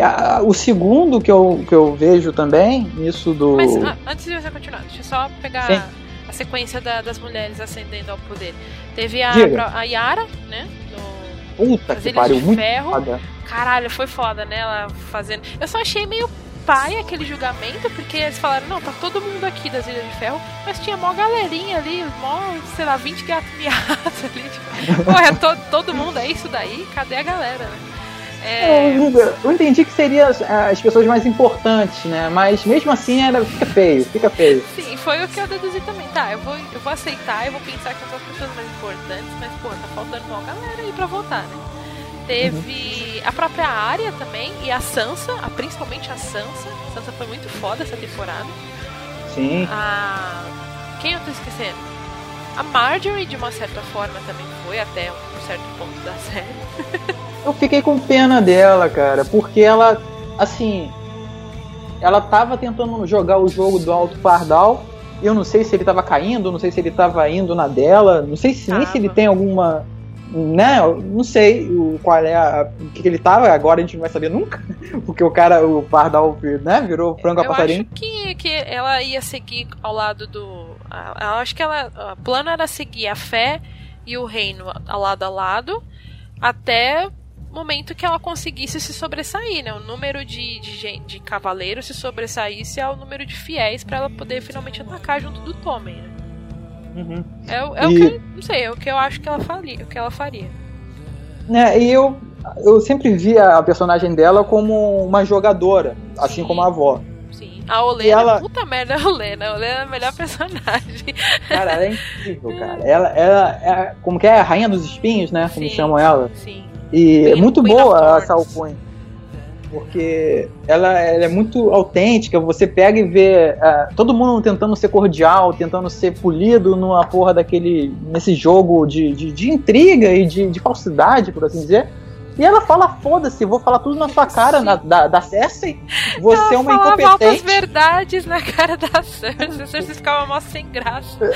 a- o segundo que eu, que eu vejo também, isso do. Mas ah, antes de você continuar, deixa eu só pegar Sim. a sequência da- das mulheres ascendendo ao poder. Teve a, Diga. a Yara, né? No, Puta que pariu, muito Ferro. foda. Caralho, foi foda, né? Ela fazendo. Eu só achei meio pai aquele julgamento, porque eles falaram, não, tá todo mundo aqui das Ilhas de Ferro, mas tinha mó galerinha ali, mó, sei lá, 20 gatos miados ali. Tipo, pô, é to- todo mundo, é isso daí? Cadê a galera, né? É, Eu, eu entendi que seriam as, as pessoas mais importantes, né? Mas mesmo assim era, fica feio, fica feio. sim, foi o que eu deduzi também. Tá, eu vou, eu vou aceitar, eu vou pensar que são as pessoas mais importantes, mas, pô, tá faltando uma galera aí pra votar, né? Teve a própria Arya também e a Sansa, a- principalmente a Sansa. A Sansa foi muito foda essa temporada. Sim. A. Quem eu tô esquecendo? A Marjorie, de uma certa forma, também foi até um certo ponto da série. Eu fiquei com pena dela, cara, porque ela, assim, ela tava tentando jogar o jogo do Alto Pardal. Eu não sei se ele tava caindo, não sei se ele tava indo na dela, não sei se nem se ele tem alguma. Né? Eu Não sei o, qual é a, o que, que ele tava, agora a gente não vai saber nunca. Porque o cara, o Pardal, né, virou frango a eu passarinho. acho que, que ela ia seguir ao lado do. a- Eu acho que ela. O plano era seguir a fé e o reino a- lado a lado até o momento que ela conseguisse se sobressair, né? O número de, de, de cavaleiros se sobressaísse ao número de fiéis pra ela poder finalmente atacar junto do Tommen, né? Uhum. É, o- é o E- que. eu- Não sei, é o que eu acho que ela faria. O que ela faria. né, e eu, eu sempre via a personagem dela como uma jogadora, assim Sim. como a avó. Sim. A Olena, ela- puta merda, a Olena. A Olena é a melhor personagem. Cara, ela é incrível, cara. Ela, ela é, como que é? A rainha dos espinhos, né? Como Sim. chamam ela. Sim. E é muito boa essa alcunha. Porque ela, ela é muito autêntica. Você pega e vê ah, todo mundo tentando ser cordial, tentando ser polido numa porra daquele. nesse jogo de, de, de intriga e de, de falsidade, por assim dizer. E ela fala, foda-se, vou falar tudo na sua cara, na, da, da Cersei. Você é uma Ela altas incompetente. verdades na cara da Cersei. A Cersei ficava mó sem graça.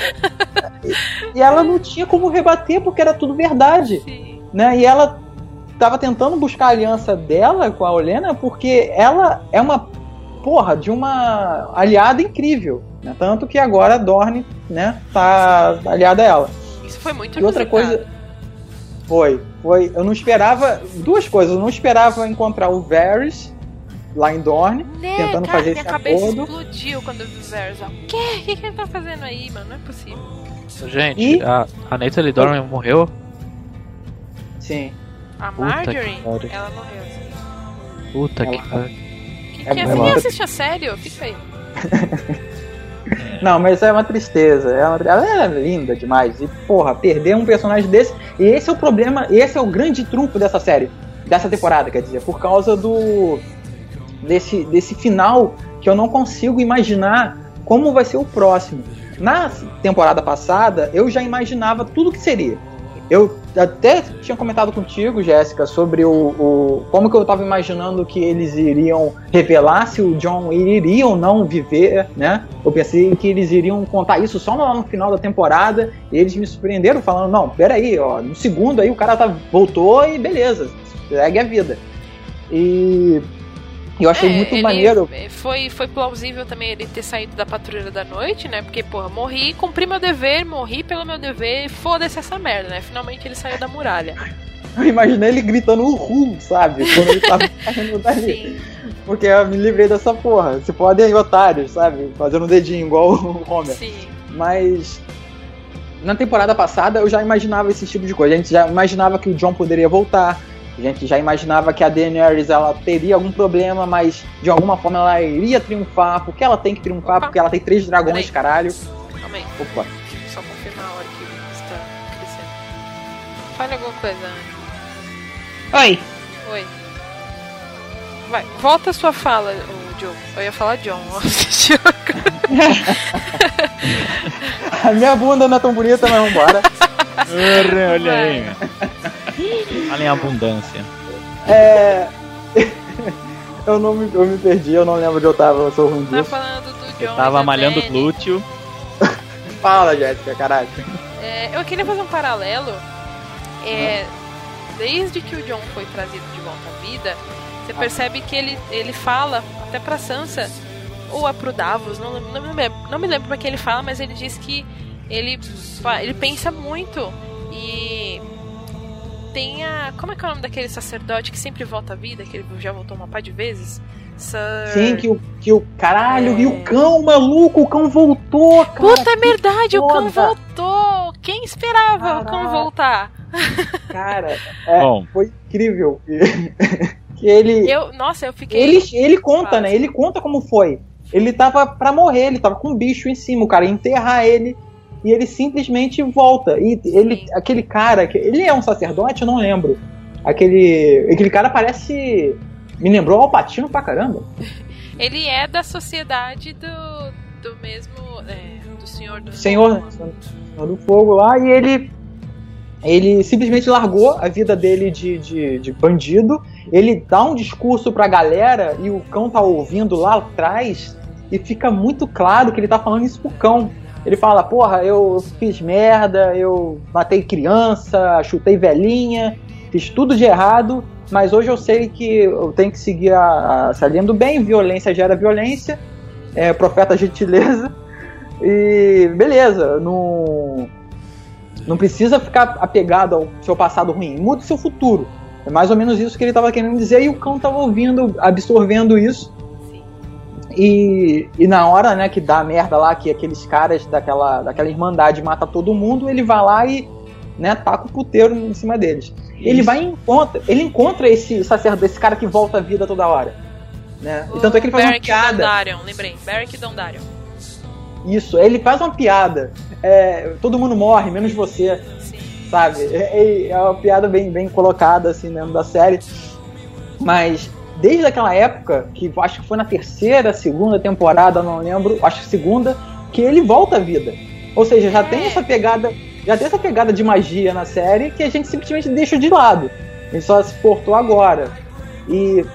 E ela não tinha como rebater porque era tudo verdade. Sim. né? E ela tava tentando buscar a aliança dela com a Olena porque ela é uma porra de uma aliada incrível, né? Tanto que agora a Dorne, né, tá aliada a ela. Isso foi muito E outra coisa foi, foi, eu não esperava duas coisas, eu não esperava encontrar o Varys lá em Dorne, Né, tentando cara, fazer minha esse cabeça acordo. explodiu quando eu vi o Varys. O quê? O que, que ele tá fazendo aí, mano? Não é possível. Gente, E- a, a Natalie Dormer morreu? Sim. A que Marjorie, ela morreu. assim. Puta Ela- que pariu. É Quem muito- assim assiste a sério, fica aí. Não, mas é uma tristeza. É uma- Ela é linda demais. E, porra, perder um personagem desse. E esse é o problema, esse é o grande trunfo dessa série. Dessa temporada, quer dizer, por causa do. Desse, desse final que eu não consigo imaginar como vai ser o próximo. Na temporada passada, eu já imaginava tudo que seria. Eu até tinha comentado contigo, Jéssica, sobre o, o- como que eu tava imaginando que eles iriam revelar se o John iria ou não viver, né? Eu pensei que eles iriam contar isso só lá no final da temporada e eles me surpreenderam falando, não, peraí, ó, no segundo aí o cara tá, voltou e beleza, segue a vida. E eu achei É, muito maneiro. Foi, foi plausível também ele ter saído da patrulha da noite, né? Porque, porra, morri, cumpri meu dever, morri pelo meu dever, foda-se essa merda, né? Finalmente ele saiu da muralha. Eu imaginei ele gritando uhul, sabe? Quando ele tava saindo dali. Sim. Porque eu me livrei dessa porra. Se podem aí, otários, sabe? Fazendo um dedinho igual o Homer. Sim. Mas na temporada passada eu já imaginava esse tipo de coisa. A gente já imaginava que o John poderia voltar. A gente já imaginava que a Daenerys ela teria algum problema, mas de alguma forma ela iria triunfar. Porque ela tem que triunfar, Opa. porque ela tem três dragões, Peraí. caralho. Calma aí. Opa. Deixa eu só confirmar a hora que está crescendo. Fale alguma coisa, Anne. Oi. Oi. Vai, volta a sua fala, o Joe. Eu ia falar John. A minha bunda não é tão bonita, mas vambora. Olha olha aí, meu. Fala em abundância. É. eu, não me, eu me perdi, eu não lembro onde eu tava, eu sou ruim tá disso. falando do John. Eu tava malhando Dany. glúteo. Fala, Jéssica, caralho. É, eu queria fazer um paralelo. É, desde que o John foi trazido de volta à vida, você percebe que ele, ele fala, até pra Sansa, ou é pro Davos, não, não, me lembro, não me lembro pra que ele fala, mas ele diz que ele, ele pensa muito e tem a. Como é que é o nome daquele sacerdote que sempre volta à vida, que ele já voltou uma par de vezes? Sir... Sim, que o, que o caralho, É. e o cão, maluco, o cão voltou, cara. Puta, é verdade, o cão foda. voltou! Quem esperava o cão Caraca. voltar? Cara, é, Bom. foi incrível. que ele, Eu, nossa, eu fiquei. ele, ele conta, né? Ele conta como foi. Ele tava pra morrer, ele tava com um bicho em cima, o cara ia enterrar ele e ele simplesmente volta. E ele, aquele cara, ele é um sacerdote, eu não lembro. Aquele, aquele cara parece me lembrou Alpatino pra caramba. Ele é da sociedade do, do mesmo. é, do Senhor do Senhor, Senhor do Fogo lá, e ele ele simplesmente largou a vida dele de, de, de bandido. Ele dá um discurso pra galera e o cão tá ouvindo lá atrás e fica muito claro que ele tá falando isso pro cão. Ele fala, porra, eu fiz merda, eu matei criança, chutei velhinha, fiz tudo de errado, mas hoje eu sei que eu tenho que seguir a, a, bem, violência gera violência, é, profeta gentileza. E beleza, não, não precisa ficar apegado ao seu passado ruim, muda o seu futuro. É mais ou menos isso que ele estava querendo dizer e o cão estava ouvindo, absorvendo isso. E, e na hora né, que dá a merda lá, que aqueles caras daquela, daquela irmandade matam todo mundo, ele vai lá e né, taca o puteiro em cima deles. Ele vai e encontra, ele encontra esse sacerdote, esse cara que volta à vida toda hora. Né? E tanto é que ele faz uma Beric piada. Dondarrion, lembrei. Beric Dondarrion. Isso, ele faz uma piada. É, todo mundo morre, menos você, Sim. sabe? É, é uma piada bem, bem colocada assim dentro da série. Mas desde aquela época, que acho que foi na terceira, segunda temporada, não lembro, acho que segunda, que ele volta à vida. Ou seja, já É. tem essa pegada, já tem essa pegada de magia na série que a gente simplesmente deixa de lado. Ele só se portou agora. E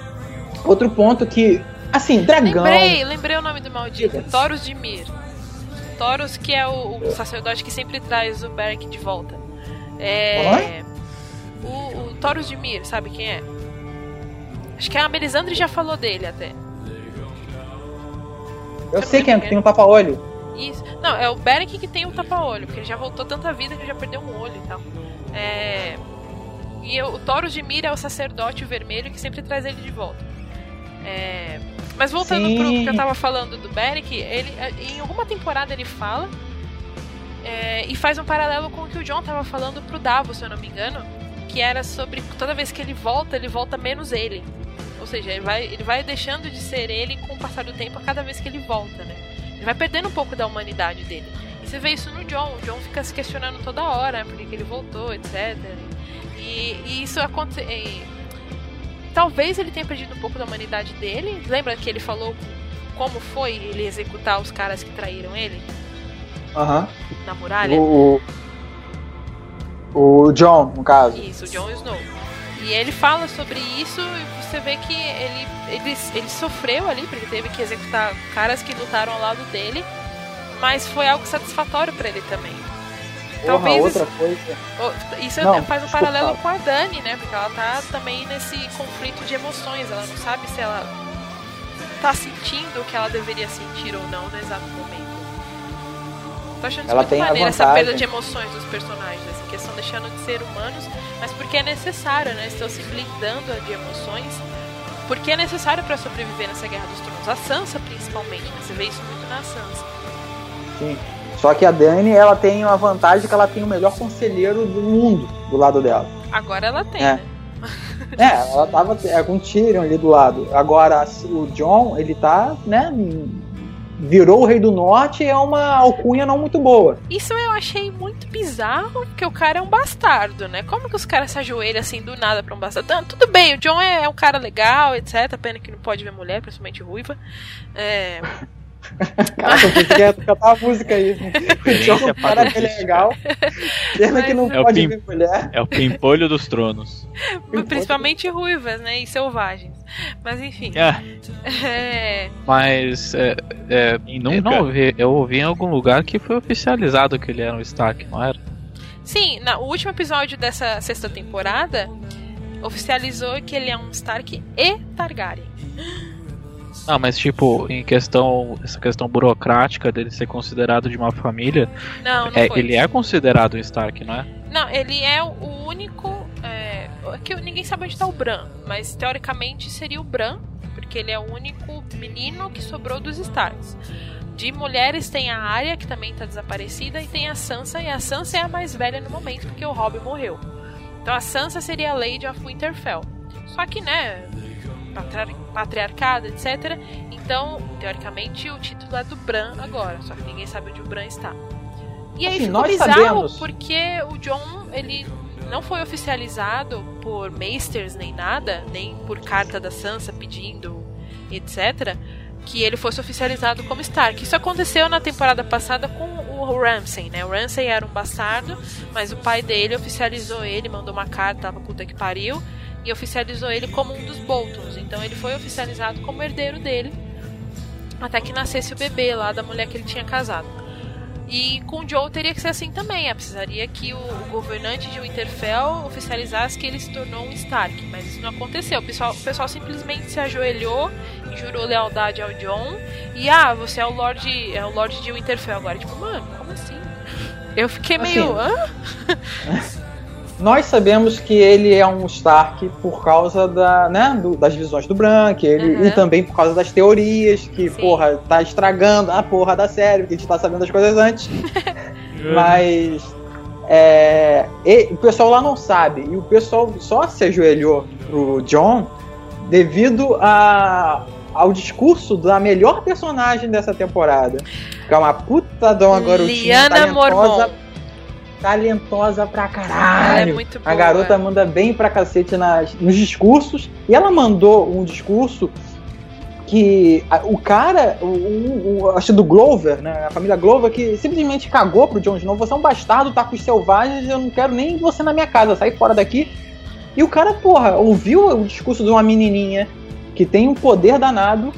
outro ponto que, assim, dragão. Lembrei, lembrei o nome do maldito. Taurus de Mir. Taurus, que é o, o sacerdote que sempre traz o Beric de volta. É. O, o Taurus de Mir, sabe quem é? Acho que a Melisandre já falou dele até. Eu sei quem é, que tem um tapa-olho. Isso. Não, é o Beric que tem o tapa-olho, porque ele já voltou tanta vida que já perdeu um olho e tal. É... E eu- o Taurus de Mir é o sacerdote vermelho que sempre traz ele de volta. É... Mas voltando Sim. pro que eu tava falando do Beric, ele, em alguma temporada ele fala é, e faz um paralelo com o que o John tava falando pro Davos, se eu não me engano, que era sobre toda vez que ele volta, ele volta menos ele. Ou seja, ele vai, ele vai deixando de ser ele com o passar do tempo a cada vez que ele volta, né? Ele vai perdendo um pouco da humanidade dele. E você vê isso no John. O John fica se questionando toda hora, né? Porque que ele voltou, etc. E, e isso acontece. Talvez ele tenha perdido um pouco da humanidade dele. Lembra que ele falou como foi ele executar os caras que traíram ele? Aham. Na muralha? O, o John, no caso. Isso, o Jon Snow. E ele fala sobre isso e você vê que ele, ele, ele sofreu ali, porque teve que executar caras que lutaram ao lado dele, mas foi algo satisfatório para ele também. Porra, outra coisa. Isso Não, faz um desculpa. paralelo com a Dani, né? Porque ela tá também nesse conflito de emoções. Ela não sabe se ela tá sentindo o que ela deveria sentir ou não no exato momento. Tô achando Ela muito tem a maneiro, essa perda de emoções dos personagens, assim, que estão deixando de ser humanos, mas porque é necessário, né? Estão se blindando de emoções. Porque é necessário para sobreviver nessa Guerra dos Tronos. A Sansa, principalmente, né? Você vê isso muito na Sansa. Sim. Só que a Dani, ela tem uma vantagem que ela tem o melhor conselheiro do mundo do lado dela. Agora ela tem, É. né? É, ela tava é, com o Tyrion ali do lado. Agora, o John, ele tá, né, virou o Rei do Norte e é uma alcunha não muito boa. Isso eu achei muito bizarro, porque o cara é um bastardo, né? Como que os caras se ajoelham assim do nada pra um bastardo? Ah, tudo bem, o John é, é um cara legal, etc. Pena que não pode ver mulher, principalmente ruiva. É, Caraca, eu cantar a música aí. O John, o cara que é legal. Pena que não É o pode Pim- ver mulher. É o pimpolho dos tronos. principalmente ruivas, né? E selvagens. Mas enfim. Ah, É, Mas é, é, não ouvi, eu ouvi em algum lugar que foi oficializado que ele era um Stark, não era? Sim, na, o último episódio dessa sexta temporada oficializou que ele é um Stark e Targaryen. Não, mas tipo, em questão, essa questão burocrática dele ser considerado de uma família, Não, não é, foi. ele é considerado um Stark, não é? Não, ele é o único. É, que ninguém sabe onde está o Bran, mas teoricamente seria o Bran, porque ele é o único menino que sobrou dos Starks. De mulheres tem a Arya, que também está desaparecida, e tem a Sansa, e a Sansa é a mais velha no momento, porque o Robb morreu. Então a Sansa seria a Lady of Winterfell. Só que, né, patriar- patriarcado, etc. Então, teoricamente, o título é do Bran agora, só que ninguém sabe onde o Bran está. E aí Assim, ficou bizarro sabemos. porque o John, ele não foi oficializado por Maesters nem nada, nem por carta da Sansa pedindo, etc. Que ele fosse oficializado como Stark. Isso aconteceu na temporada passada com o Ramsay, né? O Ramsay era um bastardo, mas o pai dele oficializou ele, mandou uma carta, tava puta que pariu, e oficializou ele como um dos Boltons. Então ele foi oficializado como herdeiro dele, até que nascesse o bebê lá da mulher que ele tinha casado. E com o Joe teria que ser assim também. é, Precisaria que o, o governante de Winterfell oficializasse que ele se tornou um Stark. Mas isso não aconteceu. O pessoal, o pessoal simplesmente se ajoelhou e jurou lealdade ao John. E ah, você é o Lorde, é o Lorde de Winterfell agora. Tipo, mano, como assim? Eu fiquei meio. Assim, Hã? Nós sabemos que ele é um Stark por causa da, né, do- das visões do Bran, que ele, Uhum. e também por causa das teorias, que, Sim. porra, tá estragando a porra da série, porque a gente tá sabendo das coisas antes. Mas é, e- o pessoal lá não sabe. E o pessoal só se ajoelhou pro John devido a, ao discurso da melhor personagem dessa temporada. Que é uma puta de uma garotinha Liana talentosa, Mormont. Talentosa pra caralho. é muito boa. A garota manda bem pra cacete nas, nos discursos. E ela mandou um discurso que a- o cara, o, o, o- acho do Glover, né? A família Glover, que simplesmente cagou pro Jon Snow. Você é um bastardo, tá com os selvagens, eu não quero nem você na minha casa, sai fora daqui. E o cara, porra, ouviu o discurso de uma menininha que tem um poder danado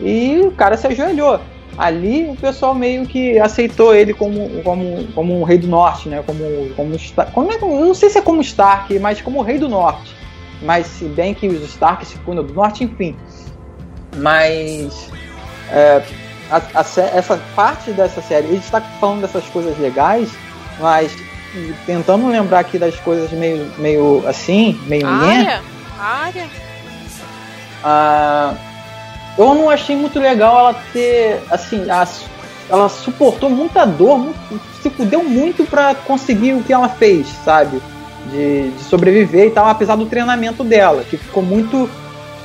e o cara se ajoelhou. Ali o pessoal meio que aceitou ele como, como, como um rei do norte, né? Como, como, como é, eu não sei se é como Stark, mas como rei do norte. Mas se bem que os Stark se fundam do norte, enfim. Mas é, a- a essa parte dessa série, ele está falando dessas coisas legais, mas tentando lembrar aqui das coisas meio, meio assim, meio A área? A área? ah, eu não achei muito legal ela ter, assim, a- ela suportou muita dor, muito- se fudeu muito pra conseguir o que ela fez, sabe? De, de sobreviver e tal, apesar do treinamento dela, que ficou muito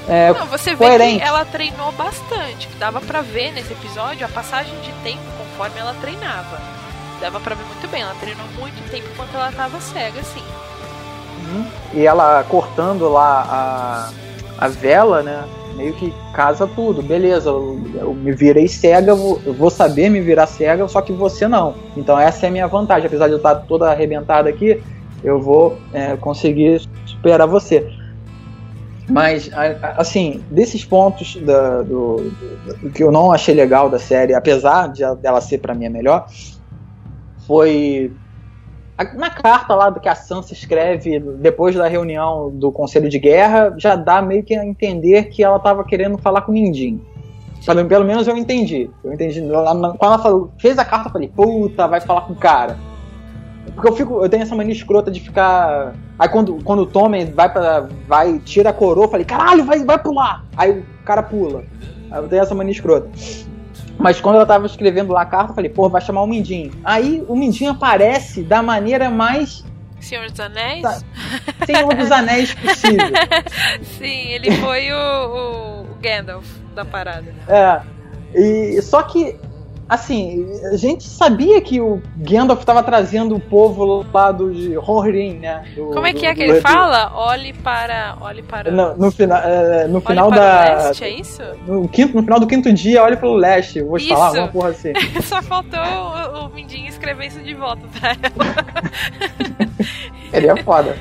é, Não, você vê coerente. que ela treinou bastante. Dava pra ver nesse episódio a passagem de tempo conforme ela treinava. Dava pra ver muito bem. Ela treinou muito tempo enquanto ela tava cega, assim. E ela cortando lá a, a vela, né? Meio que casa tudo. Beleza, eu, eu me virei cega, eu vou, eu vou saber me virar cega, só que você não. Então essa é a minha vantagem. Apesar de eu estar toda arrebentada aqui, eu vou é, conseguir superar você. Mas, assim, desses pontos da- do, do- que eu não achei legal da série, apesar de ela- ser pra mim a melhor, foi na carta lá do que a Sansa escreve depois da reunião do Conselho de Guerra, já dá meio que a entender que ela tava querendo falar com o Mindinho. Pelo, pelo menos eu entendi. Eu entendi. Quando ela falou- fez a carta, eu falei, puta, vai falar com o cara. Porque eu fico, eu tenho essa mania escrota de ficar. Aí quando, quando o Tommen vai para vai tira a coroa, eu falei, caralho, vai, vai pular. Aí o cara pula. Aí eu tenho essa mania escrota. Mas quando ela tava escrevendo lá a carta, eu falei, pô, vai chamar o Mindinho. Aí o Mindinho aparece da maneira mais Senhor dos Anéis? Tá. Senhor dos Anéis possível. Sim, ele foi o, o, o Gandalf da parada. É. E, só que, assim, a gente sabia que o Gandalf estava trazendo o povo lá do de Rohirrim, né? Do- Como é que do- é que ele do- fala? Olhe para. Olhe para. No, no, fina, é, no olhe final para da. o leste, é isso? No, quinto, no final do quinto dia, olha pelo leste. Eu vou te Isso. falar uma porra assim. Só faltou o, o Mindinho escrever isso de volta pra ela. Ele é foda.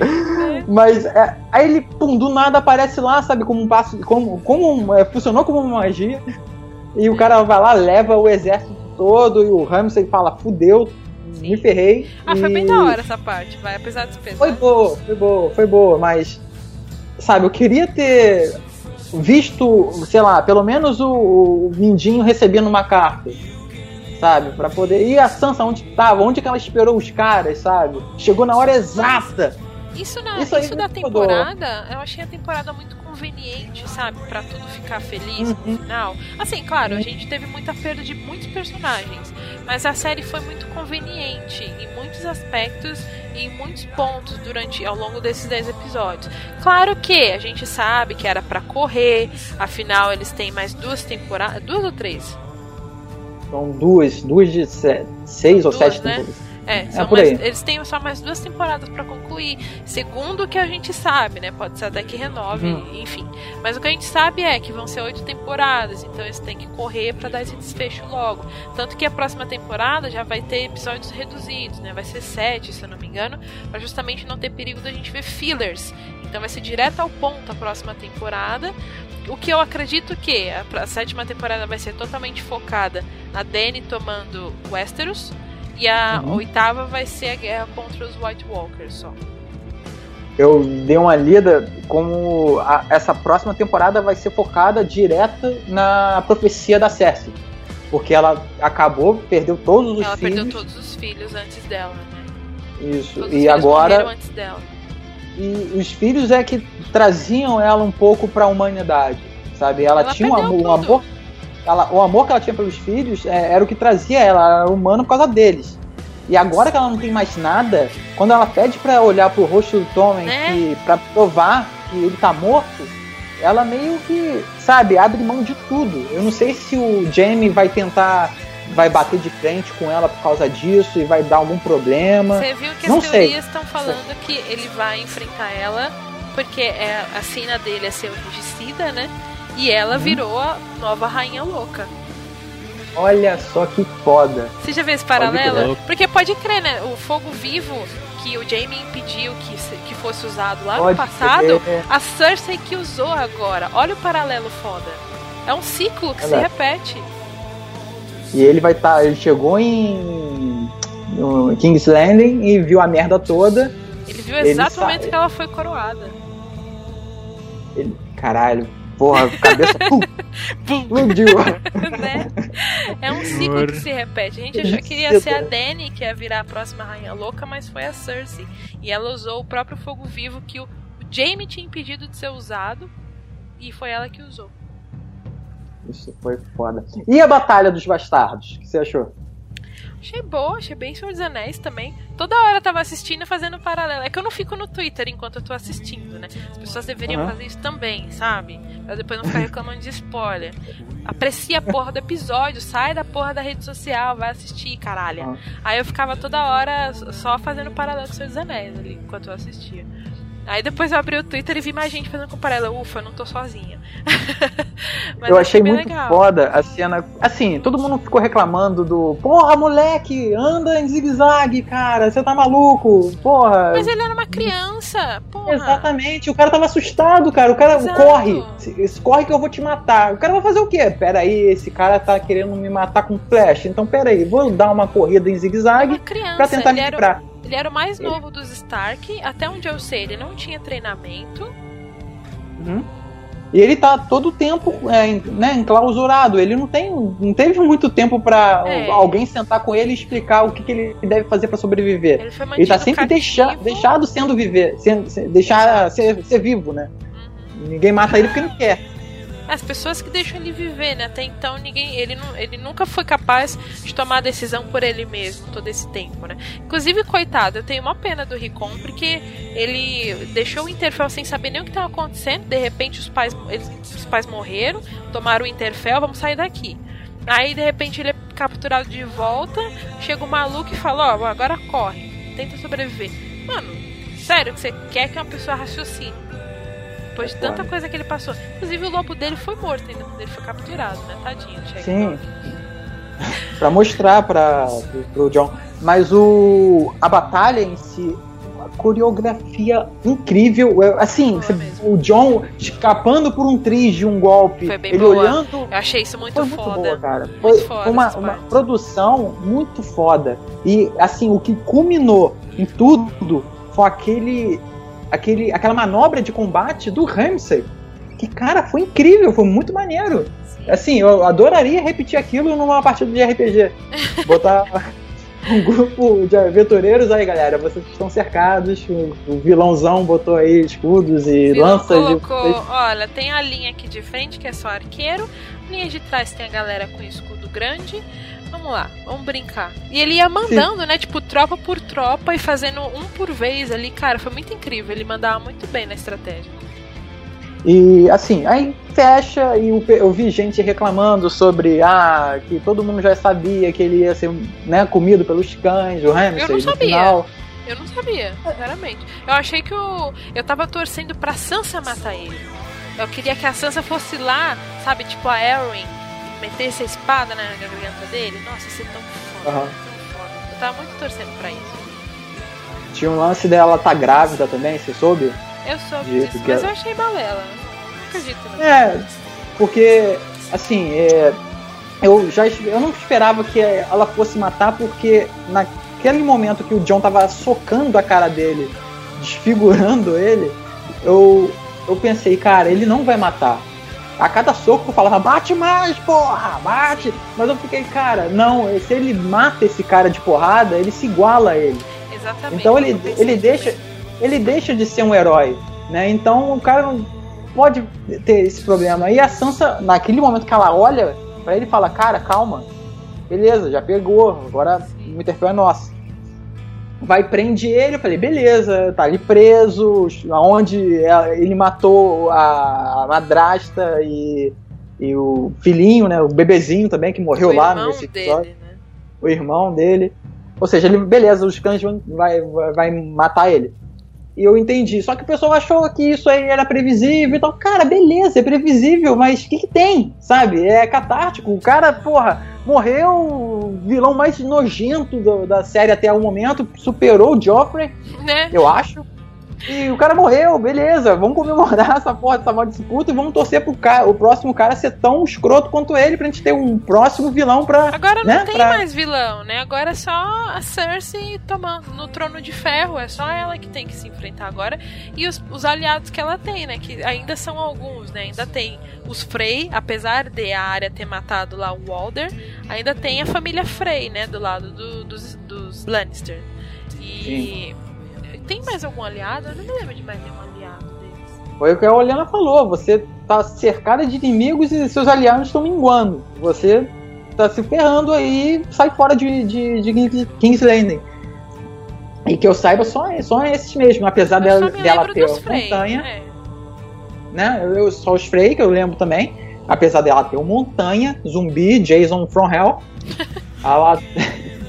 Mas é, aí ele, pum, do nada aparece lá, sabe, como um passo. Como, como é, funcionou como uma magia. E o cara vai lá, leva o exército todo, e o Ramsay fala, fudeu, me ferrei. Ah, foi e- bem da hora essa parte, vai, apesar dos pesos. Foi boa, foi boa, foi boa, mas. Sabe, eu queria ter visto, sei lá, pelo menos o, o Mindinho recebendo uma carta. Sabe, Pra poder. E a Sansa onde tava? Onde que ela esperou os caras, sabe? Chegou na hora exata. Isso, na, Isso isso, da temporada, eu achei a temporada muito conveniente, sabe? Pra tudo ficar feliz Uhum. no final. Assim, claro, a gente teve muita perda de muitos personagens, mas a série foi muito conveniente em muitos aspectos e em muitos pontos durante ao longo desses 10 episódios. Claro que a gente sabe que era pra correr, afinal eles têm mais duas temporadas, duas ou três? São duas, duas de se- seis ou Duas, sete né? temporadas. É, por mais- eles têm só mais duas temporadas pra concluir. Segundo o que a gente sabe, né? Pode ser até que renove, Uhum. enfim. Mas o que a gente sabe é que vão ser oito temporadas, então eles têm que correr pra dar esse desfecho logo. Tanto que a próxima temporada já vai ter episódios reduzidos, né? Vai ser sete, se eu não me engano, pra justamente não ter perigo da gente ver fillers. Então vai ser direto ao ponto a próxima temporada. O que eu acredito que a, a sétima temporada vai ser totalmente focada na Dany tomando Westeros. E a Uhum. oitava vai ser a guerra contra os White Walkers só. Eu dei uma lida como a- essa próxima temporada vai ser focada direta na profecia da Cersei. Porque ela acabou, perdeu todos os Ela filhos. perdeu todos os filhos antes dela, né? Isso. Todos os E agora antes dela. E os filhos é que traziam ela um pouco pra humanidade, sabe? Ela, Ela tinha um perdeu amor, um tudo. amor ela- o amor que ela tinha pelos filhos é, era o que trazia ela, ela era humana por causa deles. E agora que ela não tem mais nada, quando ela pede pra olhar pro rosto do Tommen Né? para provar que ele tá morto, ela meio que, sabe, abre mão de tudo. Eu não sei se o Jamie vai tentar vai bater de frente com ela por causa disso e vai dar algum problema. Você viu que Não as sei. teorias estão falando que ele vai enfrentar ela, porque é, a cena dele é ser regicida, né? E ela virou a nova rainha louca. Olha só que foda. Você já viu esse paralelo? Porque pode crer, né? O fogo vivo que o Jaime impediu que, que fosse usado lá Pode no passado, crer. a Cersei que usou agora. Olha o paralelo foda. É um ciclo que se repete. E ele vai estar. ele chegou em. no King's Landing e viu a merda toda. Ele viu o Ele exato sabe. momento que ela foi coroada. Ele, caralho, porra, cabeça. pum, explodiu. né? É um ciclo que se repete. A gente achou que ia ser a Dany que ia virar a próxima rainha louca, mas foi a Cersei. E ela usou o próprio fogo vivo que o, o Jaime tinha impedido de ser usado. E foi ela que usou. Isso foi foda. E a Batalha dos Bastardos? O que você achou? Achei boa, achei bem Senhor dos Anéis também. Toda hora eu tava assistindo e fazendo paralelo. É que eu não fico no Twitter enquanto eu tô assistindo, né? As pessoas deveriam Uhum. fazer isso também, sabe? Pra depois não ficar reclamando de spoiler. Aprecia a porra do episódio, sai da porra da rede social, vai assistir, caralho. Uhum. Aí eu ficava toda hora só fazendo paralelo com Senhor dos Anéis ali, enquanto eu assistia. Aí depois eu abri o Twitter e vi mais gente fazendo com paralelo. Ufa, eu não tô sozinha. Eu achei muito legal. foda a cena. Assim, todo mundo ficou reclamando do. Porra, moleque, anda em zigue-zague, cara, você tá maluco. Porra. Mas ele era uma criança, porra. Exatamente, o cara tava assustado, cara. O cara Exato. corre, corre que eu vou te matar. O cara vai fazer o quê? Pera aí, esse cara tá querendo me matar com flash. Então, pera aí, vou dar uma corrida em zigue-zague pra tentar me era, livrar. Ele era o mais novo dos Stark. Até onde eu sei, ele não tinha treinamento. Uhum. E ele tá todo o tempo é, né, enclausurado. Ele não tem, não teve muito tempo pra É. alguém sentar com ele e explicar o que, que ele deve fazer pra sobreviver. Ele foi Ele tá sempre deixa, cativo. deixado sendo viver, sendo, se- deixar ser, ser vivo, né? Uhum. Ninguém mata ele porque não quer. As pessoas que deixam ele viver, né? Até então ninguém, ele, não, ele nunca foi capaz de tomar a decisão por ele mesmo todo esse tempo, né? Inclusive, coitado, eu tenho uma pena do Ricon porque ele deixou o Interfell sem saber nem o que estava acontecendo. De repente os pais, eles- os pais morreram, tomaram o Interfell, vamos sair daqui. Aí de repente ele é capturado de volta, chega o maluco e fala, ó, agora corre, tenta sobreviver. Mano, sério que você quer que uma pessoa raciocine? Depois de tanta foda. coisa que ele passou. Inclusive o lobo dele foi morto ainda quando ele foi capturado, né? Tadinho, Jack. Sim. Pra mostrar pra, pro, pro John. Mas o a batalha em si, a coreografia incrível. Assim, você- o John escapando por um triz de um golpe. Foi bem ele boa. olhando. Eu achei isso muito Foi muito foda. boa, cara. Foi, foda foi uma, uma produção muito foda. E, assim, o que culminou em tudo foi aquele, aquele, aquela manobra de combate do Ramsey. Que, cara, foi incrível, foi muito maneiro. Sim. Assim, eu adoraria repetir aquilo numa partida de RPG. Botar um grupo de aventureiros aí, galera. Vocês estão cercados. O vilãozão botou aí escudos e Vilão lanças. de colocou, vocês. olha, tem a linha aqui de frente que é só arqueiro, linha de trás tem a galera com escudo grande. Vamos lá, vamos brincar. E ele ia mandando, né, tipo, tropa por tropa e fazendo um por vez ali, cara, foi muito incrível. Ele mandava muito bem na estratégia. E assim, aí fecha e eu vi gente reclamando sobre ah, que todo mundo já sabia que ele ia ser né, comido pelos cães, o Ramsey Eu não no sabia. final. Eu não sabia, sinceramente. Eu achei que o. Eu tava torcendo pra Sansa matar ele. Eu queria que a Sansa fosse lá, sabe, tipo a e metesse a espada na garganta dele. Nossa, isso é tão foda, tão foda. Eu tava muito torcendo pra isso. Tinha um lance dela tá grávida também, você soube? Eu soube disso, que mas ela- eu achei balela. Não acredito nisso. É, porque assim, é, eu já eu não esperava que ela fosse matar porque naquele momento que o John tava socando a cara dele, desfigurando ele, eu eu pensei, cara, ele não vai matar. A cada soco eu falava, bate mais, porra, bate. Mas eu fiquei, cara, não, se ele mata esse cara de porrada, ele se iguala a ele. Exatamente. Então ele, ele deixa também. ele deixa de ser um herói, né? Então o cara não pode ter esse problema. E a Sansa, naquele momento que ela olha pra ele fala, cara, calma, beleza, já pegou, agora o Interfell é nosso. Vai prende ele, eu falei, beleza, tá ali preso, aonde ele matou a madrasta e, e o filhinho, né? O bebezinho também que morreu O lá nesse episódio dele, né? o irmão dele. Ou seja, ele, beleza, os cães vão vai, vai, vai matar ele. E eu entendi. Só que o pessoal achou que isso aí era previsível. Então, cara, beleza, é previsível, mas o que, que tem? Sabe? É catártico. O cara, porra, morreu o vilão mais nojento do- da série até o momento, superou o Joffrey, Né? eu acho. E o cara morreu, beleza. Vamos comemorar essa porra dessa disputa e vamos torcer pro cara, o próximo cara ser tão escroto quanto ele pra gente ter um próximo vilão pra. Agora não né, tem pra- mais vilão, né? Agora é só a Cersei tomando no trono de ferro. É só ela que tem que se enfrentar agora. E os, os aliados que ela tem, né? Que ainda são alguns, né? Ainda tem os Frey, apesar de a área ter matado lá o Walder, ainda tem a família Frey, né? Do lado do- dos, dos Lannister. E. Tem mais algum aliado? Eu não me lembro de mais nenhum aliado deles. Foi o que a Oliana falou. Você tá cercada de inimigos e seus aliados estão minguando. Você tá se ferrando aí sai fora de, de, de Kings- Landing. E que eu saiba, só, só esses mesmo, apesar Eu dela, dela ter Frey. montanha, é. né? Eu, eu- só os Frey, que eu lembro também. Apesar dela ter uma montanha, zumbi, Jason from Hell. ela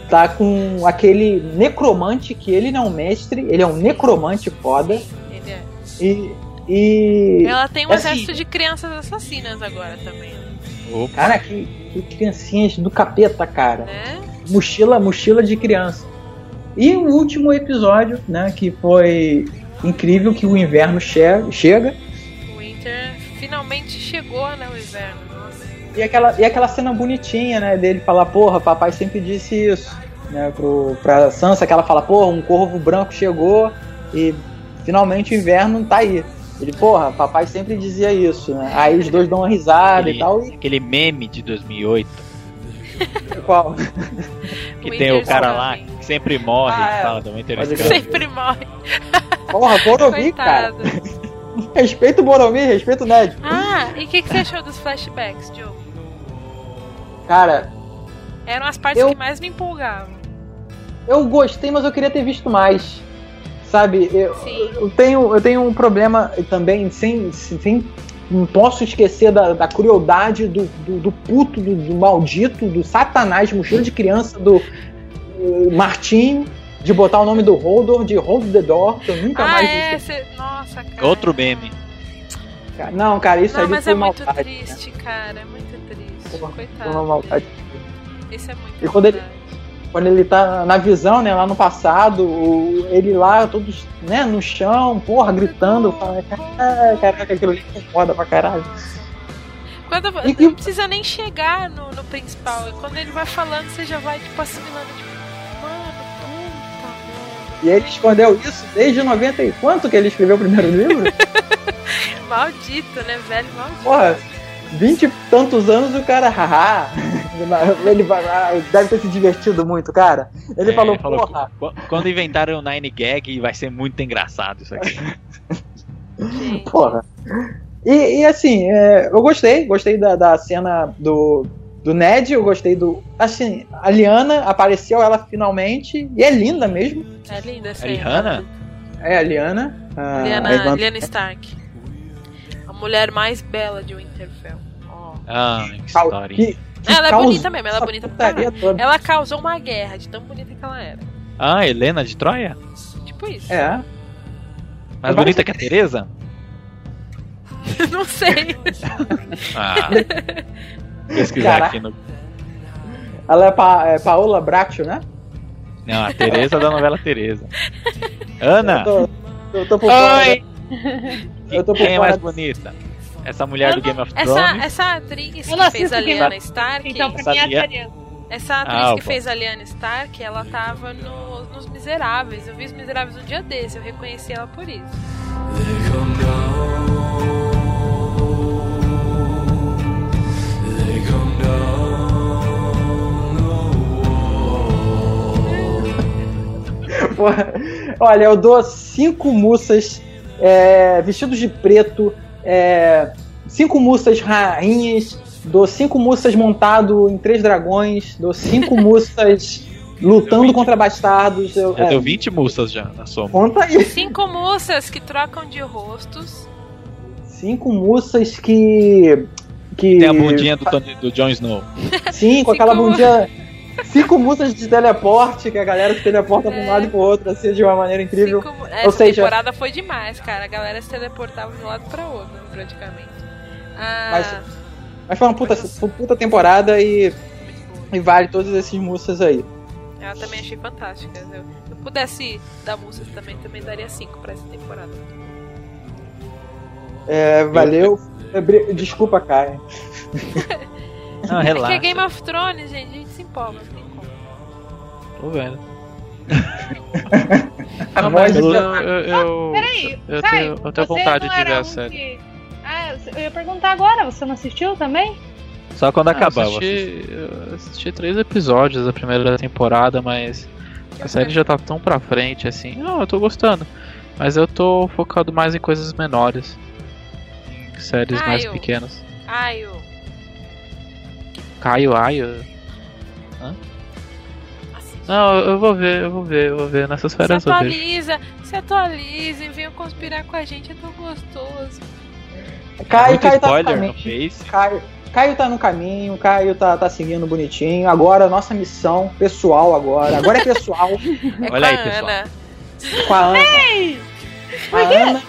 tá com aquele necromante, que ele não é um mestre, ele é um necromante foda. Ele é. E. e Ela tem um assim- exército de crianças assassinas agora também, Opa. Cara, que, que criancinhas do capeta, cara. né? mochila, mochila de criança. E o último episódio, né, que foi incrível que o inverno che chega O Winter finalmente chegou, né, o inverno. E aquela, e aquela cena bonitinha, né, dele falar, porra, papai sempre disse isso, né, pro, pra Sansa, que ela fala, porra, um corvo branco chegou e finalmente o inverno tá aí. Ele, porra, papai sempre dizia isso, né? Aí os dois dão uma risada Aquele, e tal, e aquele meme de 2008 qual? que tem o cara lá que sempre morre Ah, e é. fala do Winter is Pode coming. Sempre morre. Porra, Boromir, cara. Respeita o Boromir, respeita o Ned. Ah, e o que, que você achou dos flashbacks, Joe? Cara, Eram as partes Eu- que mais me empolgavam. Eu gostei, mas eu queria ter visto mais. Sabe, eu, Sim. eu tenho, eu tenho um problema também, sem, sem não posso esquecer da, da crueldade do, do, do puto, do, do maldito, do satanás, mochila de criança, do eh, Martin, de botar o nome do Holdor, de Hold the Door, que eu nunca Ah, mais é? vi. Cê... Nossa, cara. Outro meme. Não, cara, isso Não, aí mas foi é muito maldade. triste, cara. É muito Coitado. Uma maldade. Esse é muito E quando ele- quando ele tá na visão, né, lá no passado, ele lá, todos, né, no chão, porra, gritando, fala, "Ah, caraca, aquilo ali é foda pra caralho. Quando, E- não precisa nem chegar no, no principal. Quando ele vai falando, você já vai, tipo, assimilando, tipo. E ele escondeu isso desde 90 e quanto que ele escreveu o primeiro livro? Maldito, né, velho? Maldito. Porra, 20 e tantos anos o cara, haha, ele deve ter se divertido muito, cara. Ele É, falou, falou porra, Qu- Quando inventarem o Nine Gag, vai ser muito engraçado isso aqui. Porra. E, e assim, é, eu gostei, gostei da, da cena do, do Ned, eu gostei do. Assim, a Liana apareceu ela finalmente, e é linda mesmo. É linda essa A aí. Rihanna? É a Liana. a- a Liana, Liana Stark. A mulher mais bela de Winterfell. Ó. Ah, que história. que- que Ela é bonita mesmo, ela é bonita pra toda. Ela causou uma guerra de tão bonita que ela era. Ah, Helena de Troia? Tipo isso. É. Mais bonita que a Teresa? Não sei. Ah. Pesquisar Caraca. aqui no. Ela é, pa, é Paola Bracho, né? Não, a Teresa da novela Teresa. Ana! Eu tô, eu tô. Oi! Eu tô Quem é mais bonita? Essa mulher do Game of Essa, Thrones? essa atriz não que fez a Lyanna Stark. Então, pra mim é a. Essa atriz Ah, que fez a Lyanna Stark, ela tava no- nos Miseráveis. Eu vi os Miseráveis um dia desse, eu reconheci ela por isso. Porra. Olha, eu dou cinco mussas é, vestidos de preto, é, cinco mussas rainhas, dou cinco mussas montado em três dragões, dou cinco mussas lutando contra bastardos. Eu, Já é, deu 20 mussas já na soma. Conta aí. Cinco moças que trocam de rostos. Cinco mussas que. que Tem a bundinha do, Tony- do Jon Snow. Sim, com aquela bundinha. Cinco mussas de teleporte, que a galera se teleporta pra um É. lado e pro outro, assim, de uma maneira incrível. Cinco, essa seja- temporada foi demais, cara. A galera se teleportava de um lado pra outro, praticamente. Ah, Mas- Mas foi uma puta, uma puta temporada e, e vale todos esses mussas aí. Ela também achei fantástica. Eu- Se eu pudesse dar músicas também, também daria cinco pra essa temporada. É, valeu. Desculpa, Caio. Não, É que é relaxa. Game of Thrones, gente. A gente se empolga, não tem como. Tô vendo. A Não, voz mas eu, eu, eu, Peraí, eu Caio, tenho, eu tenho vontade de ver a um série. que- Ah, eu ia perguntar agora, você não assistiu também? Só quando Ah, acabar. eu eu assisti, eu assisti três episódios da primeira temporada, mas a série já tá tão pra frente assim. Não, eu tô gostando. Mas eu tô focado mais em coisas menores. Em séries Ah, mais eu- pequenas. Ai, o Caio, Aio. Não, eu vou ver, eu vou ver, eu vou ver. Nessas Se férias vejo. atualiza, se atualiza e venham conspirar com a gente, é tão gostoso. Caio, Muito Caio tá no caminho. Face. Caio, Caio tá no caminho, Caio tá, tá seguindo bonitinho. Agora, nossa missão pessoal agora. Agora é pessoal É Olha aí, pessoal. Ana. com a Ana. A Ana,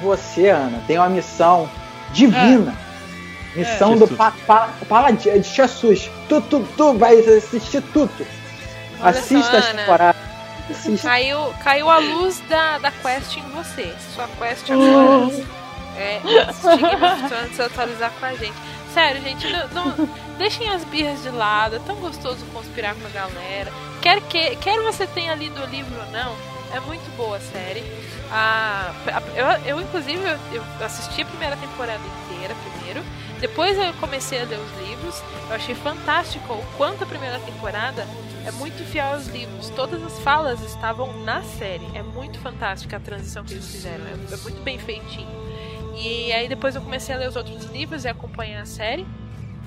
você, Ana, tem uma missão divina. Missão É. do pa, pa, Paladino de Jesus. Tu, tu, tu vai assistir tudo. Olha Assista só, as temporadas. Assista. Caiu, caiu a luz da, da quest em você. Sua quest agora é assistir Game of Thrones e atualizar com a gente. Sério, gente, não, não- deixem as birras de lado. É tão gostoso conspirar com a galera. Quer, que, quer você tenha lido o livro ou não, é muito boa a série. A, a- eu, eu, inclusive, eu, eu assisti a primeira temporada inteira primeiro. Depois eu comecei a ler os livros. Eu achei fantástico o quanto a primeira temporada é muito fiel aos livros. Todas as falas estavam na série. É muito fantástica a transição que eles fizeram. É, é muito bem feitinho. E aí depois eu comecei a ler os outros livros e acompanhar a série.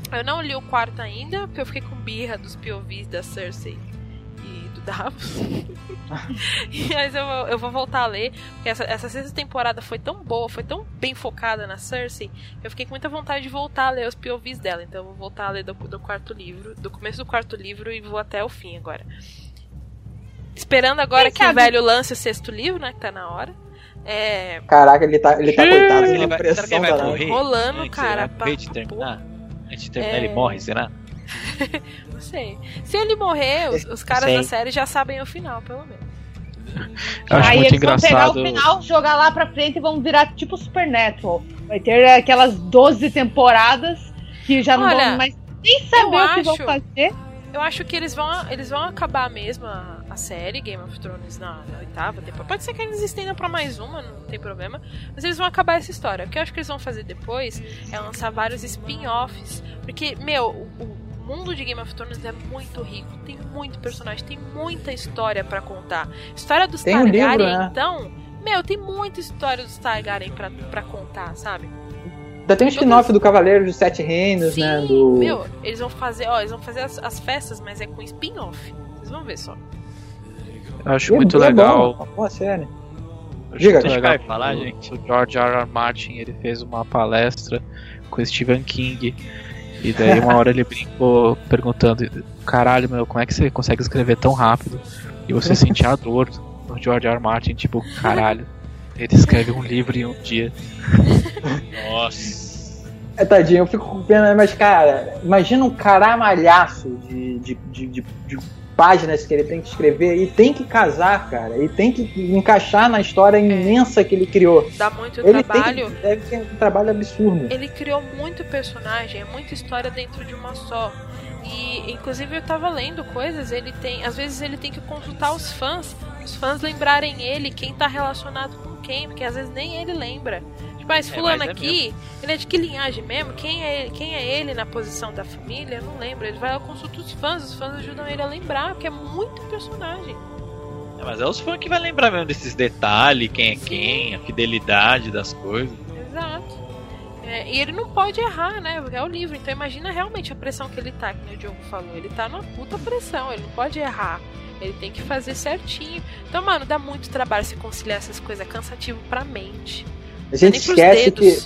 Eu não li o quarto ainda, porque eu fiquei com birra dos POVs da Cersei do Davos. Mas eu, vou- eu vou voltar a ler, porque essa, essa sexta temporada foi tão boa, foi tão bem focada na Cersei, que eu fiquei com muita vontade de voltar a ler os POVs dela. Então eu vou voltar a ler do, do quarto livro, do começo do quarto livro e vou até o fim agora. Esperando agora Quem que o sabe? velho lance o sexto livro, né? Que tá na hora. É. Caraca, ele tá, ele tá coitado, Ele uma vai, será que ele vai morrer? Rolando, Antes, cara, Antes de terminar? Antes de terminar, É. ele morre, será? Não sei. Se ele morrer, os, os caras Sei. da série já sabem o final, pelo menos. Eu acho Aí muito eles vão pegar engraçado. o final, jogar lá pra frente e vão virar tipo Supernatural. Vai ter aquelas 12 temporadas que já não Olha, vão mais nem saber o que vão fazer. Eu acho que eles vão, eles vão acabar mesmo a, a série Game of Thrones na, na oitava temporada. Pode ser que eles estendam pra mais uma, não tem problema. Mas eles vão acabar essa história. O que eu acho que eles vão fazer depois é lançar vários spin-offs. Porque, meu, o, o mundo de Game of Thrones é muito rico. Tem muito personagem, tem muita história pra contar. História dos Tem um livro, Targaryen, né? então. Meu, tem muita história dos Targaryen pra, pra contar, sabe? Ainda tem um spin-off do Cavaleiro dos Sete Reinos, Sim, né? Do... meu, eles vão fazer, ó, eles vão fazer as, as festas, mas é com spin-off. Vocês vão ver só. Eu acho E é- muito é legal. Bom, uma boa série. Diga, muito deixa legal eu falar, o- gente. O George R. R. Martin ele fez uma palestra com o Stephen King. E daí uma hora ele brincou perguntando: Caralho, meu, como é que você consegue escrever tão rápido? E você sentia a dor no George R. R. Martin, tipo, caralho. Ele escreve um livro em um dia. Nossa. É, tadinho, eu fico com pena, mas, cara, imagina um caramalhaço de, de, de, de- de páginas que ele tem que escrever e tem que casar, cara, e tem que encaixar na história imensa que ele criou. Dá muito Ele trabalho. tem, deve ter um trabalho absurdo. Ele criou muito personagem, é muita história dentro de uma só. E inclusive eu tava lendo coisas, ele tem. Às vezes ele tem que consultar os fãs, os fãs lembrarem ele, quem tá relacionado com quem, porque às vezes nem ele lembra. Esse É, fulano mas é aqui, ele é de que linhagem mesmo? Quem é, ele, quem é ele na posição da família? Eu não lembro. Ele vai lá consulta os fãs, os fãs ajudam ele a lembrar, porque é muito personagem. É, mas é os fãs que vai lembrar mesmo desses detalhes, quem é Sim. quem, a fidelidade das coisas. Exato. É, e ele não pode errar, né? É o livro. Então imagina realmente a pressão que ele tá, que o Diogo falou. Ele tá numa puta pressão, ele não pode errar. Ele tem que fazer certinho. Então, mano, dá muito trabalho se conciliar essas coisas. É cansativo pra mente. A gente esquece que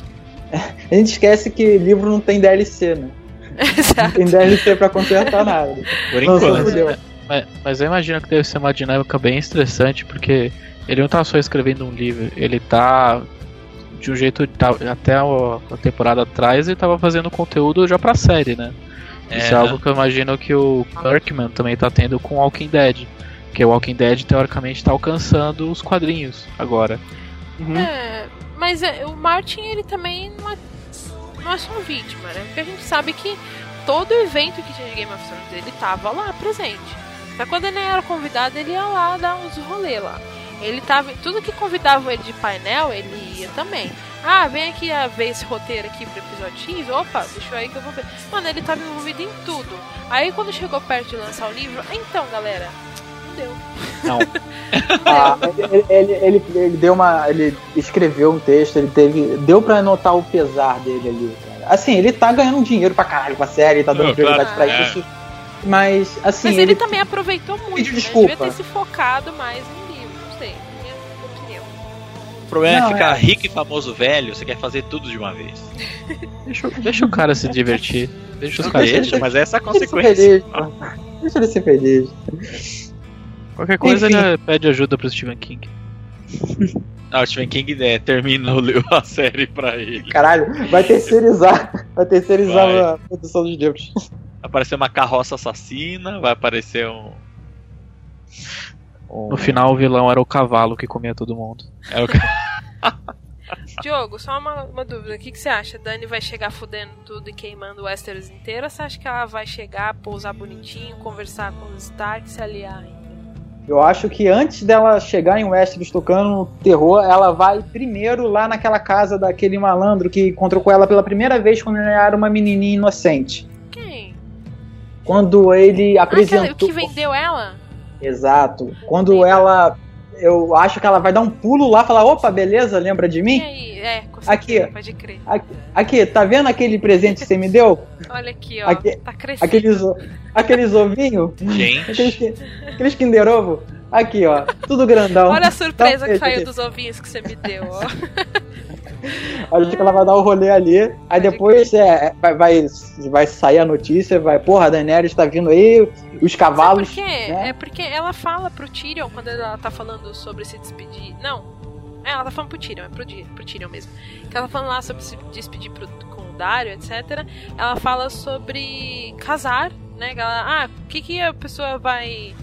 a gente esquece que livro não tem DLC, né? Não Exato. tem DLC pra consertar nada. Por enquanto. fudeu. Mas, mas eu imagino que deve ser uma dinâmica bem estressante, porque ele não tá só escrevendo um livro, ele tá de um jeito. tá- até a, a temporada atrás ele tava fazendo conteúdo já pra série, né? Isso é, né? algo que eu imagino que o Kirkman também tá tendo com Walking Dead. Porque o Walking Dead teoricamente tá alcançando os quadrinhos agora. Uhum. É, mas é, o Martin, ele também não é, não é só vítima, né? Porque a gente sabe que todo evento que tinha de Game of Thrones, ele tava lá presente. Só quando ele era convidado, ele ia lá dar uns rolê lá. Ele tava. Tudo que convidava ele de painel, ele ia também. Ah, vem aqui a ver esse roteiro aqui pro episódio X. Opa, deixa eu aí que eu vou ver. Mano, ele tava envolvido em tudo. Aí quando chegou perto de lançar o livro, "Ah, então, galera, não deu. Não. Ah, ele, ele, ele, ele deu uma. Ele escreveu um texto, ele teve. Deu pra notar o pesar dele ali, cara. Assim, ele tá ganhando dinheiro pra caralho com a série, tá dando prioridade claro, pra é. isso. Mas, assim. Mas ele, também aproveitou muito. Pediu né? desculpa. Devia ter se focado mais no livro. Não sei, minha opinião. O problema Não, é ficar é- rico e famoso velho, você quer fazer tudo de uma vez. Deixa, deixa o cara se divertir. Deixa os caras. Deixa, mas essa é a Deixa ele ser consequência. feliz, pô. Deixa ele ser feliz. Qualquer coisa Enfim. ele pede ajuda pro Stephen King. Ah, o Stephen King é, termina o- a série pra ele. Caralho, vai terceirizar. Vai terceirizar Vai. a produção dos livros. Vai aparecer uma carroça assassina, vai aparecer um. um No final o vilão era o cavalo que comia todo mundo. é o- Diogo, só uma, uma dúvida. O que, que você acha? Dani vai chegar fudendo tudo e queimando o Westeros inteiro? Ou você acha que ela vai chegar, pousar bonitinho, conversar com os Stark e se aliar? Eu acho que antes dela chegar em Westeros tocando terror, ela vai primeiro lá naquela casa daquele malandro que encontrou com ela pela primeira vez quando ela era uma menininha inocente. Quem? Quando ele Ah, apresentou. que vendeu ela? Exato. Quando ela. Eu acho que ela vai dar um pulo lá e falar: opa, beleza, lembra de E mim? aí? É, com Aqui. certeza, pode crer. Aqui, aqui, tá vendo aquele presente que você me deu? Olha aqui, ó. Aqui- tá crescendo. Aqueles, aqueles ovinhos? Gente, Aqueles, aqueles Kinder Ovo? Aqui, ó. Tudo grandão. Olha a surpresa um que saiu aqui. dos ovinhos que você me deu, ó. Acho que ela vai dar o rolê ali. Aí depois é, vai, vai, vai sair a notícia, vai, porra, a Daenerys tá vindo aí, os cavalos. por quê? né? É porque ela fala pro Tyrion quando ela tá falando sobre se despedir. Não. É, ela tá falando pro Tyrion, é pro, pro Tyrion mesmo. Que ela tá falando lá sobre se despedir pro- com o Dario, etc. Ela fala sobre casar, né? Ela, ah, o que, que a pessoa vai.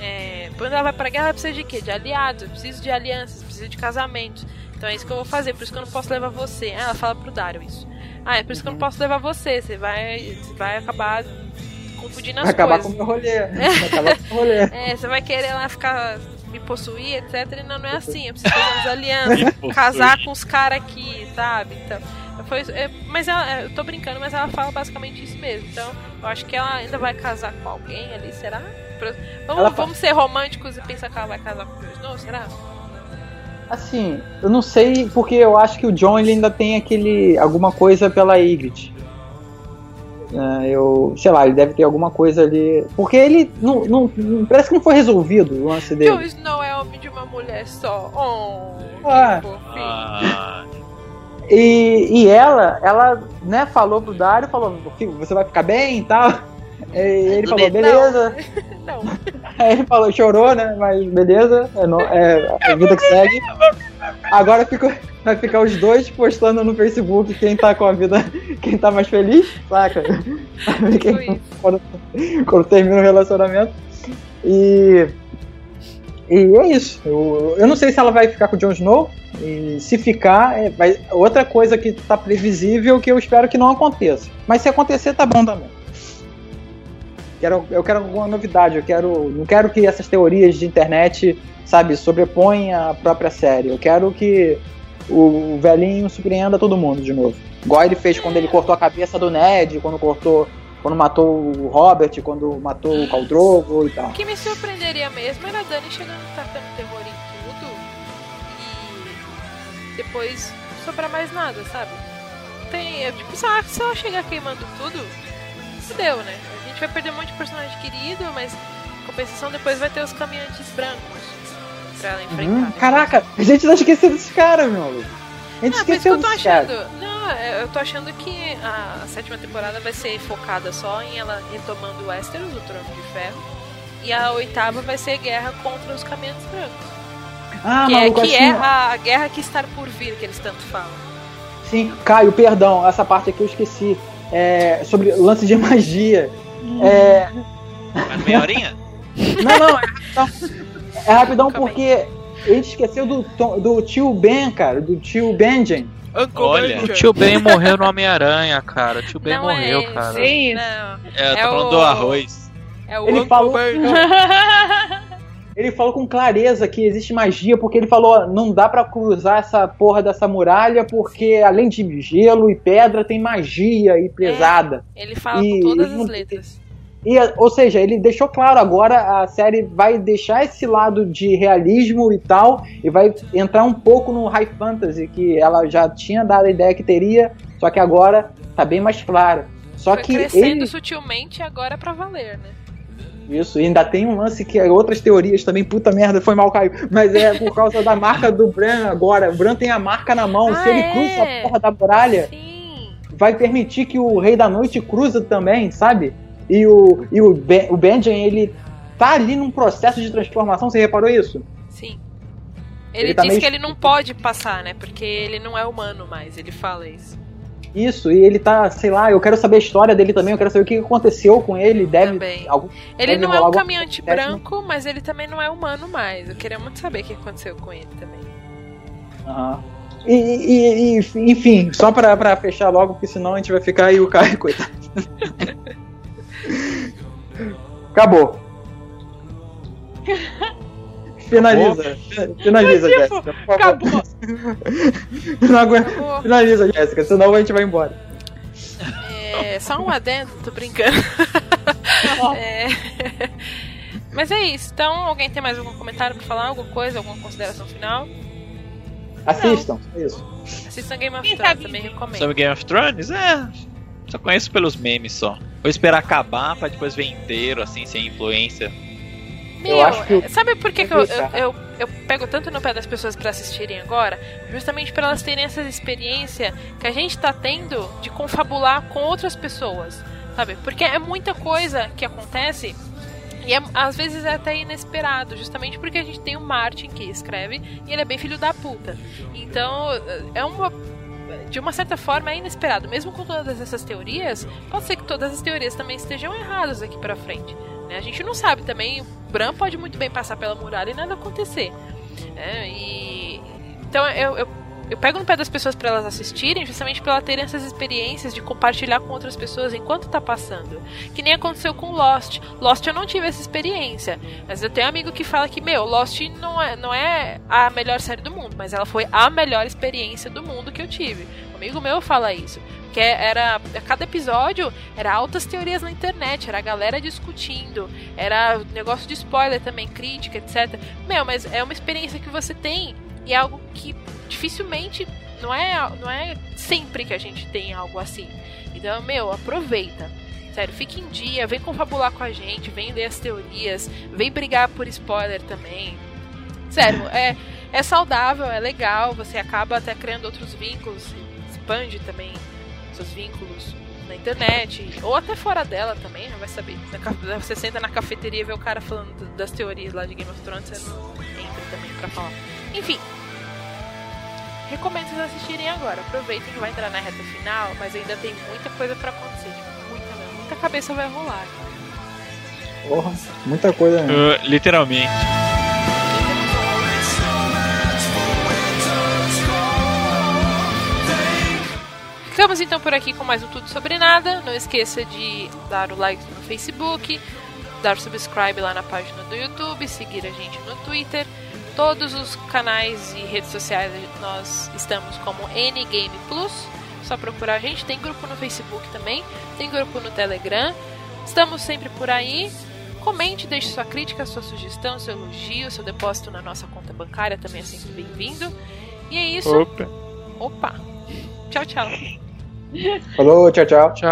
É, quando ela vai pra guerra, ela precisa de quê? De aliados, eu preciso de alianças, preciso de casamentos. Então é isso que eu vou fazer, por isso que eu não posso levar você. Ah, ela fala pro Dario isso. Ah, é por isso que eu não posso levar você, você vai, você vai acabar confundindo as Vai acabar coisas. com o meu rolê. Vai acabar com o meu rolê. É, você vai querer lá ficar me possuir, etc. E não, não é assim. Eu preciso fazer umas alianças, Me possuir. casar com os caras aqui, sabe? Então, foi, é, mas ela, é, eu tô brincando, mas ela fala basicamente isso mesmo. Então, eu acho que ela ainda vai casar com alguém ali, será? Vamos, vamos ser românticos e pensar que ela vai casar com o Jon Snow, será? Assim, eu não sei porque eu acho que o John ele ainda tem aquele alguma coisa pela Ygritte. É, eu, sei lá, ele deve ter alguma coisa ali. Porque ele não, não- não- parece que não foi resolvido o lance Jon dele. Snow é homem de uma mulher só. Oh, Ah. ah, E, e ela, ela, né, falou pro Dario, falou, "Filho, você vai ficar bem e tal. E ele falou, Não. beleza. Não, Aí ele falou, chorou, né? Mas beleza, é, no- é a vida que segue. Agora fica- vai ficar os dois postando no Facebook quem tá com a vida, quem tá mais feliz, saca? tipo isso. quando, quando termina o relacionamento. E. E é isso. Eu, eu não sei se ela vai ficar com o Jon Snow. E se ficar, é, vai, outra coisa que tá previsível que eu espero que não aconteça. Mas se acontecer, tá bom também. Quero, eu quero alguma novidade, eu quero. Não quero que essas teorias de internet, sabe, sobreponham a própria série. Eu quero que o velhinho surpreenda todo mundo de novo. Igual ele fez quando ele cortou a cabeça do Ned, quando cortou. Quando matou o Robert, quando matou o Khal Drogo e tal. O que me surpreenderia mesmo era a Dani chegando tacando terror em tudo e depois não sobrar mais nada, sabe? Tem, é, tipo, se ela, se ela chegar queimando tudo, fudeu, né? A gente vai perder um monte de personagem querido, mas em compensação depois vai ter os caminhantes brancos pra ela enfrentar. Hum, né? caraca, a gente não esqueceu desse cara, meu amigo. A gente Ah, por isso que esqueceu eu tô desse cara. achando. Não, é, eu tô achando que a, sétima temporada vai ser focada só em ela retomando o Westeros, o Trono de Ferro. E a oitava vai ser guerra contra os caminhantes brancos. Ah, que é, maluco, que assim, é a guerra que está por vir, que eles tanto falam. Sim, Caio, perdão, essa parte aqui eu esqueci. É, sobre lance de magia. É, mas meia horinha? não, não, é rapidão, é rapidão porque a gente esqueceu do, do tio Ben, cara, do tio Benjen. Olha. O tio Ben morreu no Homem-Aranha, cara. O tio Ben Não é morreu, esse. cara. Sim. Não, É, eu tô É falando o- do arroz. é o Ele Uncle falou- Bert. Ele falou com clareza que existe magia, porque ele falou: não dá pra cruzar essa porra dessa muralha, porque além de gelo e pedra, tem magia e pesada. Ele fala E- com todas as não- letras. E, ou seja, ele deixou claro agora, a série vai deixar esse lado de realismo e tal, e vai entrar um pouco no high fantasy, que ela já tinha dado a ideia que teria, só que agora tá bem mais claro. Só Foi que crescendo ele. sutilmente agora é pra valer, né? Isso, e ainda tem um lance que é outras teorias também, puta merda, foi mal, Caio. Mas é por causa da marca do Bran agora. O Bran tem a marca na mão. Ah, Se ele é? cruza a porra da muralha, Sim. vai permitir que o Rei da Noite cruza também, sabe? E o, e o, ben, o Benjen, ele tá ali num processo de transformação, você reparou isso? Sim. Ele, Ele tá diz meio que ele não pode passar, né? Porque ele não é humano mais. Ele fala isso. Isso, e ele tá, sei lá, eu quero saber a história dele também, eu quero saber o que aconteceu com ele, deve Também. algum Ele Deve não é um caminhante coisa branco, mas ele também não é humano mais. Eu queria muito saber o que aconteceu com ele também. Aham. E, e- e- enfim, só pra, pra fechar logo, porque senão a gente vai ficar aí o Caio, coitado. Acabou. Finaliza. Finaliza, Tipo, Jéssica. por favor. Acabou. Não aguento. Acabou. Finaliza, Jéssica, senão a gente vai embora. É, só um adendo, tô brincando. É, Mas é isso. Então, alguém tem mais algum comentário pra falar? Alguma coisa? Alguma consideração final? Assistam, é isso. Assistam Game of Quem Thrones, também recomendo. Sobre Game of Thrones? É. Só conheço pelos memes só. Vou esperar acabar pra depois ver inteiro, assim, sem influência. Meu, Eu acho que o- sabe por que, que eu, eu, eu, pego tanto no pé das pessoas pra assistirem agora? Justamente pra elas terem essa experiência que a gente tá tendo de confabular com outras pessoas, sabe? Porque é muita coisa que acontece e é- às vezes é até inesperado, justamente porque a gente tem o Martin que escreve e ele é bem filho da puta. Então, é uma. De uma certa forma é inesperado. Mesmo com todas essas teorias, pode ser que todas as teorias também estejam erradas aqui pra frente. Né? A gente não sabe também. O Bran pode muito bem passar pela muralha e nada acontecer. né? E. Então eu, eu, eu pego no pé das pessoas pra elas assistirem, justamente pra elas terem essas experiências de compartilhar com outras pessoas enquanto tá passando. Que nem aconteceu com Lost. Lost eu não tive essa experiência. Mas eu tenho um amigo que fala que, meu, Lost não é, não é a melhor série do mundo, mas ela foi a melhor experiência do mundo que eu tive. Amigo meu fala isso. Que era. A cada episódio era altas teorias na internet, era a galera discutindo, era negócio de spoiler também, crítica, etc. Meu, mas é uma experiência que você tem e é algo que dificilmente. Não é, não é sempre que a gente tem algo assim. Então, meu, aproveita. Sério, fique em dia, vem confabular com a gente, vem ler as teorias, vem brigar por spoiler também. Sério, é, é saudável, é legal, você acaba até criando outros vínculos, expande também seus vínculos na internet, ou até fora dela também, não vai saber. Ca- Você senta na cafeteria e vê o cara falando das teorias lá de Game of Thrones, você não entra também pra falar. Enfim, recomendo vocês assistirem agora. Aproveitem que vai entrar na reta final, mas ainda tem muita coisa pra acontecer. Tipo, muita, mesmo. muita cabeça vai rolar. Porra, muita coisa mesmo. Uh, literalmente. Ficamos então por aqui com mais um Tudo Sobre Nada. Não esqueça de dar o like no Facebook, dar subscribe lá na página do YouTube, seguir a gente no Twitter. Todos os canais e redes sociais nós estamos como NGame Plus. Só procurar a gente. Tem grupo no Facebook também, tem grupo no Telegram. Estamos sempre por aí. Comente, deixe sua crítica, sua sugestão, seu elogio, seu depósito na nossa conta bancária também é sempre bem-vindo. E é isso. Opa. Opa! Tchau, tchau. Falou, tchau, tchau. Tchau.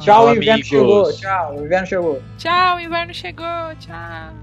Tchau, o inverno amigos. chegou. Tchau, o inverno chegou. Tchau, o inverno chegou. Tchau.